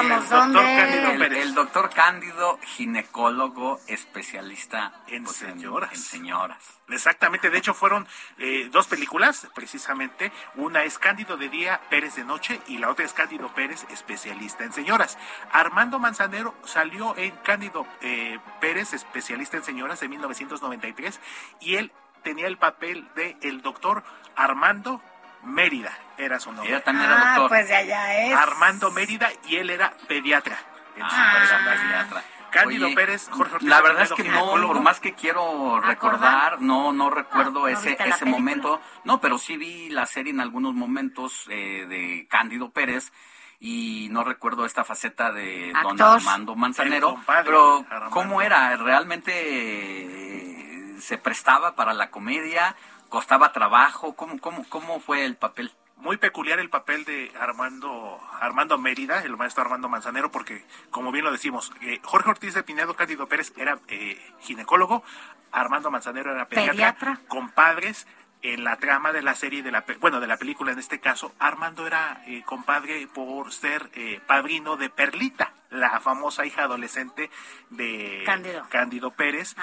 El, doctor Cándido ginecólogo especialista en pues, señoras. En, señoras. Exactamente, de hecho fueron eh, dos películas, precisamente. Una es Cándido de día, Pérez de noche, y la otra es Cándido Pérez, especialista en señoras. Armando Manzanero salió en Cándido eh, Pérez, especialista en señoras, de 1993, y él tenía el papel de el doctor Armando Mérida era su nombre. También era doctor. pues de allá es. Armando Mérida y él era pediatra. Ah, Cándido Pérez, Jorge Ortiz. La verdad es que no, por más que quiero recordar, no no recuerdo ese ese momento. No, pero sí vi la serie en algunos momentos eh, de Cándido Pérez y no recuerdo esta faceta de don Armando Manzanero. pero ¿cómo era? ¿Realmente eh, se prestaba para la comedia? ¿Costaba trabajo? ¿Cómo, cómo, cómo fue el papel? muy peculiar el papel de Armando Armando Mérida, el maestro Armando Manzanero, porque como bien lo decimos, eh, Jorge Ortiz de Pinedo Cándido Pérez era eh, ginecólogo, Armando Manzanero era pediatra, compadres en la trama de la serie de la bueno de la película en este caso. Armando era eh, compadre por ser padrino de Perlita la famosa hija adolescente de Cándido, Pérez.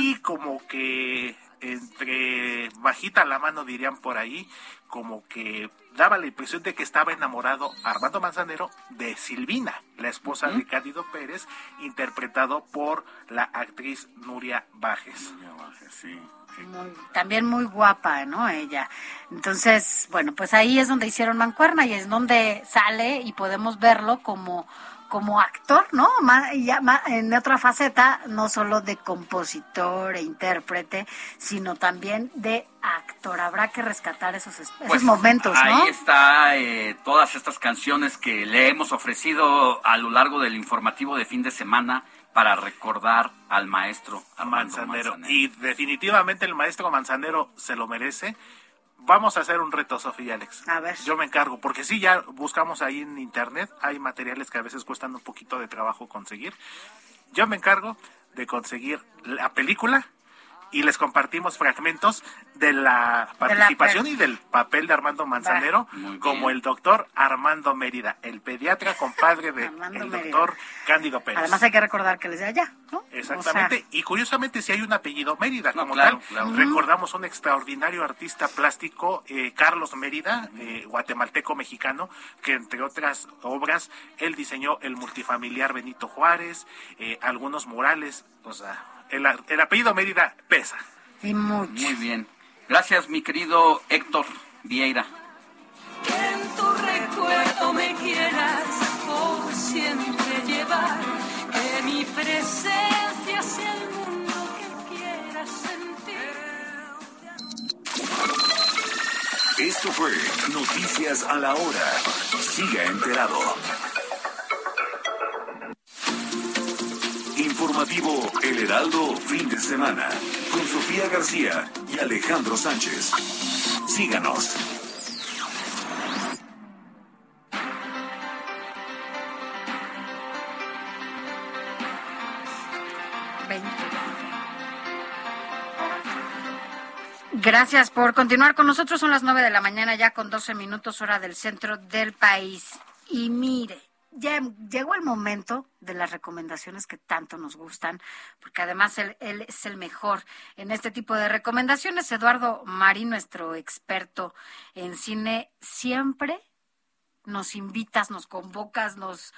Y como que entre bajita la mano dirían por ahí como que daba la impresión de que estaba enamorado Armando Manzanero de Silvina, la esposa de Cándido Pérez, interpretado por la actriz Nuria Bajes. también muy guapa, ¿no? Ella. Entonces, bueno, pues ahí es donde hicieron Mancuerna y es donde sale y podemos verlo como como actor, ¿no? ya, en otra faceta, no solo de compositor e intérprete, sino también de actor. Habrá que rescatar esos, esos pues, momentos, ¿no? Ahí está eh, todas estas canciones que le hemos ofrecido a lo largo del informativo de fin de semana para recordar al maestro Manzanero. Y definitivamente el maestro Manzanero se lo merece vamos a hacer un reto, Sofía y Alex. A ver. Yo me encargo, porque sí, ya buscamos ahí en internet, hay materiales que a veces cuestan un poquito de trabajo conseguir. Yo me encargo de conseguir la película y les compartimos fragmentos de la participación y del papel de Armando Manzanero como el doctor Armando Mérida, el pediatra compadre de el doctor Cándido Pérez. Además hay que recordar que él es de allá, ¿no? Exactamente, y curiosamente si hay un apellido Mérida como tal, recordamos un extraordinario artista plástico, eh, Carlos Mérida, eh, guatemalteco mexicano, que entre otras obras él diseñó el multifamiliar Benito Juárez, eh, algunos murales, o sea, el, el apellido Mérida pesa. Y mucho. Muy bien. Gracias, mi querido Héctor Vieira. Que en tu recuerdo me quieras por siempre llevar, que mi presencia sea el mundo que quieras sentir. Esto fue Noticias a la Hora. Siga enterado. Informativo El Heraldo Fin de Semana con Sofía García y Alejandro Sánchez. Síganos. Gracias por continuar con nosotros. Son las nueve de la mañana ya con 12 minutos hora del centro del país. Y mire, ya llegó el momento de las recomendaciones que tanto nos gustan, porque además él, es el mejor en este tipo de recomendaciones. Eduardo Marín, nuestro experto en cine, siempre nos invitas, nos convocas, nos,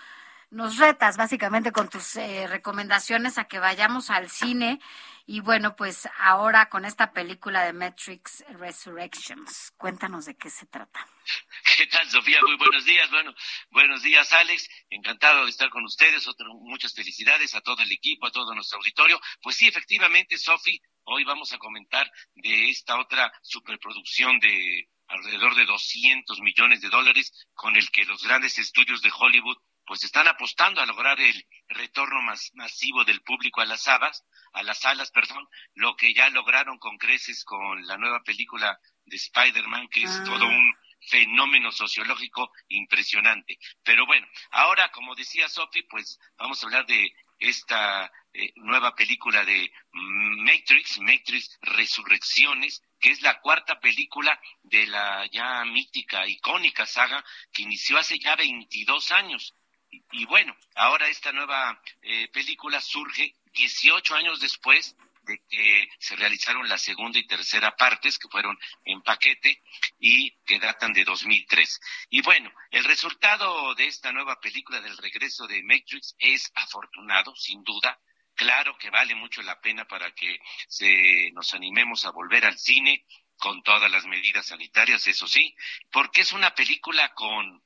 nos retas básicamente con tus eh, recomendaciones a que vayamos al cine. Y bueno, pues ahora con esta película de Matrix Resurrections, cuéntanos de qué se trata. ¿Qué tal, Sofía? Muy buenos días. Bueno, buenos días, Alex. Encantado de estar con ustedes. muchas felicidades a todo el equipo, a todo nuestro auditorio. Pues sí, efectivamente, Sofi, hoy vamos a comentar de esta otra superproducción de alrededor de 200 millones de dólares con el que los grandes estudios de Hollywood pues están apostando a lograr el retorno masivo del público a las salas, a las salas, perdón, lo que ya lograron con creces con la nueva película de Spider-Man, que es todo ah. un fenómeno sociológico impresionante. Pero bueno, ahora, como decía Sophie, pues vamos a hablar de esta eh, nueva película de Matrix, Matrix Resurrecciones, que es la cuarta película de la ya mítica, icónica saga que inició hace ya 22 años. Y, bueno, ahora esta nueva eh, película surge 18 años después de que se realizaron la segunda y tercera partes que fueron en paquete y que datan de 2003. Y bueno, el resultado de esta nueva película del regreso de Matrix es afortunado, sin duda. Claro que vale mucho la pena para que se nos animemos a volver al cine con todas las medidas sanitarias, eso sí, porque es una película con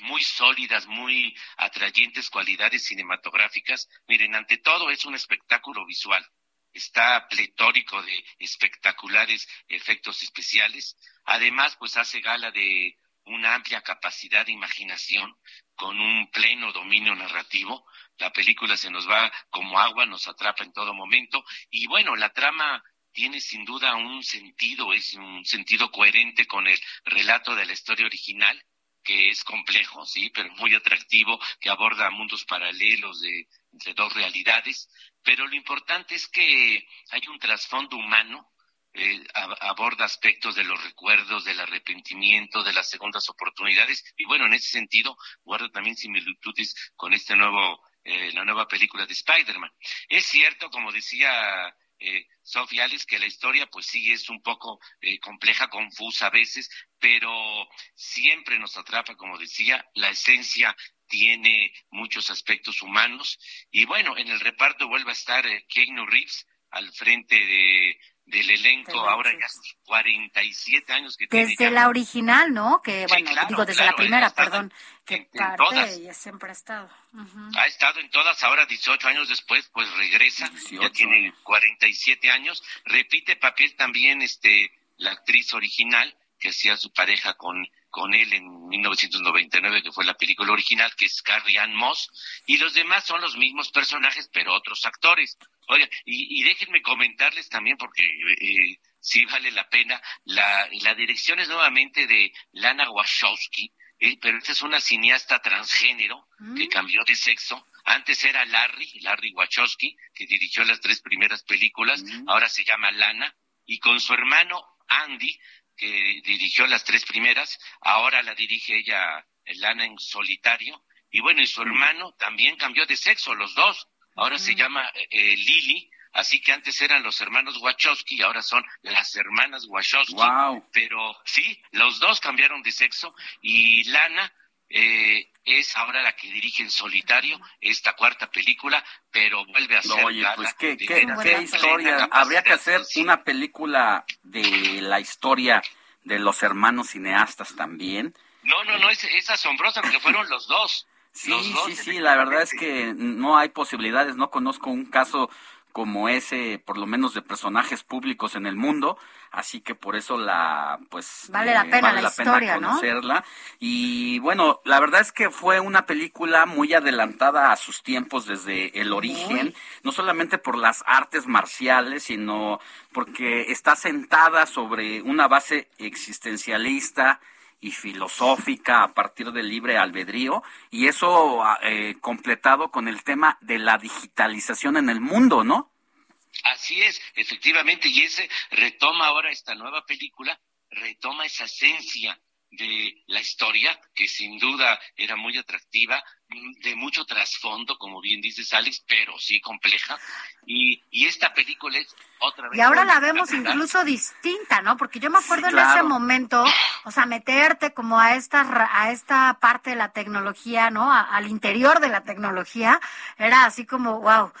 muy sólidas, muy atrayentes cualidades cinematográficas. Miren, ante todo es un espectáculo visual. Está pletórico de espectaculares efectos especiales. Además, pues hace gala de una amplia capacidad de imaginación con un pleno dominio narrativo. La película se nos va como agua, nos atrapa en todo momento. Y bueno, la trama tiene sin duda un sentido, es un sentido coherente con el relato de la historia original que es complejo, sí, pero muy atractivo, que aborda mundos paralelos de entre dos realidades, pero lo importante es que hay un trasfondo humano, eh, aborda aspectos de los recuerdos, del arrepentimiento, de las segundas oportunidades, y bueno, en ese sentido guarda también similitudes con este nuevo, eh, la nueva película de Spider-Man. Es cierto, como decía eh, Sofía Alex, que la historia pues sí es un poco eh, compleja, confusa a veces, pero siempre nos atrapa, como decía, la esencia tiene muchos aspectos humanos. Y bueno, en el reparto vuelve a estar eh, Reeves al frente de del elenco, ahora ya sus 47 años que desde tiene. la original, ¿no? Que bueno, digo desde la claro, primera, ha estado perdón, que en parte todas. y siempre ha estado. Ujú. Ha estado en todas, ahora 18 años después, pues regresa, ya tiene 47 años, repite papel también este la actriz original que hacía su pareja con con él en 1999, que fue la película original, que es Carrie Ann Moss, y los demás son los mismos personajes, pero otros actores. Oigan, y, y déjenme comentarles también, porque eh, sí vale la pena, la, la dirección es nuevamente de Lana Wachowski, eh, pero esta es una cineasta transgénero que cambió de sexo. Antes era Larry, Larry Wachowski, que dirigió las tres primeras películas, ahora se llama Lana, y con su hermano Andy, que dirigió las tres primeras, ahora la dirige ella, Lana, en solitario, y bueno, y su hermano también cambió de sexo, los dos, ahora se llama eh, Lily, así que antes eran los hermanos Wachowski y ahora son las hermanas Wachowski, pero sí, los dos cambiaron de sexo, y Lana eh, es ahora la que dirige en solitario esta cuarta película, pero vuelve a ser Oye, pues qué, qué, plena- qué plena historia. Habría que hacer una película de la historia de los hermanos cineastas también. No, no, no, es, es asombroso porque fueron los dos. Sí, Los dos, sí, sí, la verdad es que no hay posibilidades, no conozco un caso como ese, por lo menos de personajes públicos en el mundo, así que por eso la, pues, Vale la pena la historia, ¿no? conocerla. Y bueno, la verdad es que fue una película muy adelantada a sus tiempos desde el origen, no solamente por las artes marciales, sino porque está sentada sobre una base existencialista, y filosófica a partir del libre albedrío y eso eh, completado con el tema de la digitalización en el mundo, ¿no? Así es, efectivamente, y ese retoma ahora esta nueva película, retoma esa esencia de la historia, que sin duda era muy atractiva, mm, de mucho trasfondo, como bien dices Alex, pero sí compleja, y, y esta película es otra vez... Y ahora la vemos incluso distinta, ¿no? Porque yo me acuerdo Sí, en ese momento, o sea, meterte como a esta ra- a esta parte de la tecnología, ¿no? A- al interior de la tecnología, era así como, wow.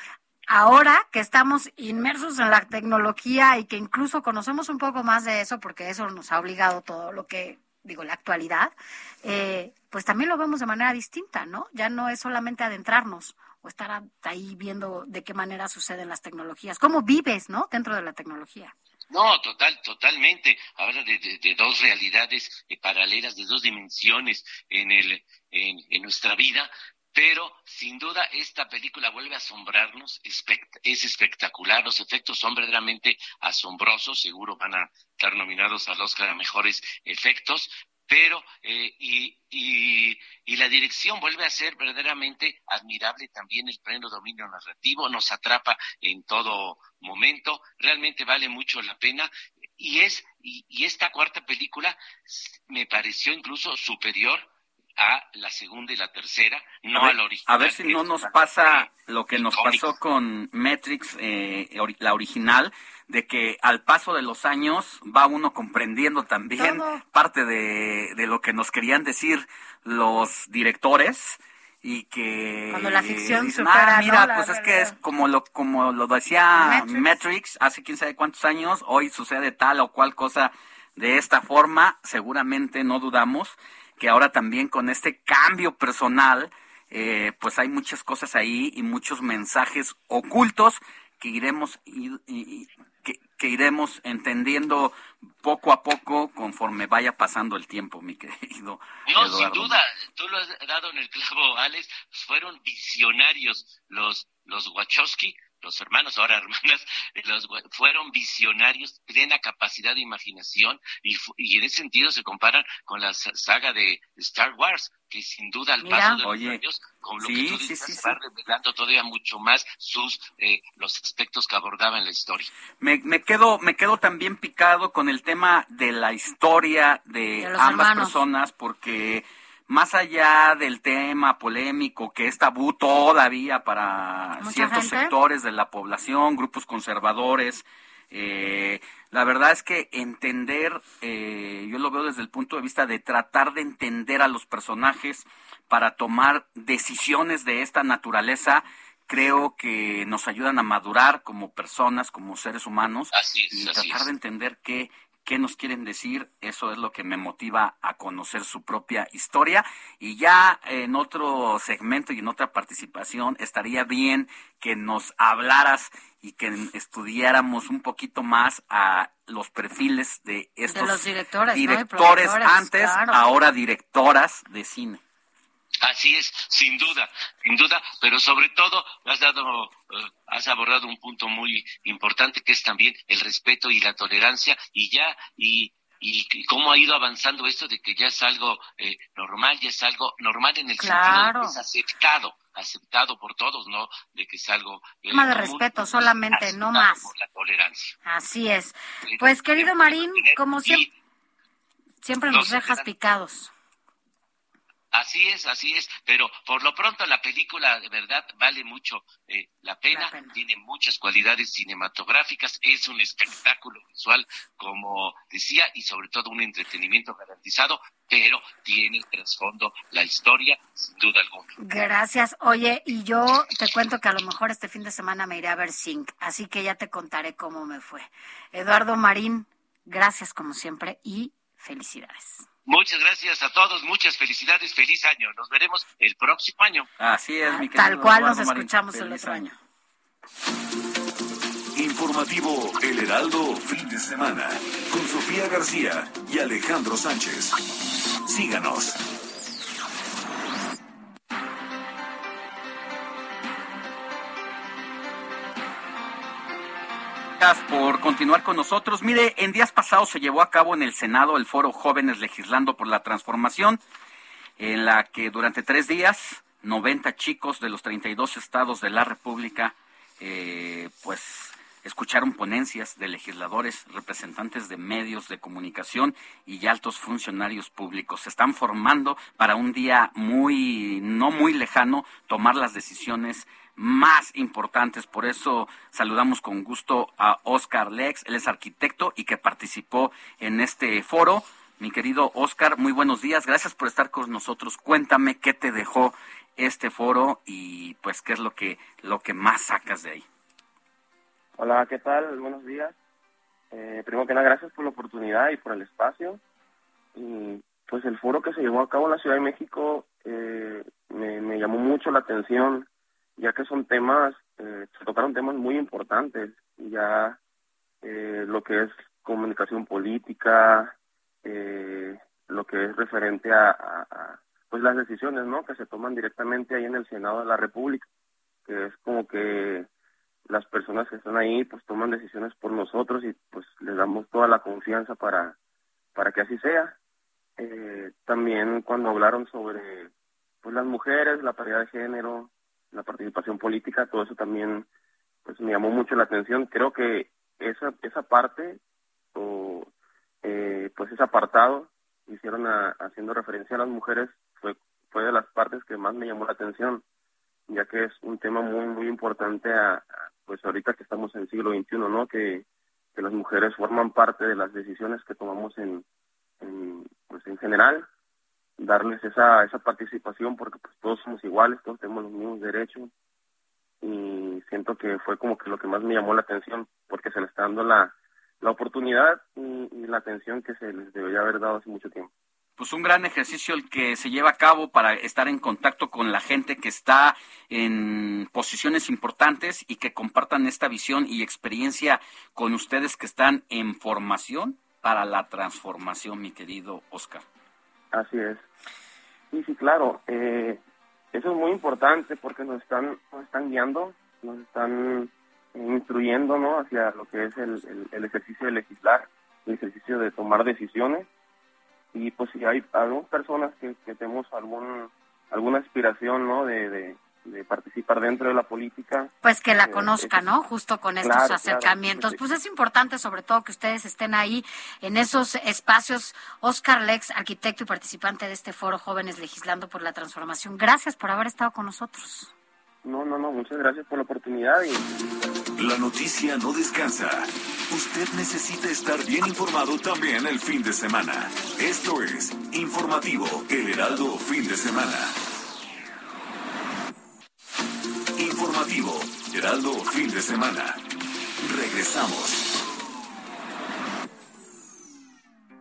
Ahora que estamos inmersos en la tecnología y que incluso conocemos un poco más de eso, porque eso nos ha obligado todo lo que, digo, la actualidad, eh, pues también lo vemos de manera distinta, ¿no? Ya no es solamente adentrarnos o estar ahí viendo de qué manera suceden las tecnologías, cómo vives, ¿no? Dentro de la tecnología. No, total, totalmente. Habla de dos realidades eh, paralelas, de dos dimensiones en, el, en, en nuestra vida, pero sin duda esta película vuelve a asombrarnos, es espectacular, los efectos son verdaderamente asombrosos, seguro van a estar nominados al Oscar a mejores efectos, pero eh, y, y, y la dirección vuelve a ser verdaderamente admirable también el pleno dominio narrativo, nos atrapa en todo momento, realmente vale mucho la pena y es y, y esta cuarta película me pareció incluso superior a la segunda y la tercera, no a, a ver, la original. a ver si no nos pasa lo que nos pasó con Matrix, eh, la original, de que al paso de los años va uno comprendiendo también Todo. parte de, de lo que nos querían decir los directores y que Cuando la ficción dicen, supera, "Ah, mira, ¿no? la pues es que realidad". es como lo como lo decía Matrix. Matrix hace quién sabe cuántos años, hoy sucede tal o cual cosa de esta forma, seguramente no dudamos que ahora también con este cambio personal, eh, pues hay muchas cosas ahí y muchos mensajes ocultos que iremos y- y- y- que, que iremos entendiendo poco a poco conforme vaya pasando el tiempo, mi querido No, sin duda, tú lo has dado en el clavo, Alex, fueron visionarios los, los Wachowski, los hermanos, ahora hermanas, los, fueron visionarios, plena capacidad de imaginación y, en ese sentido se comparan con la sa- saga de Star Wars, que sin duda al Mira. paso de los Oye, años, con lo sí, que tú dices, sí, sí. va revelando todavía mucho más sus, eh, los aspectos que abordaba en la historia. Me, me quedo me quedo también picado con el tema de la historia de, ambas hermanos. personas porque más allá del tema polémico que es tabú todavía para ciertos sectores de la población, grupos conservadores, eh, la verdad es que entender, eh, yo lo veo desde el punto de vista de tratar de entender a los personajes para tomar decisiones de esta naturaleza, creo que nos ayudan a madurar como personas, como seres humanos, y tratar de entender qué, qué nos quieren decir, eso es lo que me motiva a conocer su propia historia. Y ya en otro segmento y en otra participación estaría bien que nos hablaras y que estudiáramos un poquito más a los perfiles de estos directores, directores antes, ahora directoras de cine. Así es, sin duda, sin duda, pero sobre todo has dado, eh, has abordado un punto muy importante que es también el respeto y la tolerancia y ya y y, cómo ha ido avanzando esto de que ya es algo eh, normal, ya es algo normal en el sentido de que es aceptado, aceptado por todos, ¿no? De que es algo... Eh, más de respeto solamente, no más. Por la tolerancia. Así es. Pues querido Marín, como siempre, siempre nos dejas picados. Así es, así es, pero por lo pronto la película de verdad vale mucho eh, la, pena. tiene muchas cualidades cinematográficas, es un espectáculo visual, como decía, y sobre todo un entretenimiento garantizado, pero tiene trasfondo la historia, sin duda alguna. Gracias. Oye, y yo te cuento que a lo mejor este fin de semana me iré a ver Zinc, así que ya te contaré cómo me fue. Eduardo Marín, gracias como siempre y felicidades. Muchas gracias a todos, muchas felicidades, feliz año. Nos veremos el próximo año. Así es, mi querido Tal cual nos escuchamos el otro año. Informativo El Heraldo, fin de semana, con Sofía García y Alejandro Sánchez. Síganos. Por continuar con nosotros. Mire, en días pasados se llevó a cabo en el Senado el foro Jóvenes Legislando por la Transformación, en la que durante tres días 90 chicos de los 32 estados de la República, eh, pues escucharon ponencias de legisladores, representantes de medios de comunicación y altos funcionarios públicos. Se están formando para un día muy, no muy lejano, tomar las decisiones más importantes. Por eso saludamos con gusto a Oscar Lex, él es arquitecto y que participó en este foro. Mi querido Oscar, muy buenos días, gracias por estar con nosotros. Cuéntame qué te dejó este foro y pues qué es lo que, lo que más sacas de ahí. Hola, ¿qué tal? Buenos días. Eh, primero que nada, gracias por la oportunidad y por el espacio. Y pues el foro que se llevó a cabo en la Ciudad de México eh, me, llamó mucho la atención ya que son temas, eh, se tocaron temas muy importantes, ya eh, lo que es comunicación política, eh, lo que es referente a, pues las decisiones no que se toman directamente ahí en el Senado de la República, que es como que las personas que están ahí pues toman decisiones por nosotros y pues les damos toda la confianza para para que así sea. también cuando hablaron sobre pues las mujeres, la paridad de género, la participación política, todo eso también pues me llamó mucho la atención. Creo que esa esa parte o eh, pues ese apartado hicieron haciendo referencia a las mujeres fue fue de las partes que más me llamó la atención ya que es un tema muy muy importante a, pues ahorita que estamos en el siglo XXI no que, que las mujeres forman parte de las decisiones que tomamos en, pues en general darles esa, esa participación porque pues todos somos iguales, todos tenemos los mismos derechos y siento que fue como que lo que más me llamó la atención porque se les está dando la, la oportunidad y, la atención que se les debería haber dado hace mucho tiempo. Pues un gran ejercicio el que se lleva a cabo para estar en contacto con la gente que está en posiciones importantes y que compartan esta visión y experiencia con ustedes que están en formación para la transformación, mi querido Oscar. Así es. Sí, sí, claro. Eh, eso es muy importante porque nos están, nos están guiando, nos están instruyendo ¿no? hacia lo que es el, el, ejercicio de legislar, el ejercicio de tomar decisiones. Y pues si hay algunas personas que, que tenemos algún, alguna aspiración ¿no? de, de, de participar dentro de la política. Pues que la Eh, conozca, es- ¿no? Justo con estos Claro, claro. acercamientos. Pues es importante sobre todo que ustedes estén ahí en esos espacios. Oscar Lex, arquitecto y participante de este foro Jóvenes Legislando por la Transformación. Gracias por haber estado con nosotros. No, no, no, muchas gracias por la oportunidad y La noticia no descansa. Usted necesita estar bien informado también el fin de semana. Esto es Informativo El Heraldo Fin de Semana. Informativo Heraldo Fin de Semana. Regresamos.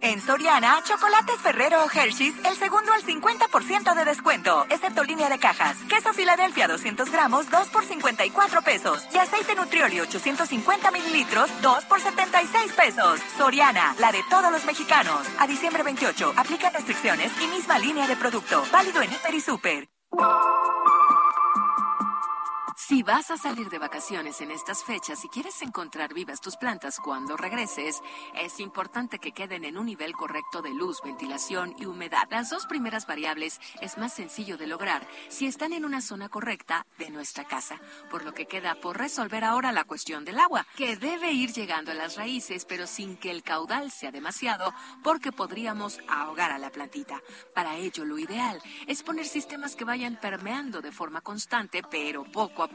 En Soriana, chocolates Ferrero o Hershey's, el segundo al 50% de descuento, excepto línea de cajas. Queso Filadelfia 200 gramos, 2 por 54 pesos. Y aceite Nutrioli 850 mililitros, 2 por 76 pesos. Soriana, la de todos los mexicanos. A diciembre 28, aplica restricciones y misma línea de producto. Válido en Hiper y Super. Si vas a salir de vacaciones en estas fechas y quieres encontrar vivas tus plantas cuando regreses, es importante que queden en un nivel correcto de luz, ventilación y humedad. Las dos primeras variables es más sencillo de lograr si están en una zona correcta de nuestra casa, por lo que queda por resolver ahora la cuestión del agua, que debe ir llegando a las raíces, pero sin que el caudal sea demasiado, porque podríamos ahogar a la plantita. Para ello, lo ideal es poner sistemas que vayan permeando de forma constante, pero poco a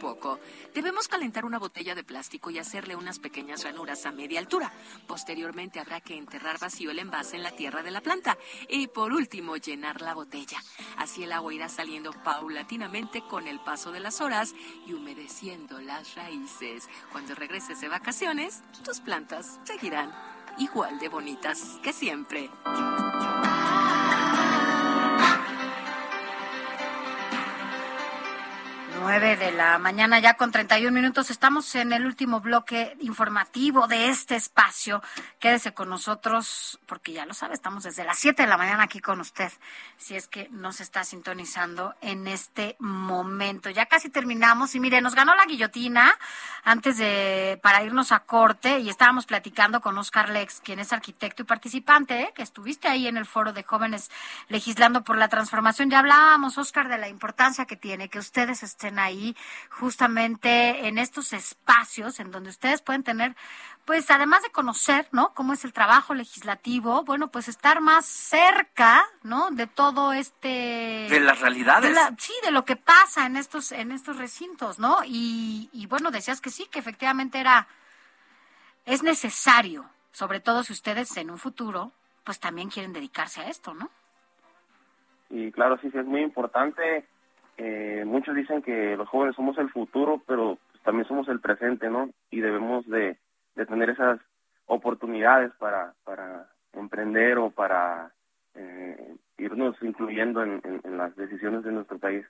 Debemos calentar una botella de plástico y hacerle unas pequeñas ranuras a media altura. Posteriormente habrá que enterrar vacío el envase en la tierra de la planta y por último llenar la botella. Así el agua irá saliendo paulatinamente con el paso de las horas y humedeciendo las raíces. Cuando regreses de vacaciones, tus plantas seguirán igual de bonitas que siempre. Nueve de la mañana ya con 31 minutos. Estamos en el último bloque informativo de este espacio. Quédese con nosotros porque ya lo sabe, estamos desde las 7 de la mañana aquí con usted. Si es que nos está sintonizando en este momento. Ya casi terminamos y mire, nos ganó la guillotina antes de para irnos a corte y estábamos platicando con Oscar Lex, quien es arquitecto y participante, ¿eh? que estuviste ahí en el foro de jóvenes legislando por la transformación. Ya hablábamos, Oscar, de la importancia que tiene que ustedes estén ahí justamente en estos espacios en donde ustedes pueden tener, pues además de conocer, ¿no? Cómo es el trabajo legislativo, bueno, pues estar más cerca, ¿no? De todo este... De las realidades. de la- sí, de lo que pasa en estos, en estos recintos, ¿no? Y, y bueno, decías que sí, que efectivamente era, es necesario, sobre todo si ustedes en un futuro, pues también quieren dedicarse a esto, ¿no? Y claro, sí, sí, es muy importante. Eh, muchos dicen que los jóvenes somos el futuro, pero también somos el presente, ¿no? Y debemos de, tener esas oportunidades para, para emprender o para eh, irnos incluyendo en, en- en las decisiones de nuestro país.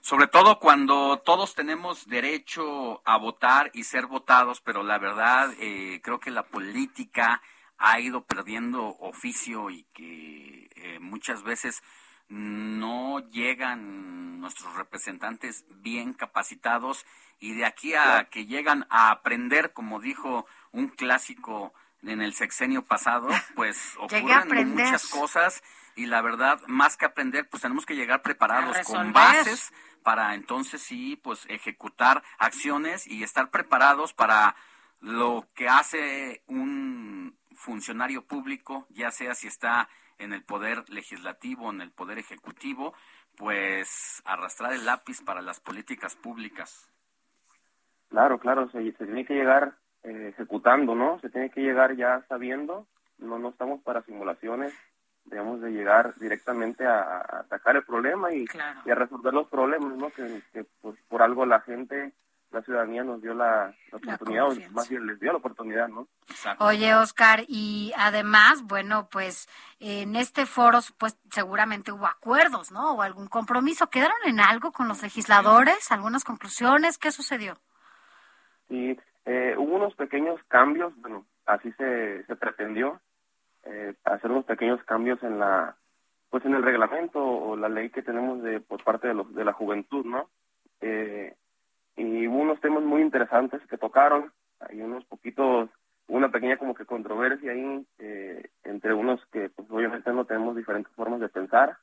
Sobre todo cuando todos tenemos derecho a votar y ser votados, pero la verdad eh, creo que la política ha ido perdiendo oficio y que eh, muchas veces no llegan nuestros representantes bien capacitados y de aquí a que llegan a aprender, como dijo un clásico en el sexenio pasado, pues ocurren muchas cosas y la verdad, más que aprender, pues tenemos que llegar preparados con bases para entonces sí, pues ejecutar acciones y estar preparados para lo que hace un funcionario público, ya sea si está en el poder legislativo, en el poder ejecutivo, pues arrastrar el lápiz para las políticas públicas. Claro, claro, se, se tiene que llegar eh, ejecutando, ¿no? Se tiene que llegar ya sabiendo, no, no estamos para simulaciones, debemos de llegar directamente a, a atacar el problema y, y a resolver los problemas, ¿no? Que, que, pues, por algo la gente, la ciudadanía nos dio la, la oportunidad, o más bien les dio la oportunidad, ¿no? Oye, Oscar, y además, bueno, pues en este foro pues seguramente hubo acuerdos, ¿no? O algún compromiso. ¿Quedaron en algo con los legisladores? ¿Algunas conclusiones? ¿Qué sucedió? Sí, eh, hubo unos pequeños cambios, bueno, así se, se pretendió, eh, hacer unos pequeños cambios en la, pues en el reglamento o la ley que tenemos de por parte de, los, de la juventud, ¿no? Eh, y hubo unos temas muy interesantes que tocaron, hay unos poquitos, una pequeña como que controversia ahí eh, entre unos que pues obviamente no tenemos diferentes formas de pensar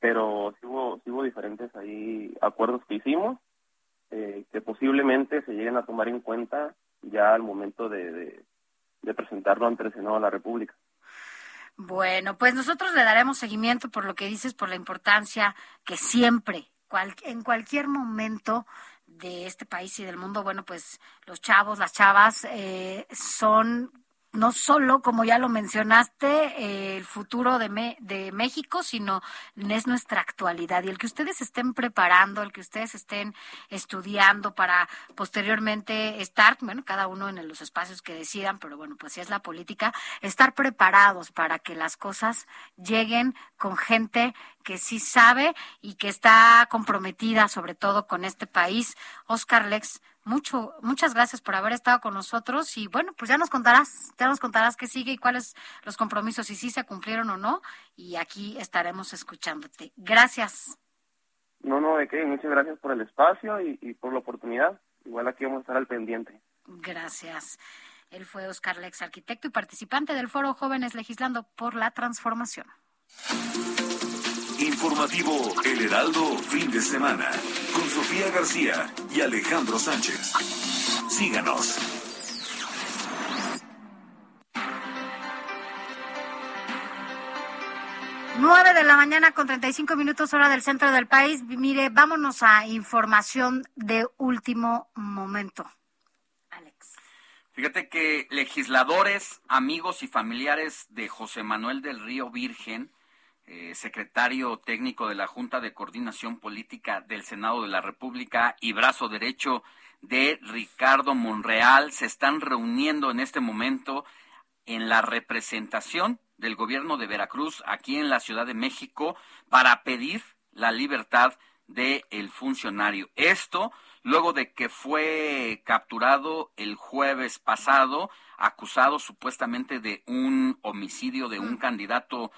pero sí hubo, sí hubo diferentes ahí acuerdos que hicimos eh, que posiblemente se lleguen a tomar en cuenta ya al momento de, de, presentarlo ante el Senado de la República. Bueno, pues nosotros le daremos seguimiento por lo que dices, por la importancia que siempre, en cualquier momento de este país y del mundo, bueno, pues los chavos, las chavas eh, son no solo, como ya lo mencionaste, el futuro de, de México, sino es nuestra actualidad. Y el que ustedes estén preparando, el que ustedes estén estudiando para posteriormente estar, bueno, cada uno en los espacios que decidan, pero bueno, pues si es la política, estar preparados para que las cosas lleguen con gente que sí sabe y que está comprometida sobre todo con este país. Oscar Lex, mucho, muchas gracias por haber estado con nosotros y bueno, pues ya nos contarás, ya nos contarás qué sigue y cuáles los compromisos y si se cumplieron o no y aquí estaremos escuchándote. Gracias. No, no, de qué, muchas gracias por el espacio y, y por la oportunidad. Igual aquí vamos a estar al pendiente. Gracias. Él fue Oscar Lex, arquitecto y participante del Foro Jóvenes Legislando por la Transformación. Informativo El Heraldo Fin de Semana con Sofía García y Alejandro Sánchez. Síganos. Nueve de la mañana con 35 minutos hora del centro del país. Mire, vámonos a información de último momento. Alex. Fíjate que legisladores, amigos y familiares de José Manuel del Río Virgen eh, secretario técnico de la Junta de Coordinación Política del Senado de la República y brazo derecho de Ricardo Monreal, se están reuniendo en este momento en la representación del gobierno de Veracruz aquí en la Ciudad de México para pedir la libertad del el funcionario. Esto luego de que fue capturado el jueves pasado, acusado supuestamente de un homicidio de un mm. candidato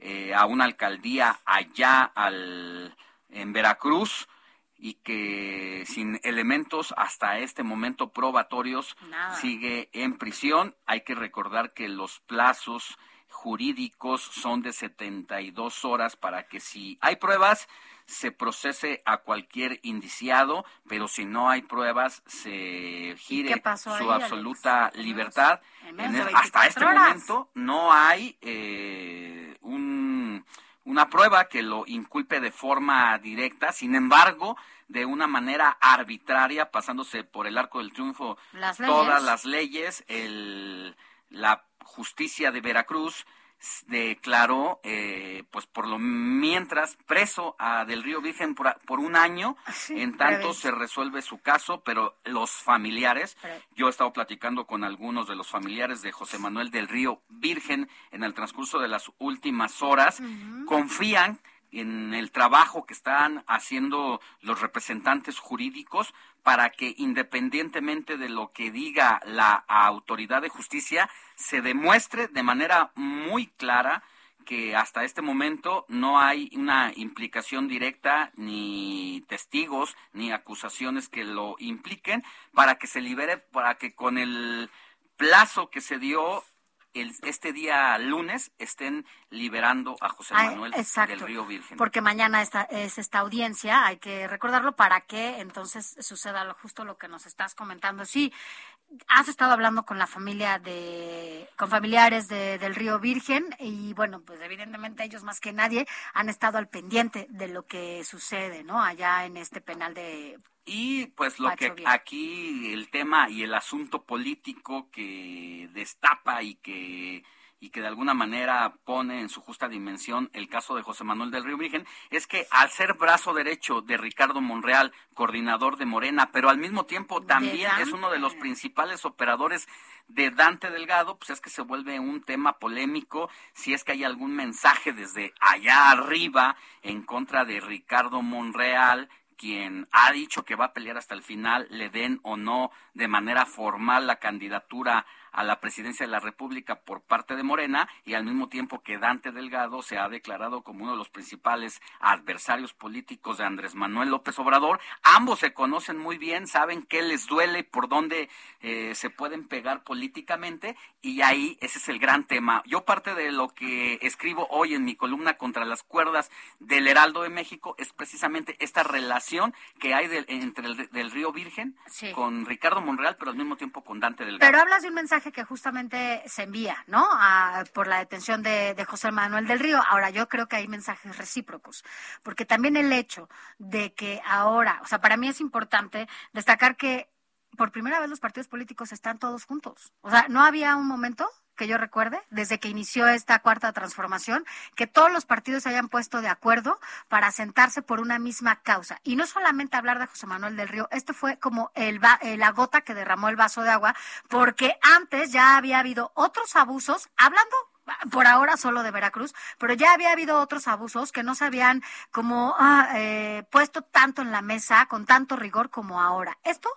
eh, a una alcaldía allá al, en Veracruz y que sin elementos hasta este momento probatorios sigue en prisión. Hay que recordar que los plazos jurídicos son de 72 horas para que si hay pruebas se procese a cualquier indiciado, pero si no hay pruebas se gire su absoluta libertad. hasta este momento no hay eh, un, una prueba que lo inculpe de forma directa, sin embargo, de una manera arbitraria, pasándose por el arco del triunfo todas las leyes, el, la justicia de Veracruz declaró, eh, pues por lo mientras, preso a Del Río Virgen por, por un año, en tanto se resuelve su caso, pero los familiares, yo he estado platicando con algunos de los familiares de José Manuel Del Río Virgen en el transcurso de las últimas horas, confían en el trabajo que están haciendo los representantes jurídicos para que independientemente de lo que diga la autoridad de justicia, se demuestre de manera muy clara que hasta este momento no hay una implicación directa, ni testigos, ni acusaciones que lo impliquen, para que se libere, para que con el plazo que se dio este día lunes estén liberando a José Manuel del Río Virgen. Porque mañana esta, es esta audiencia, hay que recordarlo para que entonces suceda lo, justo lo que nos estás comentando. Sí, has estado hablando con la familia de, con familiares de, del Río Virgen y bueno, pues evidentemente ellos más que nadie han estado al pendiente de lo que sucede, ¿no? Allá en este penal de y pues lo que aquí el tema y el asunto político que destapa y que y que de alguna manera pone en su justa dimensión el caso de José Manuel del Río Virgen, es que al ser brazo derecho de Ricardo Monreal, coordinador de Morena, pero al mismo tiempo también es uno de los principales operadores de Dante Delgado, pues es que se vuelve un tema polémico si es que hay algún mensaje desde allá arriba en contra de Ricardo Monreal quien ha dicho que va a pelear hasta el final, le den o no de manera formal la candidatura a la presidencia de la República por parte de Morena y al mismo tiempo que Dante Delgado se ha declarado como uno de los principales adversarios políticos de Andrés Manuel López Obrador. Ambos se conocen muy bien, saben qué les duele, por dónde eh, se pueden pegar políticamente y ahí ese es el gran tema. Yo parte de lo que escribo hoy en mi columna contra las cuerdas del Heraldo de México es precisamente esta relación que hay entre el del Río Virgen con Ricardo Monreal, pero al mismo tiempo con Dante Delgado. Pero hablas de un mensaje que justamente se envía, ¿no? por la detención de, de, José Manuel del Río. Ahora, yo creo que hay mensajes recíprocos, porque también el hecho de que ahora, o sea, para mí es importante destacar que por primera vez los partidos políticos están todos juntos. O sea, no había un momento que yo recuerde, desde que inició esta cuarta transformación, que todos los partidos se hayan puesto de acuerdo para sentarse por una misma causa. Y no solamente hablar de José Manuel del Río, esto fue como el, la gota que derramó el vaso de agua, porque antes ya había habido otros abusos, hablando por ahora solo de Veracruz, pero ya había habido otros abusos que no se habían como ah, eh, puesto tanto en la mesa, con tanto rigor como ahora. Esto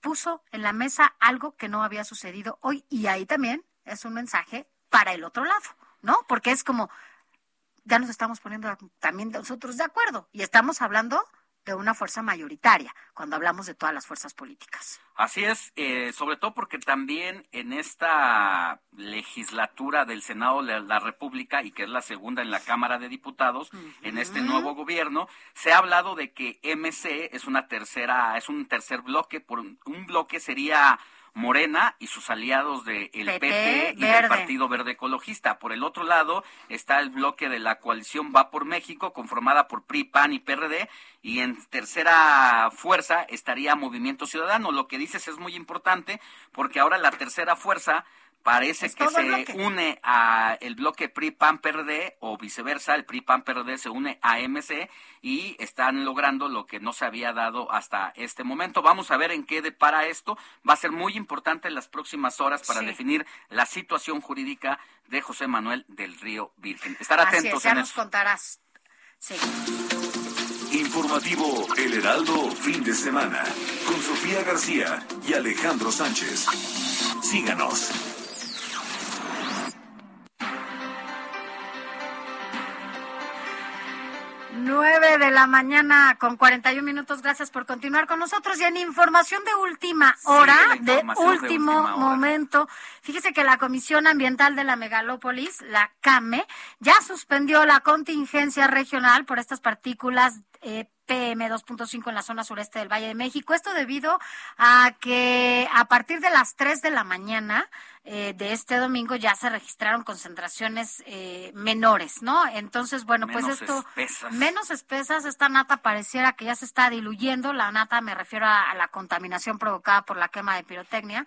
puso en la mesa algo que no había sucedido hoy y ahí también es un mensaje para el otro lado, ¿no? Porque es como, ya nos estamos poniendo también nosotros de acuerdo y estamos hablando de una fuerza mayoritaria cuando hablamos de todas las fuerzas políticas. Así es, eh, sobre todo porque también en esta legislatura del Senado de la República y que es la segunda en la Cámara de Diputados, en este nuevo gobierno, se ha hablado de que MC es una tercera, es un tercer bloque, por un bloque sería Morena y sus aliados del de PP, y del Partido Verde Ecologista. Por el otro lado está el bloque de la coalición Va por México, conformada por PRI, PAN y PRD, y en tercera fuerza estaría Movimiento Ciudadano. Lo que dices es muy importante porque ahora la tercera fuerza parece que se une a el bloque PRI PAN PRD o viceversa, el PRI PAN PRD se une a MC y están logrando lo que no se había dado hasta este momento. Vamos a ver en qué depara esto. Va a ser muy importante en las próximas horas para definir la situación jurídica de José Manuel del Río Virgen. Estar atentos ya nos contarás. Informativo El Heraldo fin de semana con Sofía García y Alejandro Sánchez. Síganos. 9 de la mañana con 41 minutos. Gracias por continuar con nosotros. Y en información de última hora, de, último momento, fíjese que la Comisión Ambiental de la Megalópolis, la CAME, ya suspendió la contingencia regional por estas partículas eh, PM 2.5 en la zona sureste del Valle de México. Esto debido a que a partir de las 3 de la mañana eh, de este domingo ya se registraron concentraciones eh, menores, ¿no? Entonces, bueno, pues esto, menos espesas, esta nata pareciera que ya se está diluyendo, la nata me refiero a, la contaminación provocada por la quema de pirotecnia,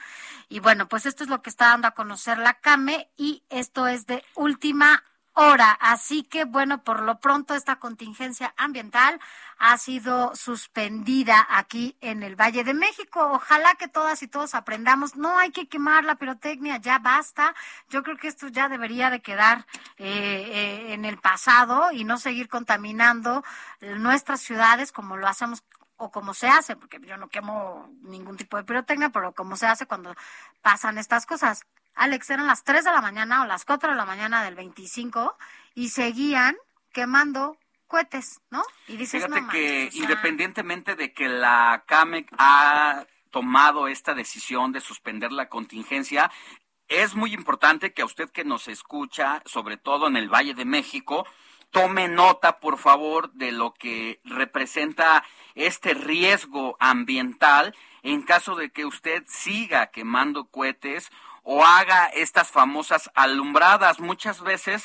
y bueno, pues esto es lo que está dando a conocer la CAME, y esto es de última hora. Así que, bueno, por lo pronto esta contingencia ambiental ha sido suspendida aquí en el Valle de México. Ojalá que todas y todos aprendamos. No hay que quemar la pirotecnia, ya basta. Yo creo que esto ya debería de quedar eh, eh, en el pasado y no seguir contaminando nuestras ciudades como lo hacemos o como se hace, porque yo no quemo ningún tipo de pirotecnia, pero como se hace cuando pasan estas cosas. Alex, eran las 3 de la mañana o las 4 de la mañana del 25 y seguían quemando cohetes, ¿no? Y dices, Fíjate que independientemente de que la CAMEC ha tomado esta decisión de suspender la contingencia, es muy importante que a usted que nos escucha, sobre todo en el Valle de México, tome nota, por favor, de lo que representa este riesgo ambiental en caso de que usted siga quemando cohetes o haga estas famosas alumbradas. Muchas veces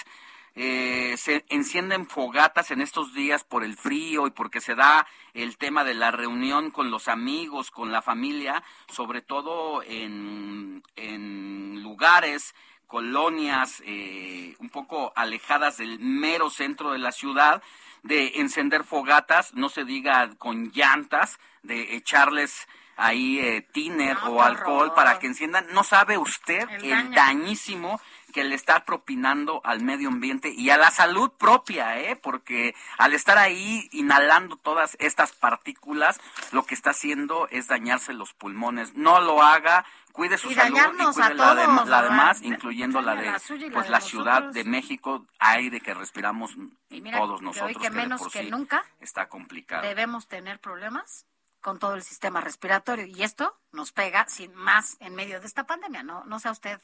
eh, se encienden fogatas en estos días por el frío y porque se da el tema de la reunión con los amigos, con la familia, sobre todo en, en lugares, colonias eh, un poco alejadas del mero centro de la ciudad, de encender fogatas, no se diga con llantas, de echarles ahí eh, tiner o alcohol para que enciendan. No sabe usted el, dañísimo que le está propinando al medio ambiente y a la salud propia, ¿eh? Porque al estar ahí inhalando todas estas partículas, lo que está haciendo es dañarse los pulmones. No lo haga, cuide su Y salud y cuide la, de- la demás, incluyendo la de la y la pues de la Ciudad de México, aire que respiramos mira, todos que nosotros. que de menos que nunca está complicado. debemos tener problemas con todo el sistema respiratorio y esto nos pega sin más en medio de esta pandemia, no no sea usted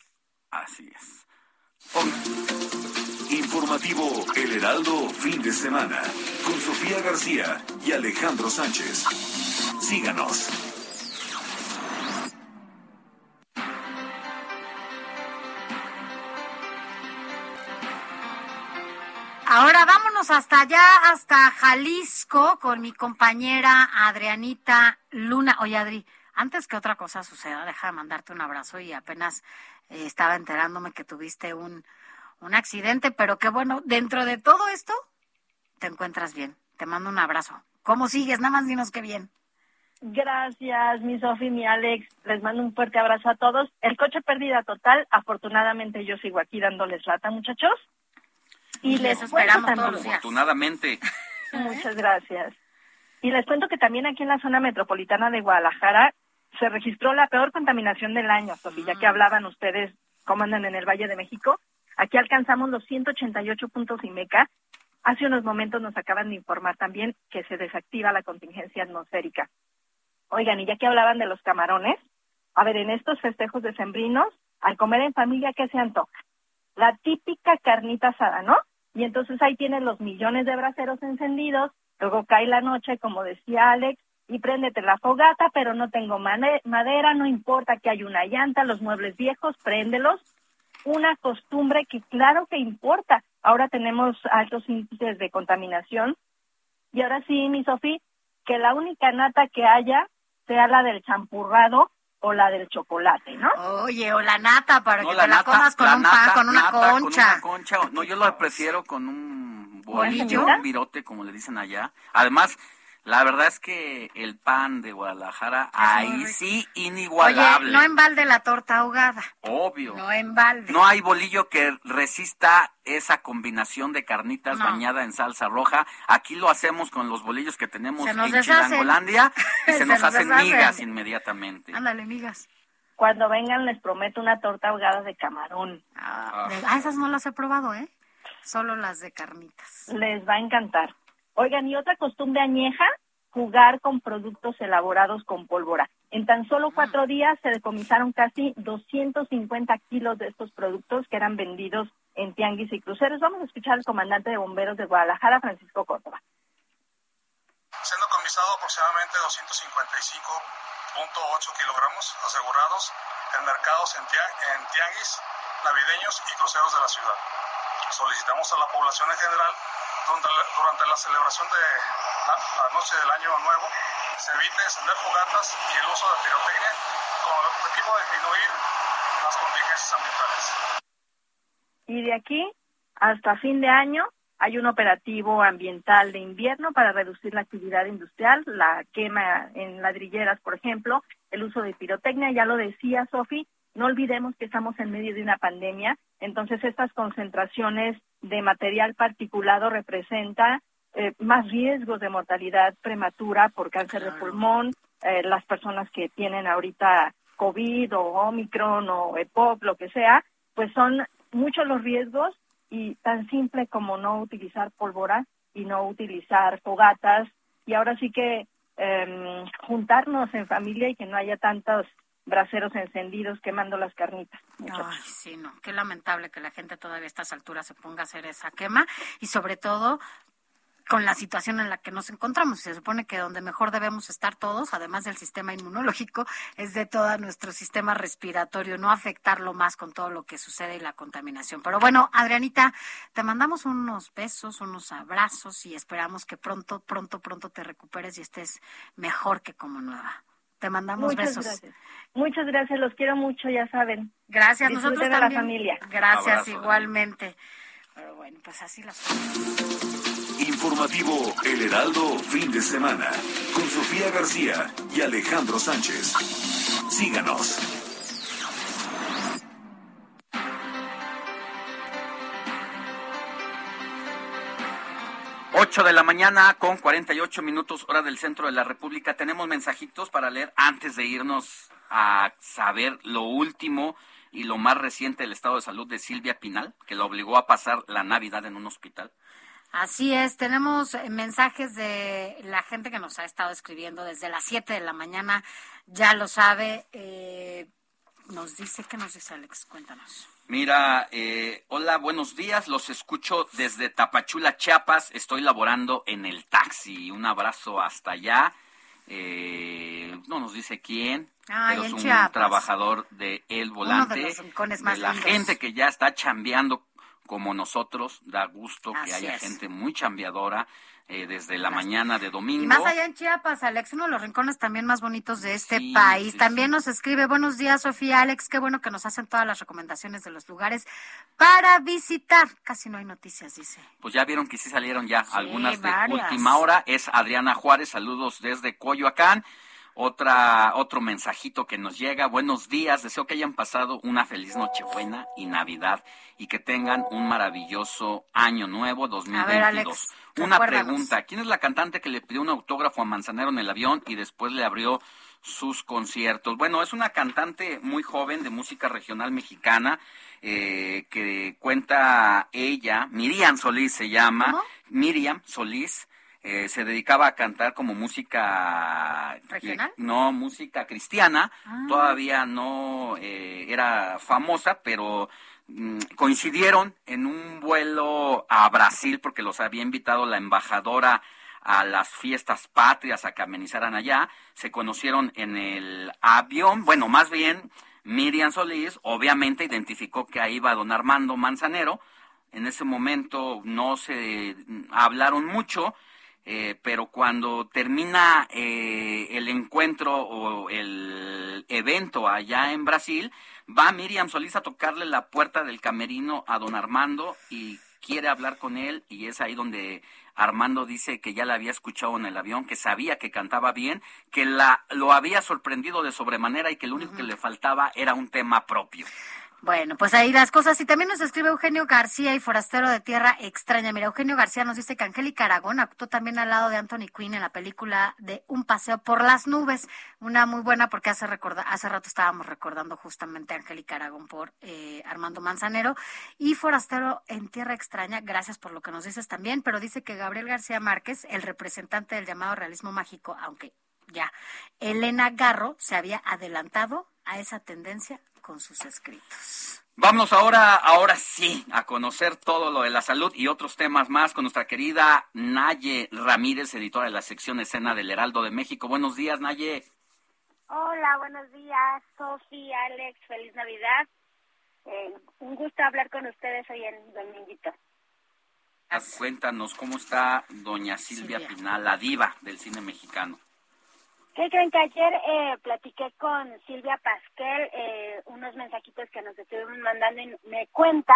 Así es. Informativo El Heraldo fin de semana con Sofía García y Alejandro Sánchez. Síganos. Ahora hasta allá, hasta Jalisco, con mi compañera Adrianita Luna. Oye, Adri, antes que otra cosa suceda, deja de mandarte un abrazo y apenas eh, estaba enterándome que tuviste un, un accidente, pero que bueno, dentro de todo esto, te encuentras bien. Te mando un abrazo. ¿Cómo sigues? Nada más dinos que bien. Gracias, mi Sofi, mi Alex. Les mando un fuerte abrazo a todos. El coche pérdida total. Afortunadamente yo sigo aquí dándoles lata, muchachos. Y les cuento esperamos también- todos los días. Afortunadamente. Muchas gracias. Y les cuento que también aquí en la zona metropolitana de Guadalajara se registró la peor contaminación del año, Sofía, ya que Mm. hablaban ustedes cómo andan en el Valle de México. Aquí alcanzamos los 188 puntos IMECA. Hace unos momentos nos acaban de informar también que se desactiva la contingencia atmosférica. Oigan, y ya que hablaban de los camarones, a ver, en estos festejos decembrinos, al comer en familia, ¿qué se antoja? La típica carnita asada, ¿no? Y entonces ahí tienes los millones de braseros encendidos, luego cae la noche, como decía Alex, y préndete la fogata, pero no tengo madera, no importa que hay una llanta, los muebles viejos, préndelos. Una costumbre que claro que importa. Ahora tenemos altos índices de contaminación. Y ahora sí, mi Sofi, que la única nata que haya sea la del champurrado o la del chocolate, ¿no? Oye, o la nata para No, que te la nata- comas con la un nata- pan, con una nata, concha. Con una concha. No, yo lo prefiero con un bolillo, ¿Bolillo? un virote, como le dicen allá. Además, la verdad es que el pan de Guadalajara, ahí sí, Oye, inigualable. no en balde la torta ahogada. Obvio. No en balde. No hay bolillo que resista esa combinación de carnitas No. bañada en salsa roja. Aquí lo hacemos con los bolillos que tenemos en deshacen. Chilangolandia y se, Se nos nos hacen deshacen. migas inmediatamente. Ándale, migas. Cuando vengan les prometo una torta ahogada de camarón. Ah, de- ah, esas no las he probado, ¿eh? Solo las de carnitas. Les va a encantar. Oigan, y otra costumbre añeja, jugar con productos elaborados con pólvora. En tan solo cuatro días se decomisaron casi 250 kilos de estos productos que eran vendidos en tianguis y cruceros. Vamos a escuchar al comandante de bomberos de Guadalajara, Francisco Córdoba. Se han decomisado aproximadamente 255.8 kilogramos asegurados en mercados en, tia- en tianguis, navideños y cruceros de la ciudad. Solicitamos a la población en general, durante la, durante la celebración de la, noche del año nuevo, se evite encender fogatas y el uso de pirotecnia con el objetivo de disminuir las contingencias ambientales. Y de aquí hasta fin de año hay un operativo ambiental de invierno para reducir la actividad industrial, la quema en ladrilleras, por ejemplo, el uso de pirotecnia, ya lo decía Sofi, no olvidemos que estamos en medio de una pandemia, entonces estas concentraciones de material particulado representan eh, más riesgos de mortalidad prematura por cáncer de pulmón, eh, las personas que tienen ahorita COVID o Omicron o EPOC, lo que sea, pues son muchos los riesgos y tan simple como no utilizar pólvora y no utilizar fogatas. Y ahora sí que em, juntarnos en familia y que no haya tantos braseros encendidos quemando las carnitas. Ay, sí, no. Qué lamentable que la gente todavía a estas alturas se ponga a hacer esa quema y sobre todo con la situación en la que nos encontramos. Se supone que donde mejor debemos estar todos, además del sistema inmunológico, es de todo nuestro sistema respiratorio, no afectarlo más con todo lo que sucede y la contaminación. Pero bueno, Adrianita, te mandamos unos besos, unos abrazos y esperamos que pronto, pronto, pronto te recuperes y estés mejor que como nueva. Te mandamos Muchas besos. gracias. Muchas gracias, los quiero mucho, ya saben. Gracias, Disfruten nosotros de también. la familia. Gracias, Abrazo, igualmente. Pero bueno, pues así las. Informativo El Heraldo fin de semana con Sofía García y Alejandro Sánchez. Síganos. 8 de la mañana con 48 minutos hora del centro de la República. Tenemos mensajitos para leer antes de irnos a saber lo último y lo más reciente del estado de salud de Silvia Pinal, que la obligó a pasar la Navidad en un hospital. Así es, tenemos eh, mensajes de la gente que nos ha estado escribiendo desde las 7 de la mañana, ya lo sabe. Eh, nos dice, ¿qué nos dice Alex? Cuéntanos. Mira, eh, hola, buenos días. Los escucho desde Tapachula, Chiapas. Estoy laborando en el taxi. Un abrazo hasta allá. Eh, no nos dice quién, pero es un trabajador de El Volante. de, la gente que ya está chambeando como nosotros. Da gusto que haya gente muy chambeadora eh, desde la mañana de domingo. Y más allá en Chiapas, Alex, uno de los rincones también más bonitos de este país. también nos escribe, buenos días, Sofía, Alex, qué bueno que nos hacen todas las recomendaciones de los lugares para visitar. Casi no hay noticias, dice. Pues ya vieron que sí salieron ya algunas de última hora. Es Adriana Juárez, saludos desde Coyoacán. Otra, otro mensajito que nos llega. Buenos días, deseo que hayan pasado una feliz Nochebuena y Navidad y que tengan un maravilloso año nuevo 2022. una pregunta, ¿quién es la cantante que le pidió un autógrafo a Manzanero en el avión y después le abrió sus conciertos? Bueno, es una cantante muy joven de música regional mexicana. Eh, que cuenta ella, Miriam Solís se llama, Miriam Solís, eh, se dedicaba a cantar como música regional no música cristiana. Ah. todavía no eh, era famosa pero mm, coincidieron en un vuelo a Brasil porque los había invitado la embajadora a las fiestas patrias a que amenizaran allá. Se conocieron en el avión. Bueno más bien Miriam Solís obviamente identificó que ahí iba don Armando Manzanero. En ese momento no se mm, hablaron mucho eh, pero cuando termina eh, el encuentro o el evento allá en Brasil, va Miriam Solís a tocarle la puerta del camerino a don Armando y quiere hablar con él y es ahí donde Armando dice que ya la había escuchado en el avión, que sabía que cantaba bien, que la, lo había sorprendido de sobremanera y que lo único que le faltaba era un tema propio. Bueno, pues ahí las cosas. Y también nos escribe Eugenio García y Forastero de Tierra Extraña. Mira, Eugenio García nos dice que Angélica Aragón actuó también al lado de Anthony Quinn en la película de Un paseo por las nubes. Una muy buena porque hace, recorda, hace rato estábamos recordando justamente a Angélica Aragón por eh, Armando Manzanero. Y Forastero en Tierra Extraña, gracias por lo que nos dices también, pero dice que Gabriel García Márquez, el representante del llamado realismo mágico, aunque ya Elena Garro se había adelantado a esa tendencia con sus escritos. Vámonos ahora, ahora sí, a conocer todo lo de la salud y otros temas más con nuestra querida Naye Ramírez, editora de la sección escena del Heraldo de México. Buenos días, Naye. Hola, buenos días, Sofía, Alex, feliz Navidad. Eh, un gusto hablar con ustedes hoy en Dominguito. Cuéntanos cómo está doña Silvia Pinal, la diva del cine mexicano. ¿Qué creen que ayer eh, platiqué con Silvia Pasquel eh, unos mensajitos que nos estuvieron mandando y me cuenta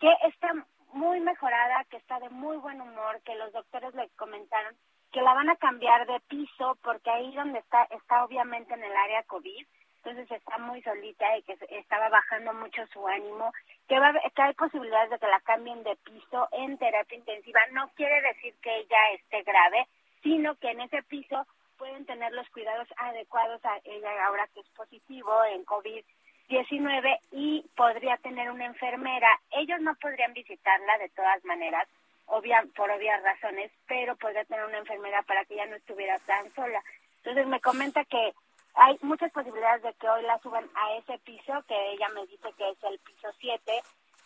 que está muy mejorada, que está de muy buen humor, que los doctores le comentaron que la van a cambiar de piso porque ahí donde está está obviamente en el área COVID, entonces está muy solita y que estaba bajando mucho su ánimo, que, va, que hay posibilidades de que la cambien de piso en terapia intensiva. No quiere decir que ella esté grave, sino que en ese piso pueden tener los cuidados adecuados a ella ahora que es positivo en COVID-19 y podría tener una enfermera. Ellos no podrían visitarla de todas maneras, obvia, por obvias razones, pero podría tener una enfermera para que ella no estuviera tan sola. Entonces me comenta que hay muchas posibilidades de que hoy la suban a ese piso, que ella me dice que es el piso 7,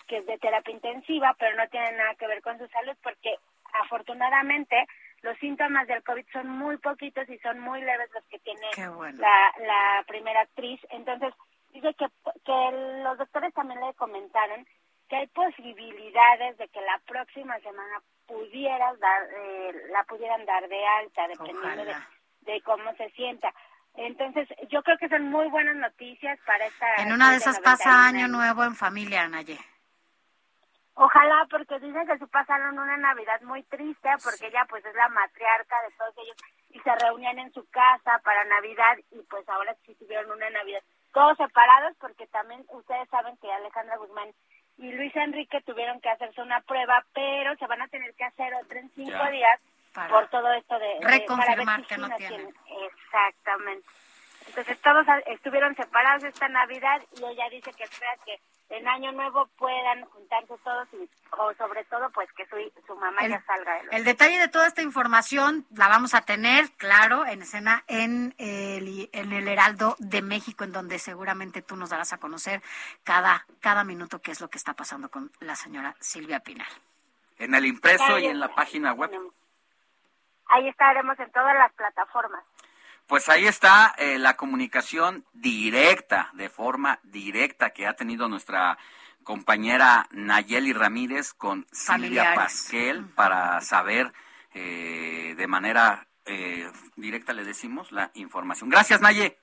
que es de terapia intensiva, pero no tiene nada que ver con su salud porque afortunadamente los síntomas del COVID son muy poquitos y son muy leves los que tiene la, la primera actriz. Entonces, dice que, que los doctores también le comentaron que hay posibilidades de que la próxima semana pudiera dar, eh, la pudieran dar de alta, dependiendo de, de, cómo se sienta. Entonces, yo creo que son muy buenas noticias para esta... En una de esas pasa año nuevo en familia, Naye. Ojalá, porque dicen que sí pasaron una Navidad muy triste, porque ella pues es la matriarca de todos ellos y se reunían en su casa para Navidad y pues ahora sí tuvieron una Navidad todos separados porque también ustedes saben que Alejandra Guzmán y Luis Enrique tuvieron que hacerse una prueba, pero se van a tener que hacer otra en cinco Ya. días por todo esto de... de- reconfirmar si que no tienen. Exactamente. Entonces todos estuvieron separados esta Navidad y ella dice que espera que en Año Nuevo puedan juntarse todos y o sobre todo pues que su, su mamá El- ya salga de los El detalle de toda esta información la vamos a tener, claro, en escena en el, en el Heraldo de México, en donde seguramente tú nos darás a conocer cada, cada minuto qué es lo que está pasando con la señora Silvia Pinal. En el impreso y en la página web. Ahí estaremos en todas las plataformas. Pues ahí está eh, la comunicación directa, de forma directa que ha tenido nuestra compañera Nayeli Ramírez con Silvia. Pasquel para saber eh, de manera eh, directa, le decimos, la información. Gracias, Naye.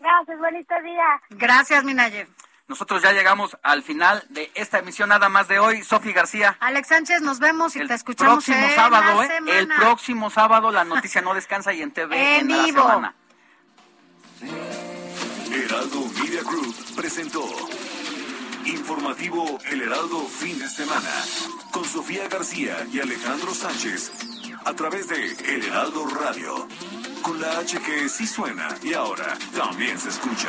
Gracias, bonito día. Gracias, Minaye. Nosotros ya llegamos al final de esta emisión nada más de hoy. Sofi García. Alex Sánchez, nos vemos y te escuchamos Próximo en sábado, la ¿eh? semana. El próximo sábado la noticia no descansa y en TV En en, la vivo. semana. Heraldo Media Group presentó Informativo El Heraldo Fin de Semana con Sofía García y Alejandro Sánchez a través de El Heraldo Radio con la H que sí suena y ahora también se escucha.